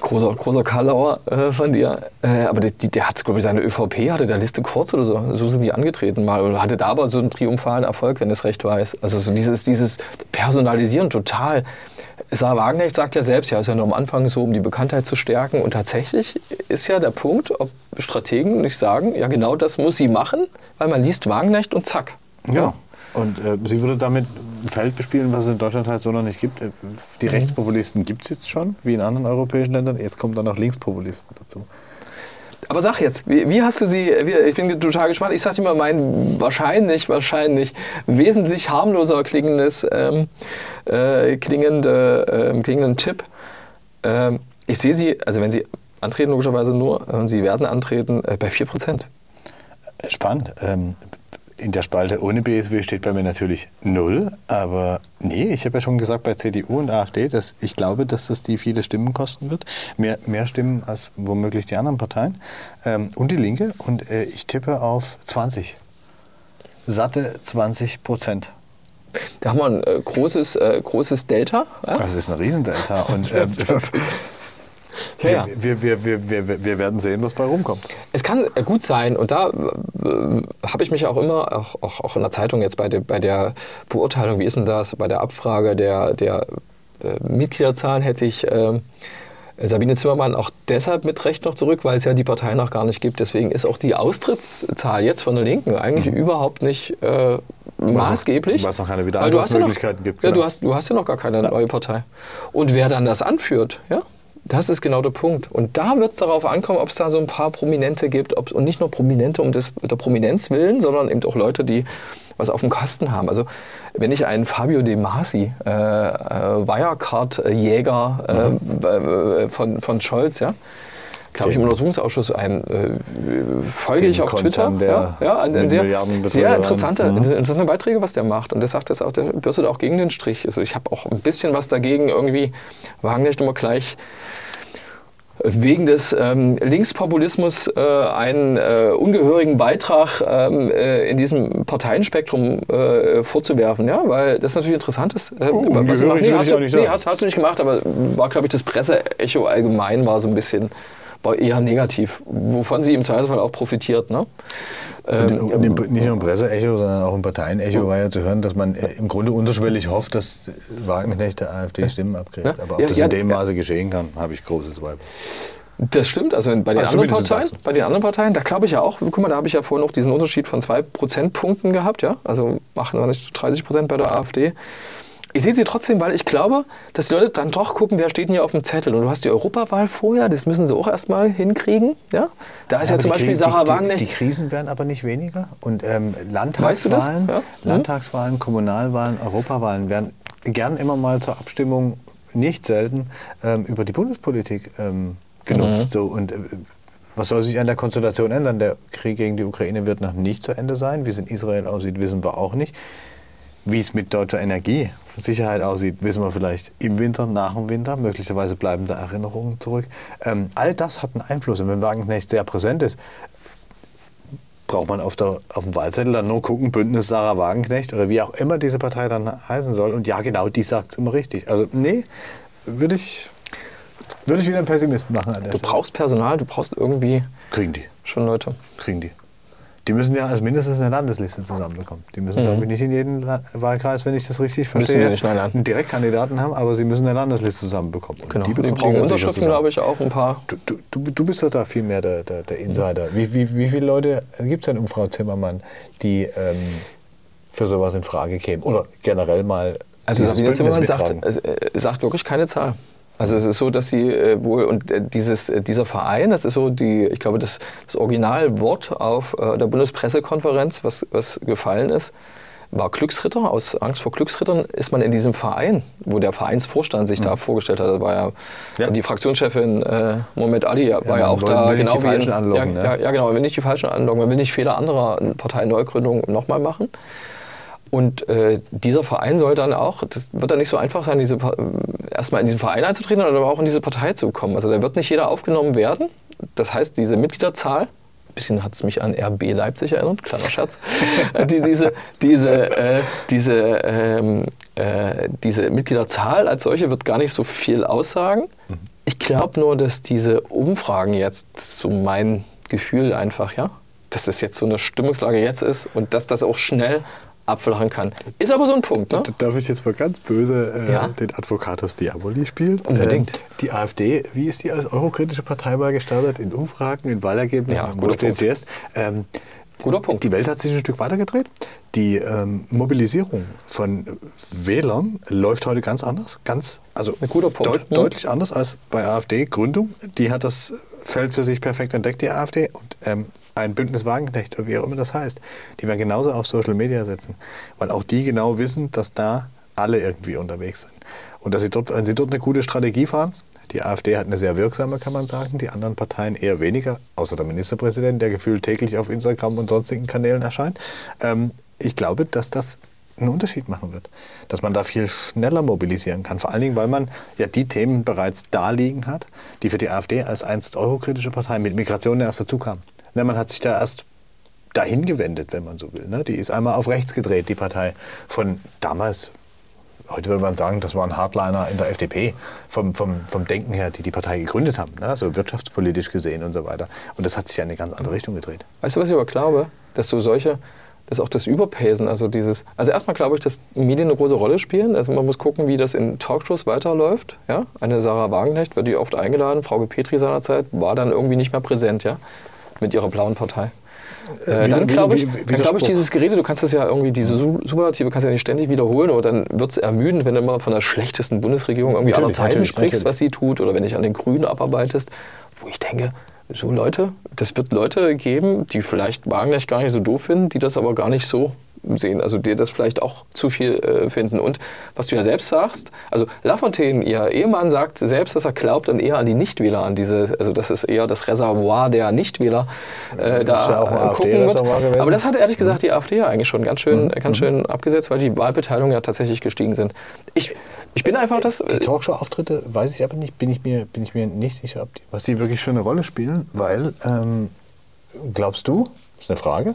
Großer, großer Karlauer äh, von dir. Äh, aber die, der hat, glaube ich, seine ÖVP hatte der Liste kurz oder so. So sind die angetreten mal. Und hatte da aber so einen triumphalen Erfolg, wenn es recht weiß. Also so dieses, dieses Personalisieren total. Sarah Wagenknecht sagt ja selbst, ja, ist ja nur am Anfang so, um die Bekanntheit zu stärken. Und tatsächlich ist ja der Punkt, ob Strategen nicht sagen, ja, genau das muss sie machen, weil man liest Wagenknecht und zack. Ja. Und äh, sie würde damit ein Feld bespielen, was es in Deutschland halt so noch nicht gibt. Äh, Die Mhm. Rechtspopulisten gibt es jetzt schon, wie in anderen europäischen Ländern. Jetzt kommen dann noch Linkspopulisten dazu. Aber sag jetzt, wie, wie hast du sie, wie, ich bin total gespannt, ich sag dir mal meinen wahrscheinlich, wahrscheinlich wesentlich harmloser klingendes, ähm, äh, klingende, ähm, klingenden Tipp. Ähm, ich sehe sie, also wenn sie antreten, logischerweise nur, und sie werden antreten, äh, bei 4%. Äh, Spannend. Ähm, in der Spalte ohne BSW steht bei mir natürlich null, aber nee, ich habe ja schon gesagt bei CDU und AfD, dass ich glaube, dass das die viele Stimmen kosten wird. Mehr, mehr Stimmen als womöglich die anderen Parteien. Ähm, und die Linke. Und äh, ich tippe auf 20. Satte 20 Prozent. Da haben wir ein äh, großes, äh, großes Delta. Ja? Das ist ein Riesendelta. Und <laughs> ähm, Ja, ja. Wir, wir, wir, wir, wir, werden sehen, was bei rumkommt. Es kann äh, gut sein, und da äh, habe ich mich auch immer, auch, auch, auch in der Zeitung jetzt bei der, bei der Beurteilung, wie ist denn das, bei der Abfrage der, der äh, Mitgliederzahlen hätte ich äh, Sabine Zimmermann auch deshalb mit Recht noch zurück, weil es ja die Partei noch gar nicht gibt. Deswegen ist auch die Austrittszahl jetzt von der Linken eigentlich überhaupt nicht äh, maßgeblich. weil es noch keine ja Wiedereinsatzmöglichkeiten gibt, Ja, genau. du hast, du hast ja noch gar keine neue Partei. Und wer dann das anführt, ja, das ist genau der Punkt. Und da wird es darauf ankommen, ob es da so ein paar Prominente gibt. Ob, und nicht nur Prominente um des, der Prominenz willen, sondern eben auch Leute, die was auf dem Kasten haben. Also wenn ich einen Fabio De Masi, äh, äh, Wirecard-Jäger äh, äh, von, von Scholz, ja, glaube ich, im Untersuchungsausschuss ein, äh, folge ich auf Konzern, Twitter. ja, ja, ein, ein sehr, sehr interessante, Mhm. interessante Beiträge, was der macht. Und der sagt das auch, der bürstet auch gegen den Strich. Also ich habe auch ein bisschen was dagegen, irgendwie Wagenknecht immer gleich wegen des ähm, Linkspopulismus äh, einen äh, ungehörigen Beitrag ähm, äh, in diesem Parteienspektrum äh, vorzuwerfen, ja, weil das natürlich interessant ist. Äh, Oh, was nee, hast, du, nee hast, hast du nicht gemacht, aber war, glaube ich, das Presseecho allgemein war so ein bisschen war eher negativ, wovon sie im Zweifelsfall auch profitiert. Ne? Und, Ähm, und im, nicht nur im Presseecho, sondern auch im Parteienecho war ja zu hören, dass man äh, im Grunde unterschwellig hofft, dass Wagenknecht der AfD Stimmen abkriegt. Ja. Aber ob Ja, das ja, in dem. Maße geschehen kann, habe ich große Zweifel. Das stimmt, also bei den, Also anderen Parteien, bei den anderen Parteien, da glaube ich ja auch, guck mal, da habe ich ja vorhin noch diesen Unterschied von zwei Prozentpunkten gehabt, ja, also 28 zu 30 Prozent bei der AfD. Ich sehe sie trotzdem, weil ich glaube, dass die Leute dann doch gucken, wer steht denn hier auf dem Zettel. Und du hast die Europawahl vorher, das müssen sie auch erstmal hinkriegen. Ja? Da ist ja, aber zum Beispiel Kri- Sarah die, die, die Krisen werden aber nicht weniger. Und ähm, Weißt du? Landtagswahlen, Ja. Mhm. Landtagswahlen, Kommunalwahlen, Europawahlen werden gern immer mal zur Abstimmung, nicht selten, ähm, über die Bundespolitik ähm, genutzt. Mhm. So, und äh, was soll sich an der Konstellation ändern? Der Krieg gegen die Ukraine wird noch nicht zu Ende sein. Wie es in Israel aussieht, wissen wir auch nicht. Wie es mit deutscher Energiesicherheit aussieht, wissen wir vielleicht im Winter, nach dem Winter. Möglicherweise bleiben da Erinnerungen zurück. Ähm, all das hat einen Einfluss. Und wenn Wagenknecht sehr präsent ist, braucht man auf, der, auf dem Wahlzettel dann nur gucken, Bündnis Sarah Wagenknecht oder wie auch immer diese Partei dann heißen soll. Und ja, genau, die sagt es immer richtig. Also nee, würde ich, würde ich wieder einen Pessimisten machen Du Stelle. brauchst Personal, du brauchst irgendwie Kriegen die, schon Leute. kriegen die. Die müssen ja als mindestens eine Landesliste zusammenbekommen. Die müssen, glaube ich, nicht in jedem Wahlkreis, wenn ich das richtig Mhm. Verstehe, die nicht, nein, nein. einen Direktkandidaten haben, aber sie müssen eine Landesliste zusammenbekommen. Und Genau. Die, bekommen brauchen ganz sicher Unterschriften, glaube ich, auch ein paar. Du, du, du, du bist ja da viel mehr der, der, der Insider. Wie, wie, wie viele Leute gibt es denn um Frau Zimmermann, die ähm, für sowas in Frage kämen? Oder generell mal Also Sabine Zimmermann sagt, äh, sagt wirklich keine Zahl. Also es ist so, dass sie äh, wohl, und äh, dieses, äh, dieser Verein, das ist so die, ich glaube, das, das Originalwort auf äh, der Bundespressekonferenz, was, was gefallen ist, war Glücksritter. Aus Angst vor Glücksrittern ist man in diesem Verein, wo der Vereinsvorstand sich da vorgestellt hat. Das war ja, Mhm. Ja. die Fraktionschefin äh, Mohamed Ali war ja, auch da. will nicht genau die wie in- Falschen anlocken, ja, ne? ja, ja, genau, man will nicht die Falschen anlocken, man will nicht Fehler anderer Parteineugründungen nochmal machen. Und äh, dieser Verein soll dann auch, das wird dann nicht so einfach sein, diese, Pa- äh, erstmal in diesen Verein einzutreten, aber auch in diese Partei zu kommen. Also da wird nicht jeder aufgenommen werden. Das heißt, diese Mitgliederzahl, ein bisschen hat es mich an RB Leipzig erinnert, kleiner Schatz, <laughs> Äh, die, diese, diese, äh, diese, ähm, äh, diese Mitgliederzahl als solche wird gar nicht so viel aussagen. Ich glaube nur, dass diese Umfragen jetzt, so mein Gefühl einfach, ja, dass das jetzt so eine Stimmungslage jetzt ist und dass das auch schnell abflachen kann. Ist aber so ein Punkt, ne? Darf ich jetzt mal ganz böse äh, Ja. den Advocatus Diaboli spielen? Unbedingt. Ähm, die AfD, wie ist die als eurokritische Partei mal gestartet? In Umfragen, in Wahlergebnissen, Ja, wo steht sie jetzt? Ähm, Guter Punkt. Die Welt hat sich ein Stück weitergedreht. Die ähm, Mobilisierung von Wählern läuft heute ganz anders. Ganz, also deut- Mhm. deutlich anders als bei AfD-Gründung. Die hat das Feld für sich perfekt entdeckt, die AfD. Und ähm, ein Bündnis Wagenknecht, oder wie auch immer das heißt, die werden genauso auf Social Media setzen. Weil auch die genau wissen, dass da alle irgendwie unterwegs sind. Und dass sie dort, wenn sie dort eine gute Strategie fahren, die AfD hat eine sehr wirksame, kann man sagen, die anderen Parteien eher weniger, außer der Ministerpräsident, der gefühlt täglich auf Instagram und sonstigen Kanälen erscheint. Ähm, ich glaube, dass das einen Unterschied machen wird. Dass man da viel schneller mobilisieren kann. Vor allen Dingen, weil man ja die Themen bereits da liegen hat, die für die AfD als einst eurokritische Partei mit Migration erst dazu kamen. Ne, man hat sich da erst dahin gewendet, wenn man so will. Ne? Die ist einmal auf rechts gedreht, die Partei. Von damals, heute würde man sagen, das waren Hardliner in der FDP, vom, vom, vom Denken her, die die Partei gegründet haben, ne? so wirtschaftspolitisch gesehen und so weiter. Und das hat sich ja in eine ganz andere Richtung gedreht. Weißt du, was ich aber glaube? Dass so solche, dass auch das Überpacen, also dieses, also erstmal glaube ich, dass Medien eine große Rolle spielen. Also man muss gucken, wie das in Talkshows weiterläuft. Ja? Eine Sarah Wagenknecht wird die oft eingeladen, Frau Petri seinerzeit war dann irgendwie nicht mehr präsent, ja, mit ihrer blauen Partei. Äh, wieder- dann glaube ich, dann glaub ich, dieses Gerede, du kannst das ja irgendwie, diese Su- Superlative kannst du ja nicht ständig wiederholen oder dann wird es ermüdend, wenn du immer von der schlechtesten Bundesregierung irgendwie aller Natürlich, Zeiten natürlich, sprichst, natürlich. was sie tut oder wenn dich an den Grünen abarbeitest, wo ich denke, so Leute, das wird Leute geben, die vielleicht Wagenknecht gar nicht so doof finden, die das aber gar nicht so sehen, also die das vielleicht auch zu viel äh, finden. Und was du ja selbst sagst, also Lafontaine, ihr Ehemann, sagt selbst, dass er glaubt dann eher an die Nichtwähler, an diese, also das ist eher das Reservoir der Nichtwähler äh, da ist ja auch ein äh, gucken AfD-Reservoir wird. gewesen. Aber das hat ehrlich gesagt die AfD ja eigentlich schon ganz schön, ganz schön abgesetzt, weil die Wahlbeteiligung ja tatsächlich gestiegen sind. Ich, ich bin einfach das. Die Talkshow-Auftritte weiß ich aber nicht, bin ich mir, bin ich mir nicht sicher, ob die, was die wirklich für eine Rolle spielen, weil ähm, glaubst du, das ist eine Frage,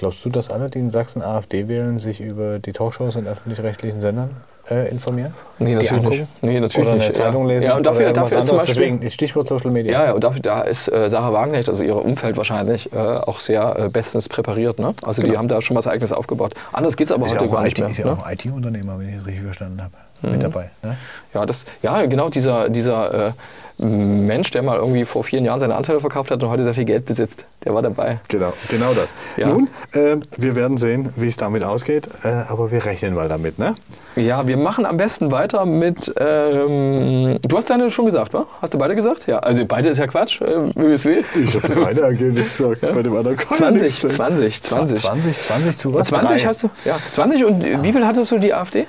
glaubst du, dass alle, die in Sachsen AfD wählen, sich über die Talkshows in öffentlich-rechtlichen Sendern äh, informieren? Nee, die natürlich angucken? nicht. Nee, natürlich oder eine nicht, Zeitung ja. lesen Ja, und dafür- oder dafür ist zum. Beispiel- Deswegen ist Stichwort Social Media. Ja, ja, und dafür, da ist äh, Sarah Wagenknecht, also ihr Umfeld wahrscheinlich, äh, auch sehr äh, bestens präpariert. Ne? Also die haben da schon was Eigenes aufgebaut. Anders geht es aber Ist heute auch gar ein nicht IT mehr. ist ja ne? auch ein IT-Unternehmer, wenn ich es richtig verstanden habe. Mhm. Mit dabei. Ne? Ja, das, ja, genau dieser, dieser äh, Mensch, der mal irgendwie vor vielen Jahren seine Anteile verkauft hat und heute sehr viel Geld besitzt, der war dabei. Genau, genau das. Ja. Nun, äh, wir werden sehen, wie es damit ausgeht, äh, aber wir rechnen mal damit. Ne? Ja, wir machen am besten weiter mit. Ähm, du hast deine schon gesagt, wa? Hast du beide gesagt? Ja, also beide ist ja Quatsch, äh, WSW. Ich habe das eine Ergebnis gesagt, bei dem anderen kann 20, nichts stehen. 20, 20. 20, 20 zu was? 20 Drei. hast du? Ja, 20 und wie viel hattest du die AfD?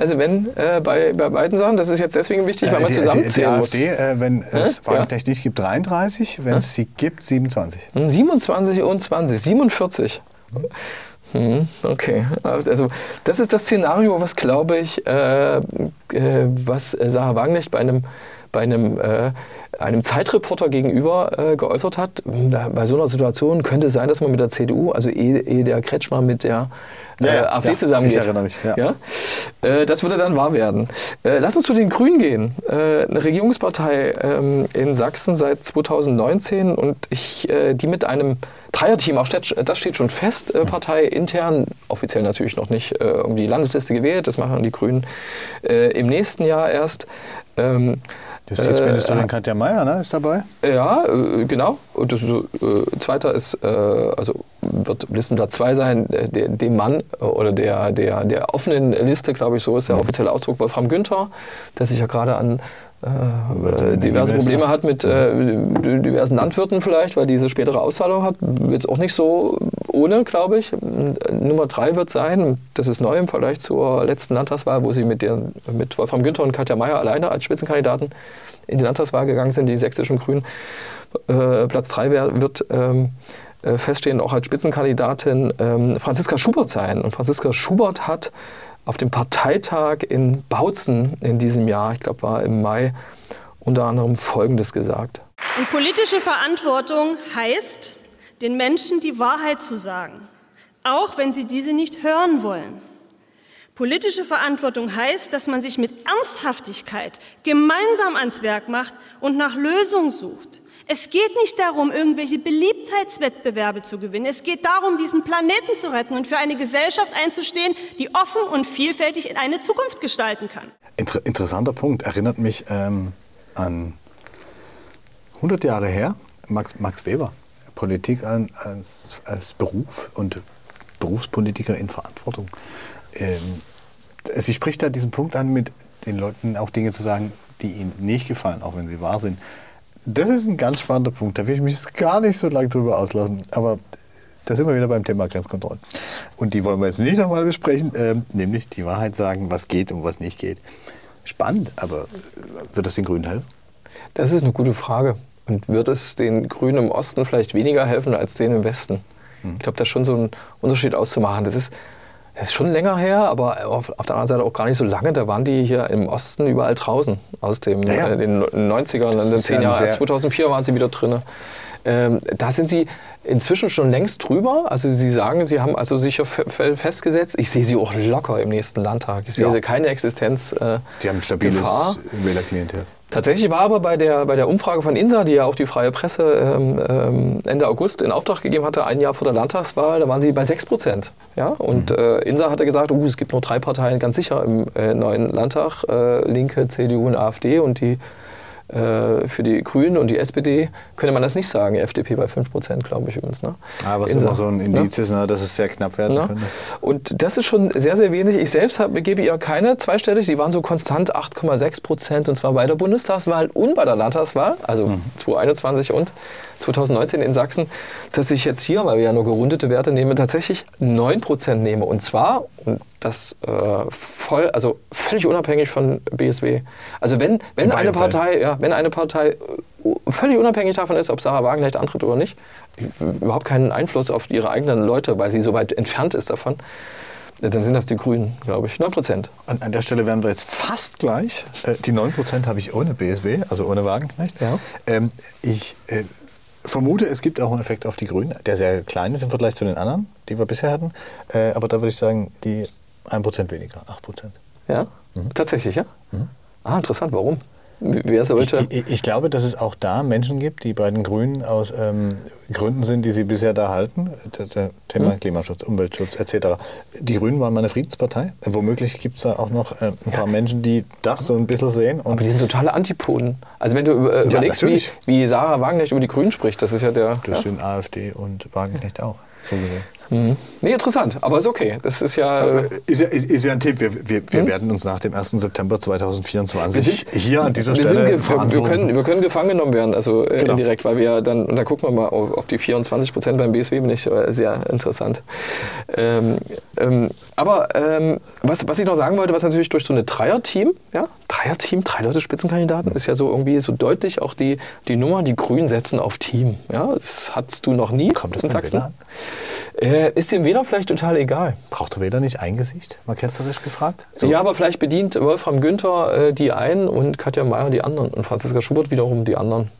Also wenn äh, bei, bei beiden Sachen, das ist jetzt deswegen wichtig, weil Äh, man die, die, die muss. AfD, äh, wenn es Ja. Wagenknecht nicht gibt, 33, wenn es sie gibt, 27. 27 und 20, 47. Hm, okay, also das ist das Szenario, was glaube ich, äh, äh, was Sarah Wagenknecht bei einem, bei einem, äh, einem Zeitreporter gegenüber äh, geäußert hat. Da, bei so einer Situation könnte es sein, dass man mit der CDU, also ehe, ehe der Kretschmer mit der äh, Ja, ja, AfD ja, zusammengeht. ich erinnere mich, ja. Äh, das würde dann wahr werden. Äh, lass uns zu den Grünen gehen. Äh, eine Regierungspartei ähm, in Sachsen seit 2019 und ich, äh, die mit einem Dreierteam, auch das steht schon fest, äh, Partei intern, offiziell natürlich noch nicht äh, irgendwie die Landesliste gewählt, das machen die Grünen äh, im nächsten Jahr erst. Ähm, Justizministerin Katja Mayer ne, ist dabei. ja, äh, genau. Und das, äh, zweiter ist, äh, also wird Listenplatz 2 sein, äh, der, dem Mann äh, oder der, der, der offenen Liste, glaube ich, so ist der offizielle Ausdruck, Wolfram Günther, der sich ja gerade an äh, diverse Probleme hat mit äh, diversen Landwirten vielleicht, weil diese spätere Auszahlung hat. Jetzt auch nicht so ohne, glaube ich. Äh, Nummer drei wird sein, das ist neu im Vergleich zur letzten Landtagswahl, wo sie mit, der, mit Wolfram Günther und Katja Mayer alleine als Spitzenkandidaten in die Landtagswahl gegangen sind, die sächsischen Grünen. Äh, Platz drei wär, wird ähm, äh, feststehen, auch als Spitzenkandidatin ähm, Franziska Schubert sein. Und Franziska Schubert hat auf dem Parteitag in Bautzen in diesem Jahr, ich glaube war im Mai, unter anderem Folgendes gesagt. Und politische Verantwortung heißt, den Menschen die Wahrheit zu sagen, auch wenn sie diese nicht hören wollen. Politische Verantwortung heißt, dass man sich mit Ernsthaftigkeit gemeinsam ans Werk macht und nach Lösungen sucht. Es geht nicht darum, irgendwelche Beliebtheitswettbewerbe zu gewinnen. Es geht darum, diesen Planeten zu retten und für eine Gesellschaft einzustehen, die offen und vielfältig in eine Zukunft gestalten kann. Inter interessanter Punkt, erinnert mich ähm, an 100 Jahre her, Max, Max Weber, Politik als, als Beruf und Berufspolitiker in Verantwortung. Ähm, sie spricht da diesen Punkt an, mit den Leuten auch Dinge zu sagen, die ihnen nicht gefallen, auch wenn sie wahr sind. Das ist ein ganz spannender Punkt. Da will ich mich jetzt gar nicht so lange drüber auslassen. Aber da sind wir wieder beim Thema Grenzkontrollen. Und die wollen wir jetzt nicht nochmal besprechen, ähm, nämlich die Wahrheit sagen, was geht und was nicht geht. Spannend, aber wird das den Grünen helfen? Das ist eine gute Frage. Und wird es den Grünen im Osten vielleicht weniger helfen als denen im Westen? Hm. Ich glaube, da ist schon so ein Unterschied auszumachen. Das ist, das ist schon länger her, aber auf, auf, der anderen Seite auch gar nicht so lange. Da waren die hier im Osten überall draußen. Aus dem, ja, ja. Äh, den 90ern, in den 10 Jahren. 2004 waren sie wieder drin. Ähm, da sind Sie inzwischen schon längst drüber. Also Sie sagen, Sie haben also sicher festgesetzt. Ich sehe Sie auch locker im nächsten Landtag. Ich sehe ja. keine Existenz. Äh, Sie haben ein stabiles. Wählerklientel. Tatsächlich war aber bei der, bei der Umfrage von INSA, die ja auch die freie Presse ähm, ähm, Ende August in Auftrag gegeben hatte, ein Jahr vor der Landtagswahl, da waren sie bei 6 Prozent. Ja? Und mhm. äh, INSA hatte gesagt, uh, es gibt nur drei Parteien ganz sicher im äh, neuen Landtag, äh, Linke, CDU und AfD. Und die für die Grünen und die SPD könnte man das nicht sagen. FDP bei 5 Prozent, glaube ich übrigens. Ne? Aber es ist immer so ein Indiz, ne? ne? dass es sehr knapp werden ne? könnte. Und das ist schon sehr, sehr wenig. Ich selbst hab, gebe ihr keine zweistellig. Sie waren so konstant 8,6 Prozent und zwar bei der Bundestagswahl und bei der Landtagswahl, also mhm. 2021 und 2019 in Sachsen, dass ich jetzt hier, weil wir ja nur gerundete Werte nehmen, tatsächlich 9 Prozent nehme. Und zwar, und das äh, voll, also völlig unabhängig von BSW. Also wenn, wenn eine Partei, ja, wenn eine Partei äh, völlig unabhängig davon ist, ob Sarah Wagenknecht antritt oder nicht, überhaupt keinen Einfluss auf ihre eigenen Leute, weil sie so weit entfernt ist davon, dann sind das die Grünen, glaube ich. 9 Prozent. An, an, der Stelle wären wir jetzt fast gleich. Äh, die 9 Prozent habe ich ohne BSW, also ohne Wagenknecht. Ja. Ähm, ich äh, vermute, es gibt auch einen Effekt auf die Grünen, der sehr klein ist im Vergleich zu den anderen, die wir bisher hatten. Äh, aber da würde ich sagen, die 1% weniger, 8%. Ja, mhm. tatsächlich, ja? Mhm. Ah, interessant. Warum? Wer sollte? Ich, ich, ich, glaube, dass es auch da Menschen gibt, die bei den Grünen aus ähm, Gründen sind, die sie bisher da halten. Thema hm. Klimaschutz, Umweltschutz etc. Die Grünen waren mal eine Friedenspartei. Womöglich gibt es da auch noch äh, ein paar Menschen, die das so ein bisschen sehen. Aber die sind totale Antipoden. Also wenn du äh, überlegst, ja, wie, wie Sarah Wagenknecht über die Grünen spricht, das ist ja der... Das ja. sind AfD und Wagenknecht auch, so gesehen. Mhm. Nee, interessant, aber ist okay. Das ist ja. Äh, ist ja, ist, ist ja ein Tipp. Wir, wir, wir mhm. werden uns nach dem 1. September 2024 sind, hier an dieser Stelle wir, wir, können, wir können gefangen genommen werden, also äh, genau. indirekt, weil wir dann, und da gucken wir mal auf die 24 Prozent beim BSW, bin ich äh, sehr interessant. Ähm, ähm, aber ähm, was, was ich noch sagen wollte, was natürlich durch so eine Dreier-Team, ja, Dreier-Team, drei Leute Spitzenkandidaten, ist ja so irgendwie so deutlich auch die, die Nummer, die Grünen setzen auf Team. Ja, das hattest du noch nie Kommt das in Sachsen. Äh, ist dem Wähler vielleicht total egal. Braucht Wähler nicht ein Gesicht? Mal ketzerisch gefragt. So. Ja, aber vielleicht bedient Wolfram Günther äh, die einen und Katja Mayer die anderen und Franziska Schubert wiederum die anderen.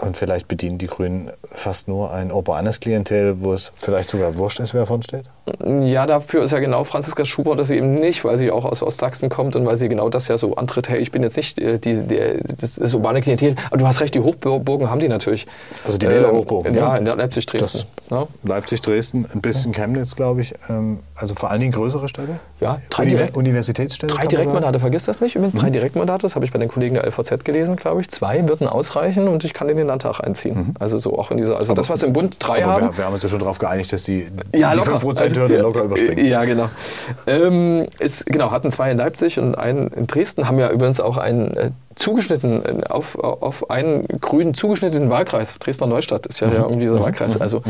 Und vielleicht bedienen die Grünen fast nur ein urbanes Klientel, wo es vielleicht sogar wurscht ist, wer von steht? Ja, dafür ist ja genau Franziska Schubert, dass sie eben nicht, weil sie auch aus Ostsachsen kommt und weil sie genau das ja so antritt, hey, ich bin jetzt nicht äh, die, die, das, das urbane Klientel. Aber du hast recht, die Hochburgen haben die natürlich. Also die Wählerhochburgen. Äh, ja, in Leipzig-Dresden. Ja. Leipzig-Dresden, ein bisschen. Chemnitz, glaube ich. Ähm, also vor allen Dingen größere Städte. Ja, drei Uni direkt, Universitätsstädte. Drei Direktmandate, vergiss das nicht. Übrigens, mhm. drei Direktmandate, das habe ich bei den Kollegen der LVZ gelesen, glaube ich. Zwei würden ausreichen und ich kann in den Landtag einziehen. Mhm. Also so auch in dieser, also aber, das, was im Bund drei haben. Wir, wir, haben uns ja schon darauf geeinigt, dass die, ja, die 5%-Hürde also, locker überspringen. Ja, genau. Ähm, ist, genau, hatten zwei in Leipzig und einen in Dresden, haben ja übrigens auch einen äh, zugeschnitten, äh, auf, auf einen grünen zugeschnittenen Wahlkreis. Dresdner Neustadt ist ja, ja <laughs> irgendwie dieser. Wahlkreis. Also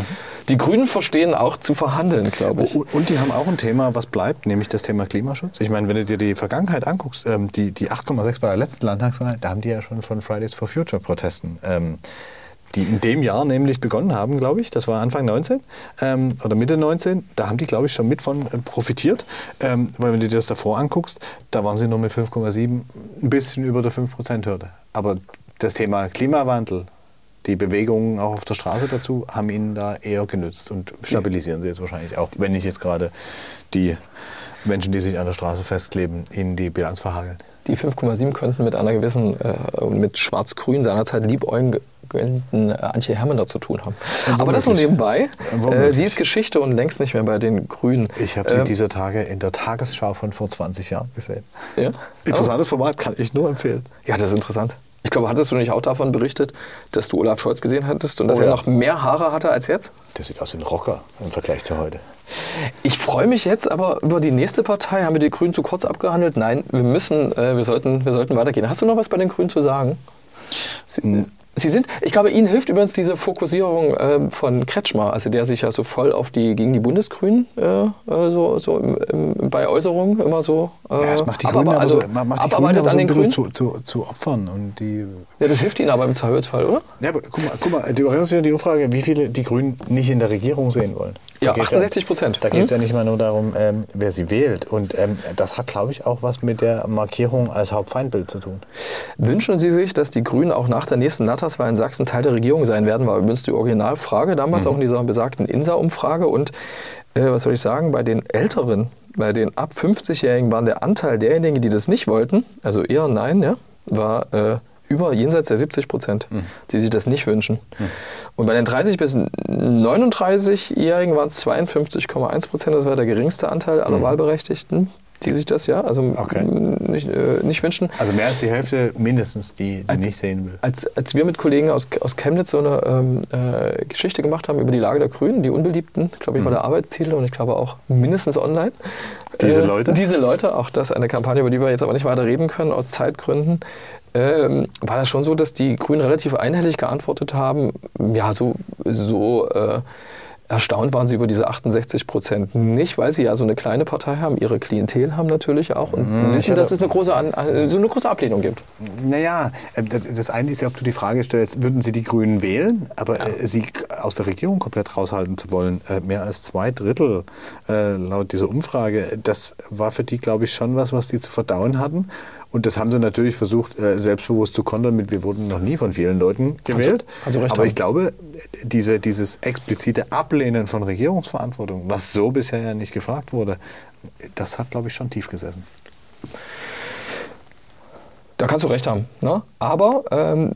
die Grünen verstehen auch zu verhandeln, glaube ich. Und die haben auch ein Thema, was bleibt, nämlich das Thema Klimaschutz. Ich meine, wenn du dir die Vergangenheit anguckst, ähm, die, die 8,6 bei der letzten Landtagswahl, da haben die ja schon von Fridays for Future Protesten ähm, die in dem Jahr nämlich begonnen haben, glaube ich. Das war Anfang 19 ähm, oder Mitte 19. Da haben die, glaube ich, schon mit von äh, profitiert. Ähm, weil wenn du dir das davor anguckst, da waren sie nur mit 5,7 ein bisschen über der 5%-Hürde. Aber das Thema Klimawandel, die Bewegungen auch auf der Straße dazu, haben ihnen da eher genützt und stabilisieren sie jetzt wahrscheinlich auch, wenn nicht jetzt gerade die Menschen, die sich an der Straße festkleben, ihnen die Bilanz verhageln. Die 5,7 könnten mit einer gewissen, äh, mit Schwarz-Grün seinerzeit liebäugigen äh, Antje Hermander zu tun haben. Ja, Aber das nur nebenbei. Äh, sie ist Geschichte und längst nicht mehr bei den Grünen. Ich habe sie ähm, dieser Tage in der Tagesschau von vor 20 Jahren gesehen. Ja? Interessantes oh. Format, kann ich nur empfehlen. Ja, das ist interessant. Ich glaube, hattest du nicht auch davon berichtet, dass du Olaf Scholz gesehen hattest und dass Oh er ja. noch mehr Haare hatte als jetzt? Der sieht aus wie ein Rocker im Vergleich zu heute. Ich freue mich jetzt aber über die nächste Partei. Haben wir die Grünen zu kurz abgehandelt? Nein, wir müssen, äh, wir sollten, wir sollten weitergehen. Hast du noch was bei den Grünen zu sagen? Sie, Sie sind, ich glaube, Ihnen hilft übrigens diese Fokussierung ähm, von Kretschmer, also der sich ja so voll auf die gegen die Bundesgrünen äh, äh, so, so im, im, bei Äußerungen immer so äh, Ja, das macht die Grünen aber, also so, macht die Grünen aber so ein bisschen zu, zu, zu Opfern. Und die, Ja, das hilft Ihnen aber im Zweifelsfall, oder? ja, aber guck mal, guck mal, du erinnerst dich an die Umfrage, wie viele die Grünen nicht in der Regierung sehen wollen. Ja, Da geht's 68 Prozent. Da geht es Hm? ja nicht mal nur darum, ähm, wer sie wählt. Und ähm, das hat, glaube ich, auch was mit der Markierung als Hauptfeindbild zu tun. Wünschen Sie sich, dass die Grünen auch nach der nächsten Landtagswahl in Sachsen Teil der Regierung sein werden? War übrigens die Originalfrage damals auch in dieser besagten INSA-Umfrage. Und äh, was soll ich sagen, bei den Älteren, bei den ab 50-Jährigen war der Anteil derjenigen, die das nicht wollten, also eher nein, ja, war äh, über jenseits der 70 Prozent, die sich das nicht wünschen. Und bei den 30 bis 39-Jährigen waren es 52,1 Prozent, das war der geringste Anteil aller Wahlberechtigten, die sich das ja also Okay. nicht, äh, nicht wünschen. Also mehr als die Hälfte mindestens, die, die Als- nicht sehen will. Als, als wir mit Kollegen aus, aus Chemnitz so eine ähm, äh, Geschichte gemacht haben über die Lage der Grünen, die Unbeliebten, glaube ich, war der Arbeitstitel und ich glaube auch mindestens online. Mhm. Diese Leute? Diese Leute, auch das eine Kampagne, über die wir jetzt aber nicht weiter reden können, aus Zeitgründen. Ähm, war das schon so, dass die Grünen relativ einhellig geantwortet haben, ja, so, so äh, erstaunt waren sie über diese 68 Prozent. Nicht, weil sie ja so eine kleine Partei haben, ihre Klientel haben natürlich auch und Mhm, wissen, dass es eine große, An äh, so eine große Ablehnung gibt. Naja, äh, das eine ist ja, ob du die Frage stellst, würden sie die Grünen wählen, aber äh, sie aus der Regierung komplett raushalten zu wollen, mehr als zwei Drittel laut dieser Umfrage, das war für die, glaube ich, schon was, was die zu verdauen hatten. Und das haben sie natürlich versucht, äh, selbstbewusst zu kontern mit, wir wurden noch nie von vielen Leuten gewählt. kannst du recht aber ich glaube, diese, dieses explizite Ablehnen von Regierungsverantwortung, was so bisher ja nicht gefragt wurde, das hat, glaube ich, schon tief gesessen. Da kannst du recht haben. Ne? Aber ähm,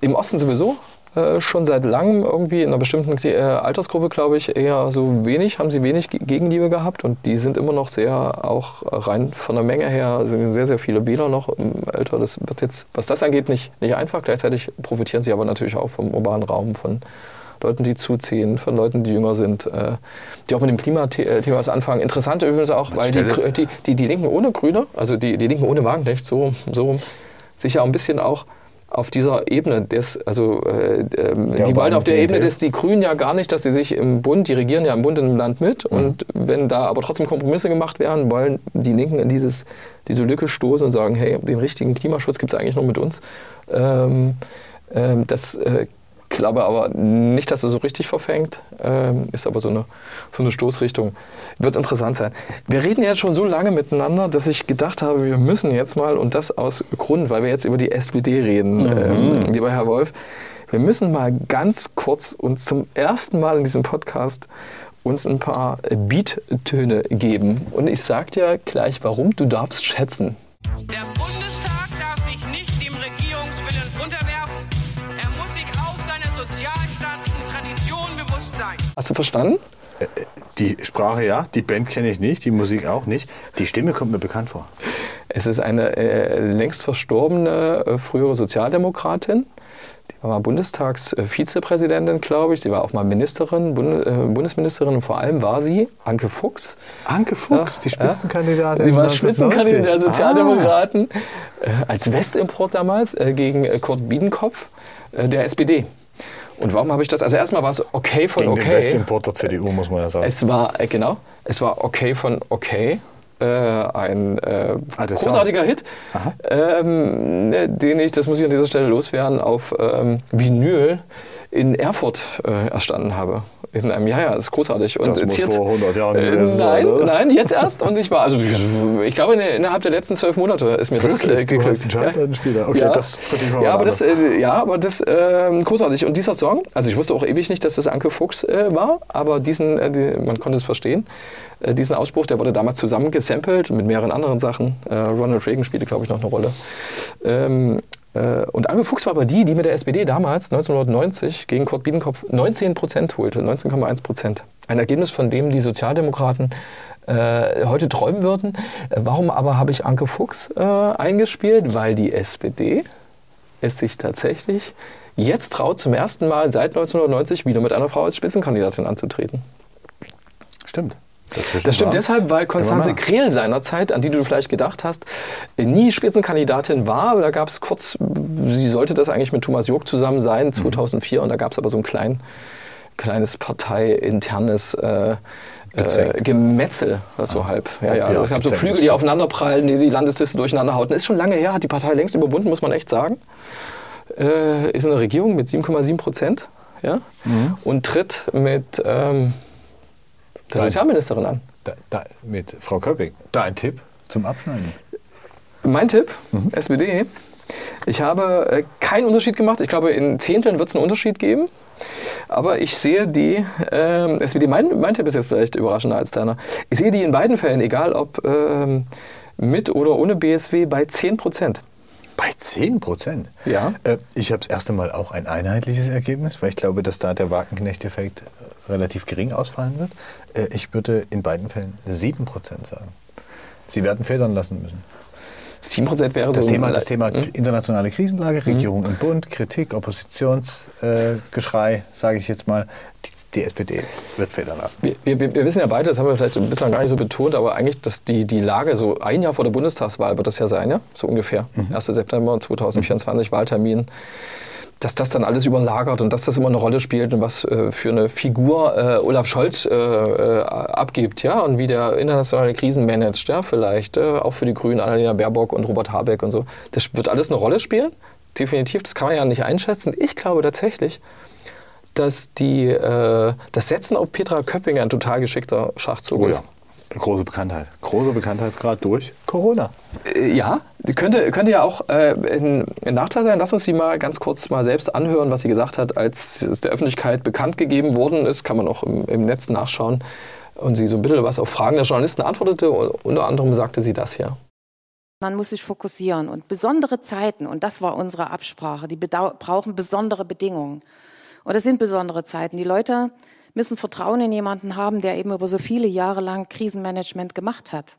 im Osten sowieso äh, schon seit langem irgendwie in einer bestimmten äh, Altersgruppe, glaube ich, eher so wenig, haben sie wenig Ge- Gegenliebe gehabt und die sind immer noch sehr, auch rein von der Menge her, sind sehr, sehr viele Wähler noch im Alter. Das wird jetzt, was das angeht, nicht, nicht einfach. Gleichzeitig profitieren sie aber natürlich auch vom urbanen Raum, von Leuten, die zuziehen, von Leuten, die jünger sind, äh, die auch mit dem Klimathema was anfangen. Interessant übrigens auch, weil die, die, die, die Linken ohne Grüne, also die, die Linken ohne Wagenknecht, so, so rum, sich ja ein bisschen auch auf dieser Ebene des, also äh, ähm, die wollen auf der Ebene des, die Grünen ja gar nicht, dass sie sich im Bund, die regieren ja im Bund und im Land mit. Und wenn da aber trotzdem Kompromisse gemacht werden, wollen die Linken in dieses, diese Lücke stoßen und sagen, hey, den richtigen Klimaschutz gibt es eigentlich nur mit uns. Ähm, ähm, das äh, glaube aber nicht, dass er so richtig verfängt, ähm, ist aber so eine, so eine Stoßrichtung. Wird interessant sein. Wir reden jetzt schon so lange miteinander, dass ich gedacht habe, wir müssen jetzt mal, und das aus Grund, weil wir jetzt über die SPD reden, ähm, lieber Herr Wolf, wir müssen mal ganz kurz und zum ersten Mal in diesem Podcast uns ein paar Beattöne geben. Und ich sag dir gleich warum, du darfst schätzen. Der Bundestag Hast du verstanden? Die Sprache ja, die Band kenne ich nicht, die Musik auch nicht. Die Stimme kommt mir bekannt vor. Es ist eine äh, längst verstorbene äh, frühere Sozialdemokratin. Die war mal Bundestagsvizepräsidentin, glaube ich. Sie war auch mal Ministerin, Bund, äh, Bundesministerin und vor allem war sie Anke Fuchs. Anke Fuchs, die Spitzenkandidatin. Sie war 1990. Spitzenkandidatin der Ah. Sozialdemokraten äh, als Westimport damals äh, gegen äh, Kurt Biedenkopf äh, der SPD. Und warum habe ich das? Also erstmal war es okay von Gegen den okay. Westimport der CDU, muss man ja sagen. Es war, äh, genau, es war okay von okay. Äh, ein äh, Ah, großartiger Hit, ähm, äh, den ich, das muss ich an dieser Stelle loswerden, auf ähm, Vinyl in Erfurt äh, erstanden habe. In einem Jahr, ja, das ist großartig. Und Das muss vor 100 Jahren äh, gewesen Nein, sein, oder? nein, jetzt erst. Und ich war, also ich glaube, in- innerhalb der letzten zwölf Monate ist mir Wirklich? das äh, Du geglückt. hast einen Schallplattenspieler. Okay, das vertiefen wir ja, mal aber das, äh, ja, aber das äh, großartig. Und dieser Song, also ich wusste auch ewig nicht, dass das Anke Fuchs äh, war, aber diesen, äh, die, man konnte es verstehen. Äh, diesen Ausspruch, der wurde damals zusammen gesampelt mit mehreren anderen Sachen. Äh, Ronald Reagan spielte, glaube ich, noch eine Rolle. Ähm, äh, und Anke Fuchs war aber die, die mit der SPD damals 1990 gegen Kurt Biedenkopf 19 Prozent holte, 19,1 Prozent. Ein Ergebnis, von dem die Sozialdemokraten äh, heute träumen würden. Äh, warum aber habe ich Anke Fuchs äh, eingespielt? Weil die SPD es sich tatsächlich jetzt traut, zum ersten Mal seit 1990 wieder mit einer Frau als Spitzenkandidatin anzutreten. Stimmt. Dazwischen Das stimmt deshalb, weil Konstanze. Krehl seinerzeit, an die du vielleicht gedacht hast, nie Spitzenkandidatin war. Da gab es kurz, sie sollte das eigentlich mit Thomas Jog zusammen Mhm. sein, 2004. Und da gab es aber so ein klein, kleines parteiinternes äh, äh. Gemetzel, so halb. Ja, ja. Ja, Also es gab so Flügel, die aufeinanderprallen, die die Landesliste durcheinander hauten. Ist schon lange her, hat die Partei längst überwunden, muss man echt sagen. Äh, ist in der Regierung mit 7,7 Prozent ja? Mhm. und tritt mit ähm, der Nein. Sozialministerin an. Da, da, mit Frau Köpping. Da ein Tipp zum Abschneiden. Mein Tipp, SPD. Ich habe äh, keinen Unterschied gemacht. Ich glaube, in Zehnteln wird es einen Unterschied geben. Aber ich sehe die ähm, SPD, mein, mein Tipp ist jetzt vielleicht überraschender als deiner. Ich sehe die in beiden Fällen, egal ob ähm, mit oder ohne BSW, bei 10 Prozent. Bei 10 Prozent? Ja. Äh, ich habe das erste Mal auch ein einheitliches Ergebnis, weil ich glaube, dass da der Wagenknecht-Effekt äh, relativ gering ausfallen wird. Äh, ich würde in beiden Fällen 7 Prozent sagen. Sie werden federn lassen müssen. 7 Prozent wäre Das so. Thema, das Thema Hm? internationale Krisenlage, Regierung im Bund, Kritik, Oppositionsgeschrei, äh, sage ich jetzt mal. Die, die SPD wird federn lassen. Wir, wir, wir wissen ja beide, das haben wir vielleicht bislang gar nicht so betont, aber eigentlich, dass die, die Lage so ein Jahr vor der Bundestagswahl wird das ja sein, ja? so ungefähr. 1. September 2024, Wahltermin. Dass das dann alles überlagert und dass das immer eine Rolle spielt und was äh, für eine Figur äh, Olaf Scholz äh, äh, abgibt, ja, und wie der internationale Krisen managt, ja, vielleicht, äh, auch für die Grünen, Annalena Baerbock und Robert Habeck und so. Das wird alles eine Rolle spielen, definitiv, das kann man ja nicht einschätzen. Ich glaube tatsächlich, dass die, äh, das Setzen auf Petra Köpping ein total geschickter Schachzug Oh ist. ja. Große Bekanntheit. Großer Bekanntheitsgrad durch Corona. Äh, Ja, könnte, könnte ja auch äh, ein, Nachteil sein. Lass uns die mal ganz kurz mal selbst anhören, was sie gesagt hat, als es der Öffentlichkeit bekannt gegeben worden ist. Kann man auch im, im Netz nachschauen. Und sie so ein bisschen was auf Fragen der Journalisten antwortete. Und unter anderem sagte sie das hier. Man muss sich fokussieren und besondere Zeiten, und das war unsere Absprache, die brauchen besondere Bedingungen. Und das sind besondere Zeiten. Die Leute müssen Vertrauen in jemanden haben, der eben über so viele Jahre lang Krisenmanagement gemacht hat.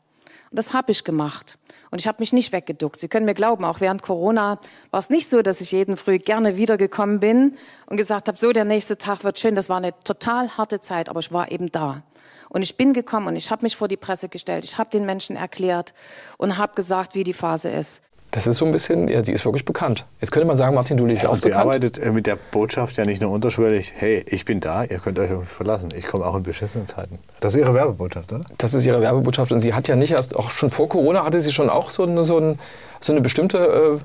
Und das habe ich gemacht. Und ich habe mich nicht weggeduckt. Sie können mir glauben, auch während Corona war es nicht so, dass ich jeden Früh gerne wiedergekommen bin und gesagt habe, so der nächste Tag wird schön. Das war eine total harte Zeit, aber ich war eben da. Und ich bin gekommen und ich habe mich vor die Presse gestellt. Ich habe den Menschen erklärt und habe gesagt, wie die Phase ist. Das ist so ein bisschen, ja, sie ist wirklich bekannt. Jetzt könnte man sagen, Martin Dulli ist Ja, auch und sie arbeitet äh, mit der Botschaft ja nicht nur unterschwellig, hey, ich bin da, ihr könnt euch verlassen. Ich komme auch in beschissenen Zeiten. Das ist ihre Werbebotschaft, oder? Das ist ihre Werbebotschaft und sie hat ja nicht erst, auch schon vor Corona hatte sie schon auch so eine, so ein, so eine bestimmte, äh,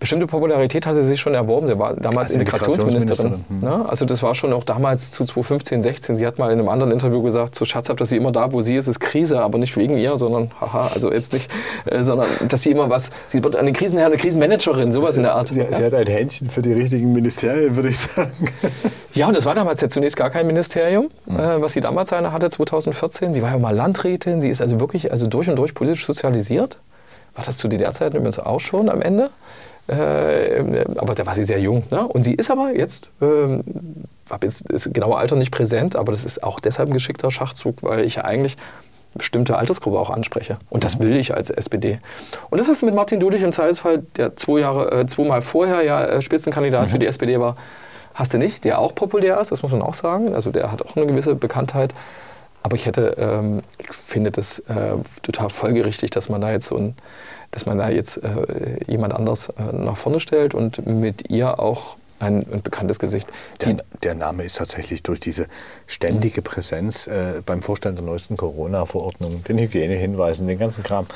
bestimmte Popularität hatte sie sich schon erworben. Sie war damals Als Integrationsministerin. Integrationsministerin, Ne? Also das war schon auch damals zu 2015, 16. Sie hat mal in einem anderen Interview gesagt, so scherzhaft, dass sie immer da, wo sie ist, ist Krise, aber nicht wegen ihr, sondern, haha, also jetzt nicht, äh, sondern dass sie immer was, sie wird eine Krisenherr, eine Krisenmanagerin, sowas in der Art. Sie, sie hat ein Händchen für die richtigen Ministerien, würde ich sagen. <laughs> Ja, und das war damals ja zunächst gar kein Ministerium, äh, was sie damals eine hatte, 2014. Sie war ja mal Landrätin, sie ist also wirklich also durch und durch politisch sozialisiert. War das zu DDR-Zeiten übrigens auch schon am Ende. Äh, aber da war sie sehr jung. Ne? Und sie ist aber jetzt, ähm, habe jetzt das genaue Alter nicht präsent, aber das ist auch deshalb ein geschickter Schachzug, weil ich ja eigentlich eine bestimmte Altersgruppe auch anspreche. Und das will ich als SPD. Und das hast du mit Martin Dulich im Zweifelsfall, der zwei Jahre, äh, zweimal vorher ja äh, Spitzenkandidat für die SPD war, hast du nicht, der auch populär ist, das muss man auch sagen. Also der hat auch eine gewisse Bekanntheit. Aber ich hätte, ähm, ich finde das äh, total folgerichtig, dass man da jetzt so ein, dass man da jetzt äh, jemand anders äh, nach vorne stellt und mit ihr auch ein, ein bekanntes Gesicht. Der, der Name ist tatsächlich durch diese ständige Präsenz äh, beim Vorstellen der neuesten Corona-Verordnung, den Hygienehinweisen, den ganzen Kram.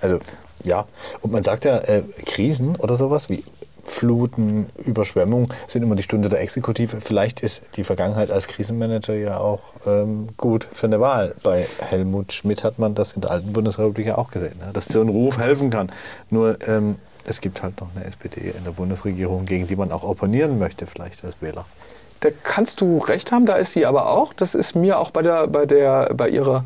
Also ja, und man sagt ja, äh, Krisen oder sowas wie Fluten, Überschwemmung sind immer die Stunde der Exekutive. Vielleicht ist die Vergangenheit als Krisenmanager ja auch ähm, gut für eine Wahl. Bei Helmut Schmidt hat man das in der alten Bundesrepublik ja auch gesehen, ne? dass so ein Ruf helfen kann. Nur ähm, es gibt halt noch eine SPD in der Bundesregierung, gegen die man auch opponieren möchte, vielleicht als Wähler. Da kannst du recht haben, da ist sie aber auch. Das ist mir auch bei, der, bei, der, bei ihrer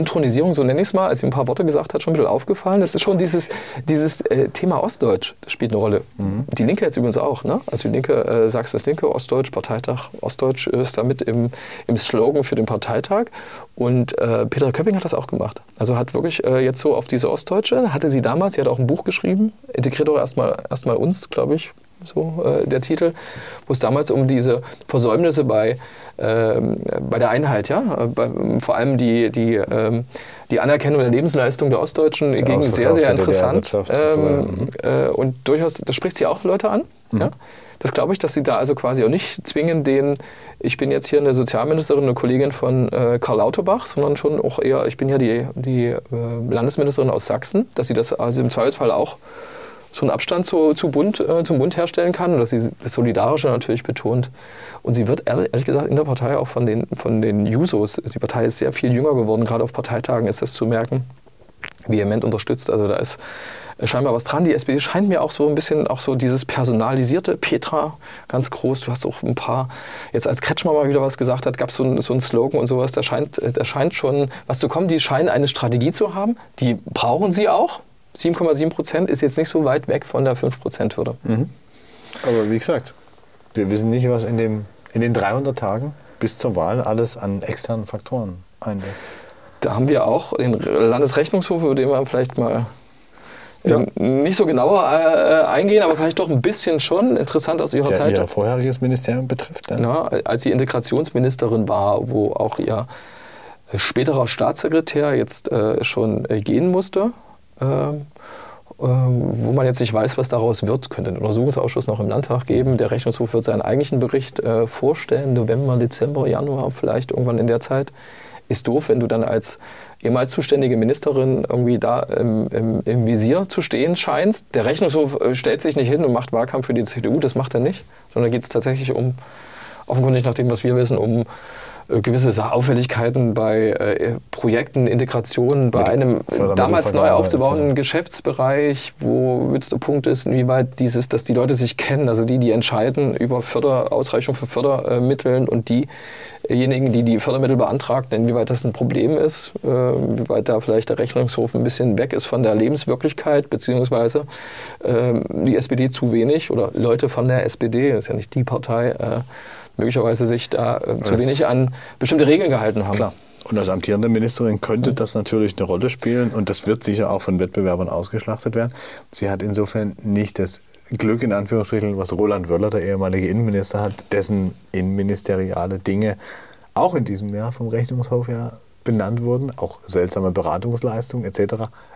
Intronisierung, so nenne ich es mal, als sie ein paar Worte gesagt hat, schon ein bisschen aufgefallen. Das ist schon dieses, dieses äh, Thema Ostdeutsch, das spielt eine Rolle. Die Linke jetzt übrigens auch. Ne? Also die Linke, äh, sagst das Linke, Ostdeutsch, Parteitag, Ostdeutsch ist damit im, im Slogan für den Parteitag. Und äh, Petra Köpping hat das auch gemacht. Also hat wirklich äh, jetzt so auf diese Ostdeutsche, hatte sie damals, sie hat auch ein Buch geschrieben, integriert auch erstmal erstmal uns, glaube ich, so äh, der Titel, wo es damals um diese Versäumnisse bei, ähm, bei der Einheit, ja, bei, vor allem die, die, ähm, die Anerkennung der Lebensleistung der Ostdeutschen der ging sehr, sehr interessant. Ähm, äh, und durchaus, das spricht sie auch Leute an. Mhm. Ja? Das glaube ich, dass sie da also quasi auch nicht zwingen, den, ich bin jetzt hier eine Sozialministerin, eine Kollegin von äh, Karl Lauterbach, sondern schon auch eher, ich bin ja die, die äh, Landesministerin aus Sachsen, dass sie das also im Zweifelsfall auch so einen Abstand zu, zu Bund, äh, zum Bund herstellen kann und dass sie das Solidarische natürlich betont. Und sie wird ehrlich gesagt in der Partei auch von den, von den Jusos, die Partei ist sehr viel jünger geworden, gerade auf Parteitagen ist das zu merken, vehement unterstützt. Also da ist scheinbar was dran. Die SPD scheint mir auch so ein bisschen auch so dieses personalisierte Petra ganz groß. Du hast auch ein paar, jetzt als Kretschmer mal wieder was gesagt hat, gab es so, ein, so einen Slogan und sowas, da scheint, da scheint schon was zu kommen. Die scheinen eine Strategie zu haben. Die brauchen sie auch. 7,7 Prozent ist jetzt nicht so weit weg von der 5 Prozent Hürde. Mhm. Aber wie gesagt, wir wissen nicht, was in, dem, in den 300 Tagen bis zur Wahl alles an externen Faktoren einwirkt. Da haben wir auch den Landesrechnungshof, über den wir vielleicht mal ja. nicht so genauer äh, eingehen, aber vielleicht doch ein bisschen schon. Interessant aus Ihrer Der Zeit. Ihr vorheriges Ministerium betrifft. Dann. Ja, als sie Integrationsministerin war, wo auch ihr späterer Staatssekretär jetzt äh, schon äh, gehen musste. Ähm, ähm, wo man jetzt nicht weiß, was daraus wird, könnte ein Untersuchungsausschuss noch im Landtag geben. Der Rechnungshof wird seinen eigentlichen Bericht äh, vorstellen, November, Dezember, Januar vielleicht irgendwann in der Zeit. Ist doof, wenn du dann als ehemals zuständige Ministerin irgendwie da im, im, im, Visier zu stehen scheinst. Der Rechnungshof äh, stellt sich nicht hin und macht Wahlkampf für die CDU, das macht er nicht, sondern geht es tatsächlich um, offenkundig nach dem, was wir wissen, um gewisse Auffälligkeiten bei äh, Projekten, Integrationen, bei einem damals neu aufzubauenden Geschäftsbereich, wo jetzt der Punkt ist, inwieweit dieses, dass die Leute sich kennen, also die, die entscheiden über Förder, Ausreichung von Fördermitteln und diejenigen, die die Fördermittel beantragten, inwieweit das ein Problem ist, äh, inwieweit da vielleicht der Rechnungshof ein bisschen weg ist von der Lebenswirklichkeit, beziehungsweise äh, die SPD zu wenig oder Leute von der SPD, das ist ja nicht die Partei, äh, möglicherweise sich da äh, zu wenig an bestimmte Regeln gehalten haben. Klar. Und als amtierende Ministerin könnte das natürlich eine Rolle spielen und das wird sicher auch von Wettbewerbern ausgeschlachtet werden. Sie hat insofern nicht das Glück in Anführungsstrichen, was Roland Wöller, der ehemalige Innenminister, hat, dessen innenministeriale Dinge auch in diesem Jahr vom Rechnungshof ja benannt wurden, auch seltsame Beratungsleistungen etc.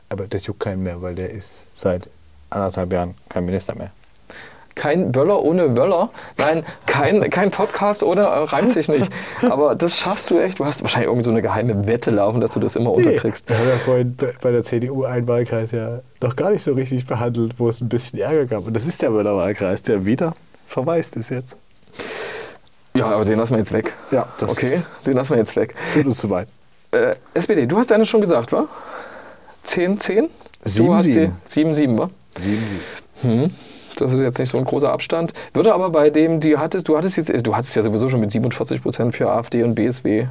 Aber das juckt keinen mehr, weil der ist seit anderthalb Jahren kein Minister mehr kein Böller ohne Wöller. Nein, kein, kein Podcast ohne äh, reimt sich nicht. <laughs> Aber das schaffst du echt. Du hast wahrscheinlich irgendwie so eine geheime Wette laufen, dass du das immer nee, unterkriegst. Wir haben ja vorhin bei der CDU einen Wahlkreis ja noch gar nicht so richtig behandelt, wo es ein bisschen Ärger gab. Und das ist der Wöller-Wahlkreis, der wieder verweist ist jetzt. Ja, aber den lassen wir jetzt weg. Ja, das Okay, den lassen wir jetzt weg. <laughs> Führt uns zu weit. Äh, SPD, du hast deine schon gesagt, wa? 10, 10? 7, 7. 7, 7, wa? 7, 7. Hm. Das ist jetzt nicht so ein großer Abstand. Würde aber bei dem, die hattest, du hattest jetzt, du hattest ja sowieso schon mit 47 Prozent für AfD und BSW,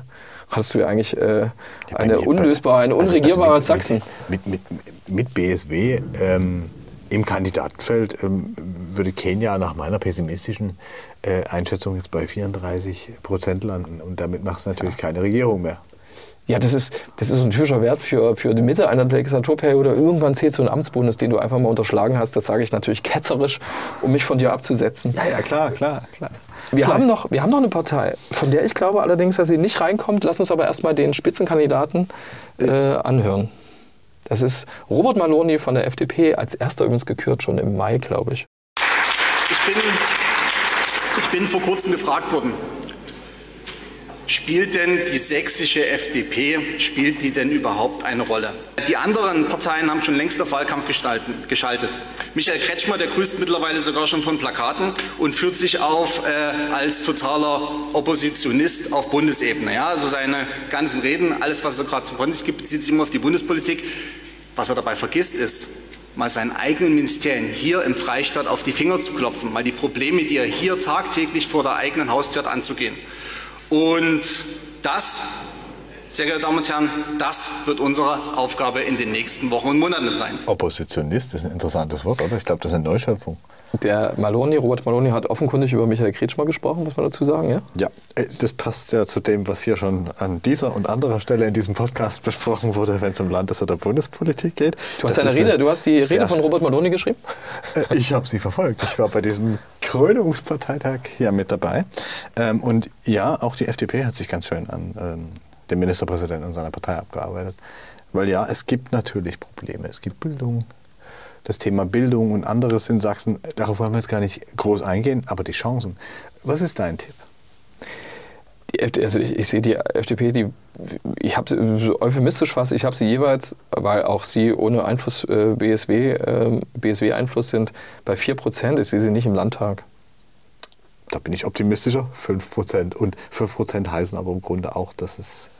hattest du ja eigentlich äh, eine unlösbare, eine also unregierbare also mit, Sachsen. Mit, mit, mit BSW ähm, im Kandidatenfeld ähm, würde Kenia nach meiner pessimistischen äh, Einschätzung jetzt bei 34 Prozent landen. Und damit macht es natürlich ja. keine Regierung mehr. Ja, das ist, das ist ein typischer Wert für, für die Mitte einer Legislaturperiode. Irgendwann zählt so ein Amtsbonus, den du einfach mal unterschlagen hast. Das sage ich natürlich ketzerisch, um mich von dir abzusetzen. Ja, ja, klar, klar, klar. Wir haben, noch, wir haben noch eine Partei, von der ich glaube allerdings, dass sie nicht reinkommt. Lass uns aber erstmal den Spitzenkandidaten äh, anhören. Das ist Robert Maloney von der FDP, als erster übrigens gekürt, schon im Mai, glaube ich. Ich bin, ich bin vor kurzem gefragt worden, Spielt denn die sächsische FDP, spielt die denn überhaupt eine Rolle? Die anderen Parteien haben schon längst auf Wahlkampf geschaltet. Michael Kretschmer, der grüßt mittlerweile sogar schon von Plakaten und führt sich auf äh, als totaler Oppositionist auf Bundesebene. Ja, also seine ganzen Reden, alles, was er gerade von sich gibt, bezieht sich immer auf die Bundespolitik. Was er dabei vergisst, ist, mal seinen eigenen Ministerien hier im Freistaat auf die Finger zu klopfen, mal die Probleme, die er hier tagtäglich vor der eigenen Haustür hat, anzugehen. Und das, sehr geehrte Damen und Herren, das wird unsere Aufgabe in den nächsten Wochen und Monaten sein. Oppositionist ist ein interessantes Wort, oder? Ich glaube, das ist eine Neuschöpfung. Der Maloney, Robert Maloney hat offenkundig über Michael Kretschmer gesprochen, muss man dazu sagen, ja? Ja, äh, das passt ja zu dem, was hier schon an dieser und anderer Stelle in diesem Podcast besprochen wurde, wenn es um Landes- oder Bundespolitik geht. Du hast, eine Rede, du hast die Rede von Robert Maloney geschrieben? Äh, ich habe sie verfolgt. Ich war bei diesem Krönungsparteitag hier mit dabei. Ähm, und ja, auch die FDP hat sich ganz schön an ähm, den Ministerpräsidenten und seiner Partei abgearbeitet. Weil ja, es gibt natürlich Probleme. Es gibt Bildung, das Thema Bildung und anderes in Sachsen. Darauf wollen wir jetzt gar nicht groß eingehen, aber die Chancen. Was ist dein Tipp? Also ich, ich, sehe die FDP, die, ich habe so euphemistisch fast, ich habe sie jeweils, weil auch sie ohne Einfluss äh, BSW, äh, BSW-Einfluss sind, bei 4 Prozent. Ich sehe sie nicht im Landtag. Da bin ich optimistischer, 5 Prozent. Und 5 Prozent heißen aber im Grunde auch, dass es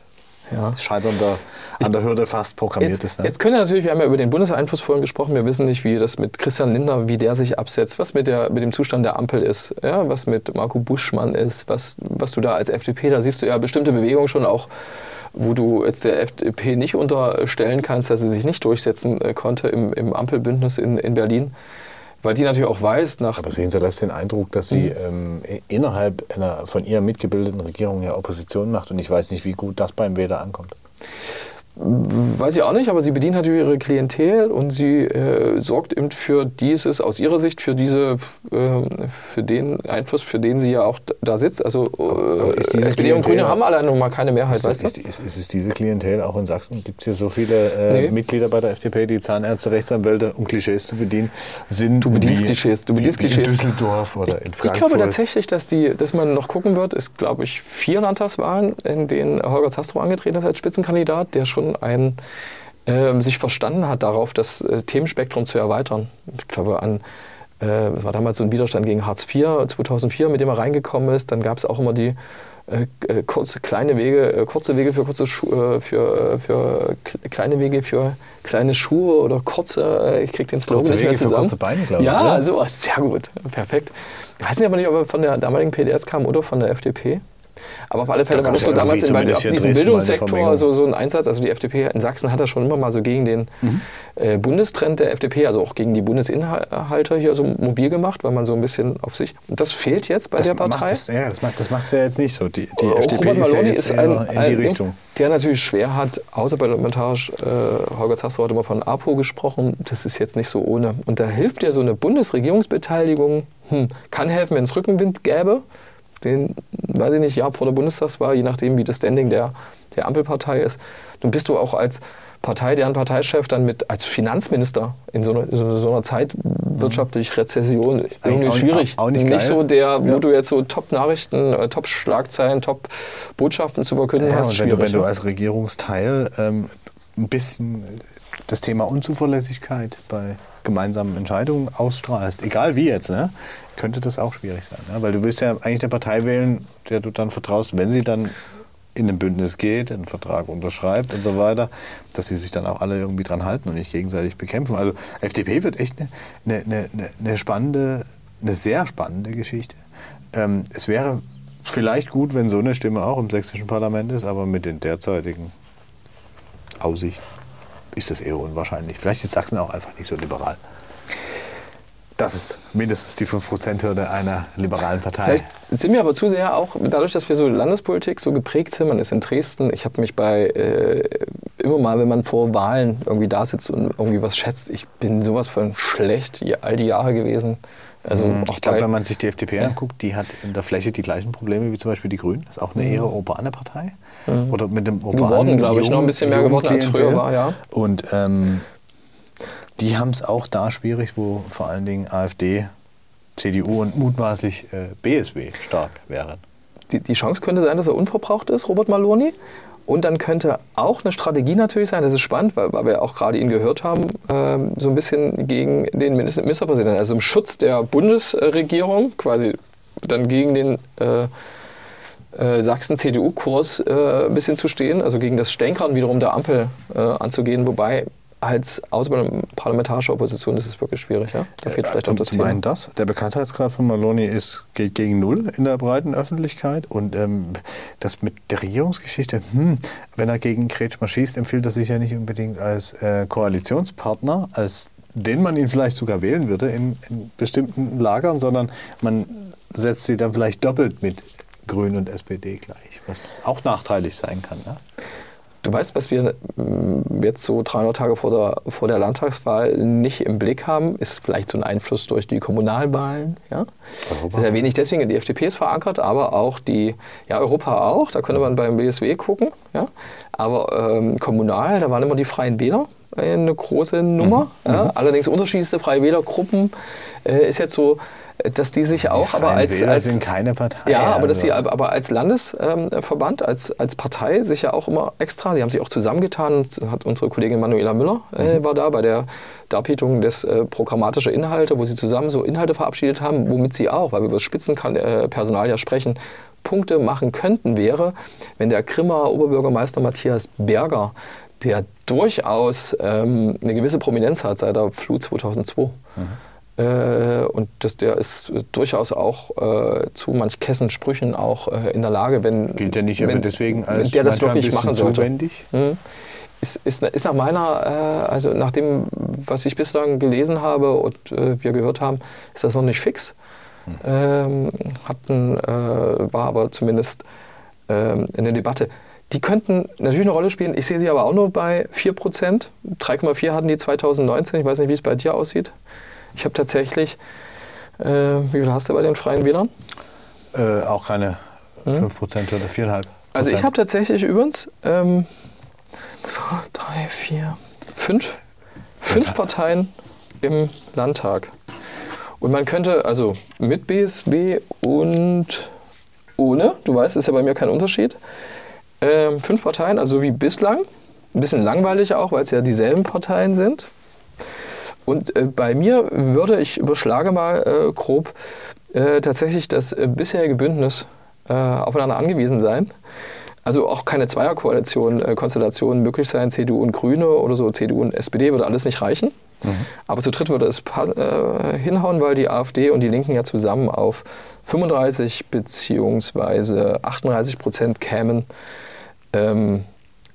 ja. Scheitern da an der Hürde fast programmiert jetzt, ist. Ne? Jetzt können wir natürlich, wir haben ja über den Bundeseinfluss vorhin gesprochen, wir wissen nicht, wie das mit Christian Lindner, wie der sich absetzt, was mit, der, mit dem Zustand der Ampel ist, ja, was mit Marco Buschmann ist, was, was du da als FDP, da siehst du ja bestimmte Bewegungen schon auch, wo du jetzt der FDP nicht unterstellen kannst, dass sie sich nicht durchsetzen äh, konnte im, im Ampelbündnis in, in Berlin weil die natürlich auch weiß nach. Aber sie hinterlässt den Eindruck, dass sie mhm. ähm, innerhalb einer von ihr mitgebildeten Regierung ja Opposition macht und ich weiß nicht, wie gut das beim Wähler ankommt. Weiß ich auch nicht, aber sie bedient natürlich ihre Klientel und sie äh, sorgt eben für dieses, aus ihrer Sicht, für diese, äh, für den Einfluss, für den sie ja auch da sitzt. Also äh, SPD und Grüne haben alle noch mal keine Mehrheit, ist, weißt du? Ist, ist, ist, es diese Klientel auch in Sachsen? Gibt es hier so viele äh, nee. Mitglieder bei der FDP, die Zahnärzte, Rechtsanwälte, um Klischees zu bedienen, sind? Du bedienst Klischees, du bedienst Klischees. In Düsseldorf oder in Frankfurt. Ich glaube tatsächlich, dass, die, dass man noch gucken wird, ist, glaube ich, vier Landtagswahlen, in denen Holger Zastro angetreten ist als Spitzenkandidat, der schon schon ein, äh, sich verstanden hat darauf, das äh, Themenspektrum zu erweitern. Ich glaube an äh, war damals so ein Widerstand gegen Hartz IV 2004, mit dem er reingekommen ist. Dann gab es auch immer die äh, äh, kurze kleine Wege, äh, kurze Wege für kurze Schuhe, für, für kleine Wege für kleine Schuhe oder kurze, ich kriege den Slogan kurze nicht mehr Wege zusammen. Für kurze Beine, glaube ja, ich. Ja, sowas, sehr gut, perfekt. Ich weiß nicht aber nicht, ob er von der damaligen PDS kam oder von der FDP. Aber auf alle Fälle war das so damals in, bei, diesem Bildungssektor so, so ein Einsatz. Also die FDP in Sachsen hat das schon immer mal so gegen den mhm. äh, Bundestrend der FDP, also auch gegen die Bundesinhalter hier so mobil gemacht, weil man so ein bisschen auf sich. Und das fehlt jetzt bei das der Partei. Das, ja, das macht das macht's ja jetzt nicht so. Die, die FDP ist ja jetzt ist ein, in die Richtung. Der natürlich schwer hat, außerparlamentarisch, äh, Holger Zastrow hat immer von APO gesprochen, das ist jetzt nicht so ohne. Und da hilft ja so eine Bundesregierungsbeteiligung, hm, kann helfen, wenn es Rückenwind gäbe den, weiß ich nicht, Jahr vor der Bundestagswahl, je nachdem, wie das Standing der, der Ampelpartei ist. Nun bist du auch als Partei, deren Parteichef dann mit als Finanzminister in so einer, in so einer Zeit wirtschaftlich Rezession ist irgendwie auch, schwierig. Auch, nicht, nicht so der, wo ja. du jetzt so Top-Nachrichten, äh, Top-Schlagzeilen, Top-Botschaften zu verkünden ja, hast. Und wenn du, wenn du als Regierungsteil ähm, ein bisschen das Thema Unzuverlässigkeit bei gemeinsamen Entscheidungen ausstrahlst, egal wie jetzt, ne, könnte das auch schwierig sein. Ne? Weil du willst ja eigentlich eine Partei wählen, der du dann vertraust, wenn sie dann in ein Bündnis geht, einen Vertrag unterschreibt und so weiter, dass sie sich dann auch alle irgendwie dran halten und nicht gegenseitig bekämpfen. Also FDP wird echt eine, eine, eine, eine spannende, eine sehr spannende Geschichte. Ähm, es wäre vielleicht gut, wenn so eine Stimme auch im sächsischen Parlament ist, aber mit den derzeitigen Aussichten ist das eher unwahrscheinlich. Vielleicht ist Sachsen auch einfach nicht so liberal. Das ist mindestens die 5%-Hürde einer liberalen Partei. Vielleicht sind wir aber zu sehr auch, dadurch, dass wir so Landespolitik so geprägt sind, man ist in Dresden, ich habe mich bei, äh, immer mal, wenn man vor Wahlen irgendwie da sitzt und irgendwie was schätzt, ich bin sowas von schlecht all die Jahre gewesen. Also mhm. ich glaube, wenn man sich die FDP ja. anguckt, die hat in der Fläche die gleichen Probleme wie zum Beispiel die Grünen. Das ist auch eine eher urbane Partei. Mhm. Oder mit dem urbanen Geworden, glaube ich, noch ein bisschen mehr geworden als früher war, ja. Und ähm, die haben es auch da schwierig, wo vor allen Dingen AfD, CDU und mutmaßlich äh, BSW stark wären. Die, die Chance könnte sein, dass er unverbraucht ist, Robert Maloney. Und dann könnte auch eine Strategie natürlich sein, das ist spannend, weil, weil wir auch gerade ihn gehört haben, ähm, so ein bisschen gegen den Ministerpräsidenten, also im Schutz der Bundesregierung, quasi dann gegen den äh, äh, Sachsen-CDU-Kurs äh, ein bisschen zu stehen, also gegen das Stänkern wiederum der Ampel äh, anzugehen, wobei als außerparlamentarische Opposition ist es wirklich schwierig. Ja? Da fehlt vielleicht zum, auch das zum einen das. Der Bekanntheitsgrad von Maloney ist geht gegen null in der breiten Öffentlichkeit. Und ähm, das mit der Regierungsgeschichte, hm, wenn er gegen Kretschmer schießt, empfiehlt er sich ja nicht unbedingt als äh, Koalitionspartner, als denen man ihn vielleicht sogar wählen würde in, in bestimmten Lagern, sondern man setzt sie dann vielleicht doppelt mit Grün und SPD gleich, was auch nachteilig sein kann. Ne? Du weißt, was wir mm, jetzt so 300 Tage vor der, vor der Landtagswahl nicht im Blick haben, ist vielleicht so ein Einfluss durch die Kommunalwahlen. Ja? Das ist ja wenig deswegen, die FDP ist verankert, aber auch die, ja, Europa auch, da könnte man beim BSW gucken. Ja? Aber ähm, kommunal, da waren immer die Freien Wähler eine große Nummer. Mhm. Ja? Allerdings unterschiedlichste Freie Wählergruppen äh, ist jetzt so dass die sich auch die aber als, als sind keine Partei. ja, aber dass also. sie aber als Landesverband, als, als Partei sich ja auch immer extra, sie haben sich auch zusammengetan, hat unsere Kollegin Manuela Müller äh, Mhm. war da bei der Darbietung des äh, programmatischer Inhalte, wo sie zusammen so Inhalte verabschiedet haben, womit sie auch, weil wir über das Spitzenpersonal ja sprechen, Punkte machen könnten, wäre, wenn der Grimmer Oberbürgermeister Matthias Berger, der durchaus ähm, eine gewisse Prominenz hat seit der Flut 2002, äh, und das, der ist äh, durchaus auch äh, zu manch Kessensprüchen auch äh, in der Lage, wenn, Gilt er nicht wenn, aber deswegen als wenn der das wirklich machen sollte. zuwendig? Mhm. Ist, ist, ist nach meiner, äh, also nach dem, was ich bislang gelesen habe und äh, wir gehört haben, ist das noch nicht fix. Ähm, hatten, war aber zumindest ähm, eine Debatte. Die könnten natürlich eine Rolle spielen. Ich sehe sie aber auch nur bei 4%. 3,4 hatten die 2019. Ich weiß nicht, wie es bei dir aussieht. Ich habe tatsächlich, äh, wie viel hast du bei den Freien Wählern? Äh, auch keine 5% oder 4,5%. Also ich habe tatsächlich übrigens ähm, zwei, drei, vier, fünf, fünf Parteien im Landtag. Und man könnte, also mit BSW und ohne, du weißt, ist ja bei mir kein Unterschied, ähm, fünf Parteien, also wie bislang. Ein bisschen langweilig auch, weil es ja dieselben Parteien sind. Und äh, bei mir würde, ich überschlage mal äh, grob, äh, tatsächlich das äh, bisherige Bündnis äh, aufeinander angewiesen sein. Also auch keine Zweierkoalition, äh, Konstellation möglich sein, CDU und Grüne oder so, CDU und SPD würde alles nicht reichen. Aber zu dritt würde es hinhauen, weil die AfD und die Linken ja zusammen auf 35 beziehungsweise 38 Prozent kämen ähm,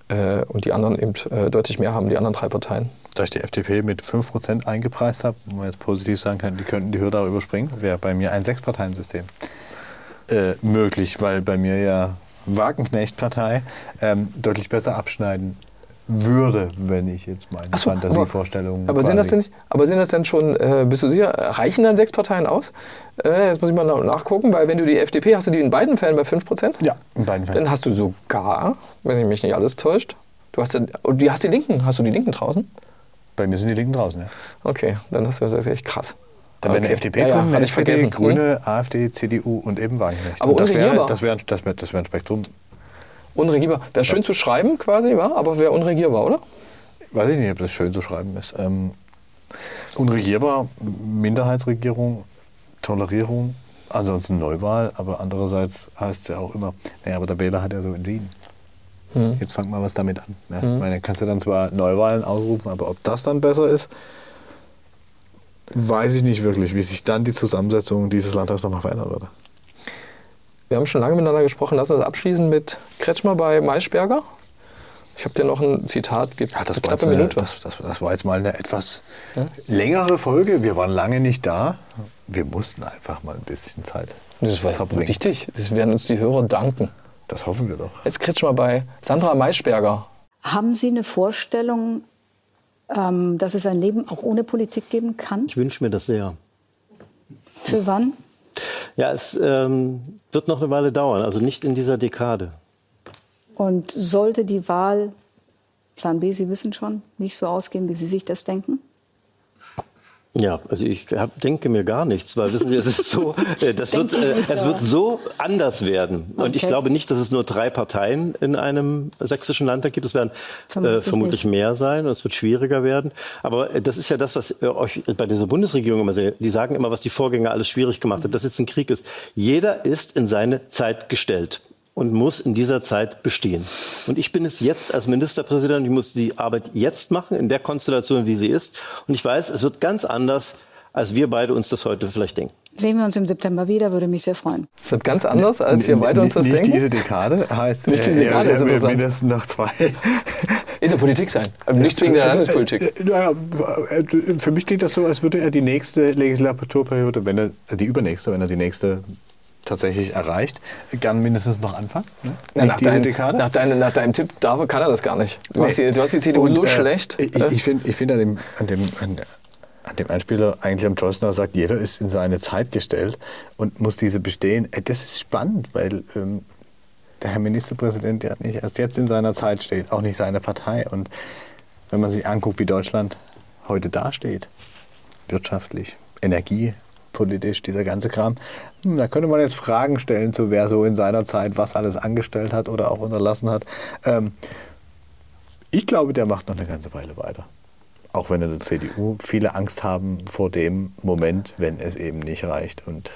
äh, und die anderen eben deutlich mehr haben, die anderen drei Parteien. Da ich die FDP mit 5% eingepreist habe, wo man jetzt positiv sagen kann, die könnten die Hürde auch überspringen, wäre bei mir ein Sechsparteiensystem äh, möglich, weil bei mir ja Wagenknecht-Partei ähm, deutlich besser abschneiden würde, wenn ich jetzt meine so, Fantasievorstellungen. Aber sind, das denn, aber sind das denn schon, äh, bist du sicher, reichen dann sechs Parteien aus? Äh, jetzt muss ich mal na- nachgucken, weil wenn du die FDP, hast du die in beiden Fällen bei 5%? Ja, in beiden Fällen. Dann hast du sogar, wenn ich mich nicht alles täuscht, du hast, du hast die Linken, hast du die Linken draußen? Bei mir sind die Linken draußen, ja. Okay, dann hast du das echt krass. Dann wäre eine Okay. FDP Ja, ja, drin, hab eine SPD. Grüne, AfD, CDU und eben Wagenknecht. Aber Und das wäre unregierbar. das wäre das wäre, das wäre ein Spektrum, Unregierbar. Wäre schön zu schreiben quasi, wa? aber wäre unregierbar, oder? weiß ich nicht, ob das schön zu schreiben ist. Ähm, unregierbar, Minderheitsregierung, Tolerierung, ansonsten Neuwahl, aber andererseits heißt es ja auch immer, naja, aber der Wähler hat ja so entschieden. Hm. Jetzt fangt mal was damit an. Ne? Mhm. Ich meine, kannst du dann zwar Neuwahlen ausrufen, aber ob das dann besser ist, weiß ich nicht wirklich, wie sich dann die Zusammensetzung dieses Landtags nochmal verändern würde. Wir haben schon lange miteinander gesprochen. Lass uns abschließen mit Kretschmer bei Maischberger. Ich habe dir noch ein Zitat, gibt Ja, das, war jetzt eine, das, das, das war jetzt mal eine etwas Ja? längere Folge. Wir waren lange nicht da. Wir mussten einfach mal ein bisschen Zeit Das war verbringen. wichtig. Das werden uns die Hörer danken. Das hoffen wir doch. Jetzt Kretschmer bei Sandra Maischberger. Haben Sie eine Vorstellung, ähm, dass es ein Leben auch ohne Politik geben kann? Ich wünsche mir das sehr. Für wann? Ja, es ähm, wird noch eine Weile dauern, also nicht in dieser Dekade. Und sollte die Wahl, Plan B, Sie wissen schon, nicht so ausgehen, wie Sie sich das denken? Ja, also ich hab, denke mir gar nichts, weil wissen Sie, es ist so, äh, <laughs> das wird, äh, es wird so anders werden. Und ich glaube nicht, dass es nur drei Parteien in einem sächsischen Landtag gibt. Es werden Vermutlich äh, vermutlich mehr sein und es wird schwieriger werden. Aber äh, das ist ja das, was äh, euch bei dieser Bundesregierung immer sehr, die sagen immer, was die Vorgänger alles schwierig gemacht haben, dass jetzt ein Krieg ist. Jeder ist in seine Zeit gestellt und muss in dieser Zeit bestehen. Und ich bin es jetzt als Ministerpräsident, ich muss die Arbeit jetzt machen, in der Konstellation, wie sie ist. Und ich weiß, es wird ganz anders, als wir beide uns das heute vielleicht denken. Sehen wir uns im September wieder, würde mich sehr freuen. Es wird ganz anders, als wir beide uns das nicht denken. diese Dekade heißt, Nicht diese er- Dekade ist er will interessant. mindestens noch zwei. In der Politik sein, aber nicht in der Landespolitik. Naja, für mich klingt das so, als würde er die nächste Legislaturperiode, wenn er die übernächste, wenn er die nächste tatsächlich erreicht, gern mindestens noch anfangen. Ne? Nicht nach, diese dein, Dekade. nach, dein, nach deinem Tipp da kann er das gar nicht. Du, hast, die, du hast die CDU Und, so äh, schlecht. Ich, äh, ich finde ich find an, dem, an, dem, an, an dem Einspieler eigentlich am Joyce sagt, jeder ist in seine Zeit gestellt und muss diese bestehen. Äh, Das ist spannend, weil ähm, der Herr Ministerpräsident ja nicht erst jetzt in seiner Zeit steht, auch nicht seine Partei. Und wenn man sich anguckt, wie Deutschland heute dasteht, wirtschaftlich, energiepolitisch, dieser ganze Kram, hm, da könnte man jetzt Fragen stellen zu wer so in seiner Zeit was alles angestellt hat oder auch unterlassen hat. Ähm, ich glaube, der macht noch eine ganze Weile weiter. Auch wenn in der CDU viele Angst haben vor dem Moment, wenn es eben nicht reicht und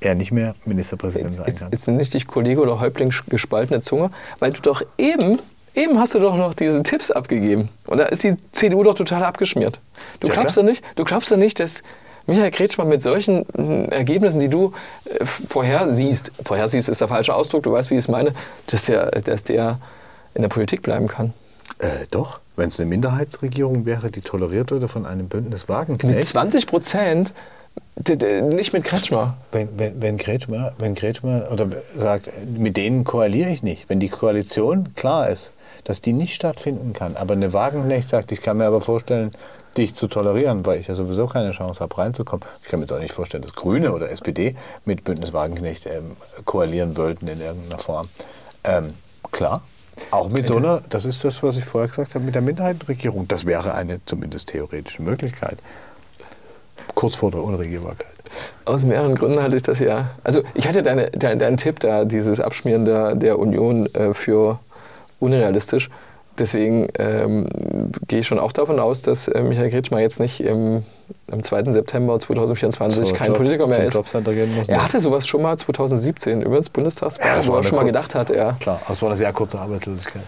er nicht mehr Ministerpräsident sein kann. Jetzt sind nicht dich Kollege oder Häuptling gespaltene Zunge, weil du doch eben, eben hast du doch noch diese Tipps abgegeben. Und da ist die CDU doch total abgeschmiert. Du Ja, glaubst doch nicht, du glaubst doch nicht, dass Michael Kretschmann mit solchen äh, Ergebnissen, die du äh, vorhersiehst, vorhersiehst ist der falsche Ausdruck, du weißt, wie ich es meine, dass der, dass der in der Politik bleiben kann. Äh, doch, wenn es eine Minderheitsregierung wäre, die toleriert würde von einem Bündnis Mit Wagenknecht. 20 Prozent, nicht mit Kretschmer. Wenn, wenn, wenn, Kretschmer, wenn Kretschmer oder sagt, mit denen koaliere ich nicht, wenn die Koalition klar ist, dass die nicht stattfinden kann, aber eine Wagenknecht sagt, ich kann mir aber vorstellen, dich zu tolerieren, weil ich ja sowieso keine Chance habe, reinzukommen. Ich kann mir jetzt auch nicht vorstellen, dass Grüne oder SPD mit Bündnis Wagenknecht ähm, koalieren wollten in irgendeiner Form. Ähm, klar, auch mit so einer, das ist das, was ich vorher gesagt habe, mit der Minderheitenregierung. Das wäre eine zumindest theoretische Möglichkeit. Kurz vor der Unregierbarkeit. Aus mehreren Gründen halte ich das ja. Also ich hatte deine, dein, deinen Tipp da, dieses Abschmieren der, der Union äh, für unrealistisch. Deswegen ähm, gehe ich schon auch davon aus, dass äh, Michael Kretschmer jetzt nicht im, am 2. September 2024 Zur kein Job- Politiker mehr ist. Er ne? hatte sowas schon mal 2017 über das Bundestagswahl, wo er schon mal kurz- gedacht hat, er, Klar, aber es war eine sehr kurze Arbeitslosigkeit.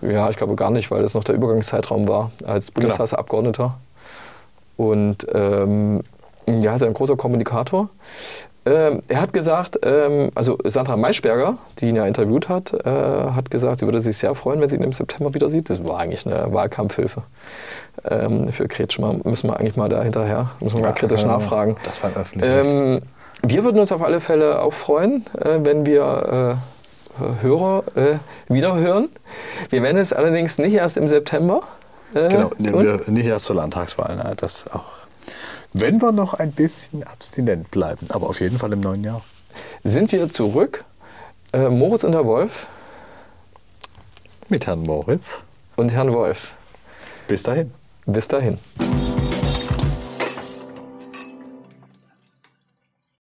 ja, ich glaube gar nicht, weil das noch der Übergangszeitraum war als Bundestagsabgeordneter. Und ähm, ja, ist ein großer Kommunikator. Ähm, er hat gesagt, ähm, also Sandra Maischberger, die ihn ja interviewt hat, äh, hat gesagt, sie würde sich sehr freuen, wenn sie ihn im September wieder sieht. Das war eigentlich eine Wahlkampfhilfe ähm, für Kretschmer. Müssen wir eigentlich mal da hinterher, müssen wir mal Ja, kritisch nachfragen. Das war öffentlich. Ähm, wir würden uns auf alle Fälle auch freuen, äh, wenn wir äh, Hörer äh, wiederhören. Wir werden es allerdings nicht erst im September. Äh, genau, wir, nicht erst zur Landtagswahl. Ne, das auch. Wenn wir noch ein bisschen abstinent bleiben, aber auf jeden Fall im neuen Jahr. Sind wir zurück? Äh, Moritz und der Wolf Mit Herrn Moritz. und Herrn Wolf. Bis dahin. Bis dahin.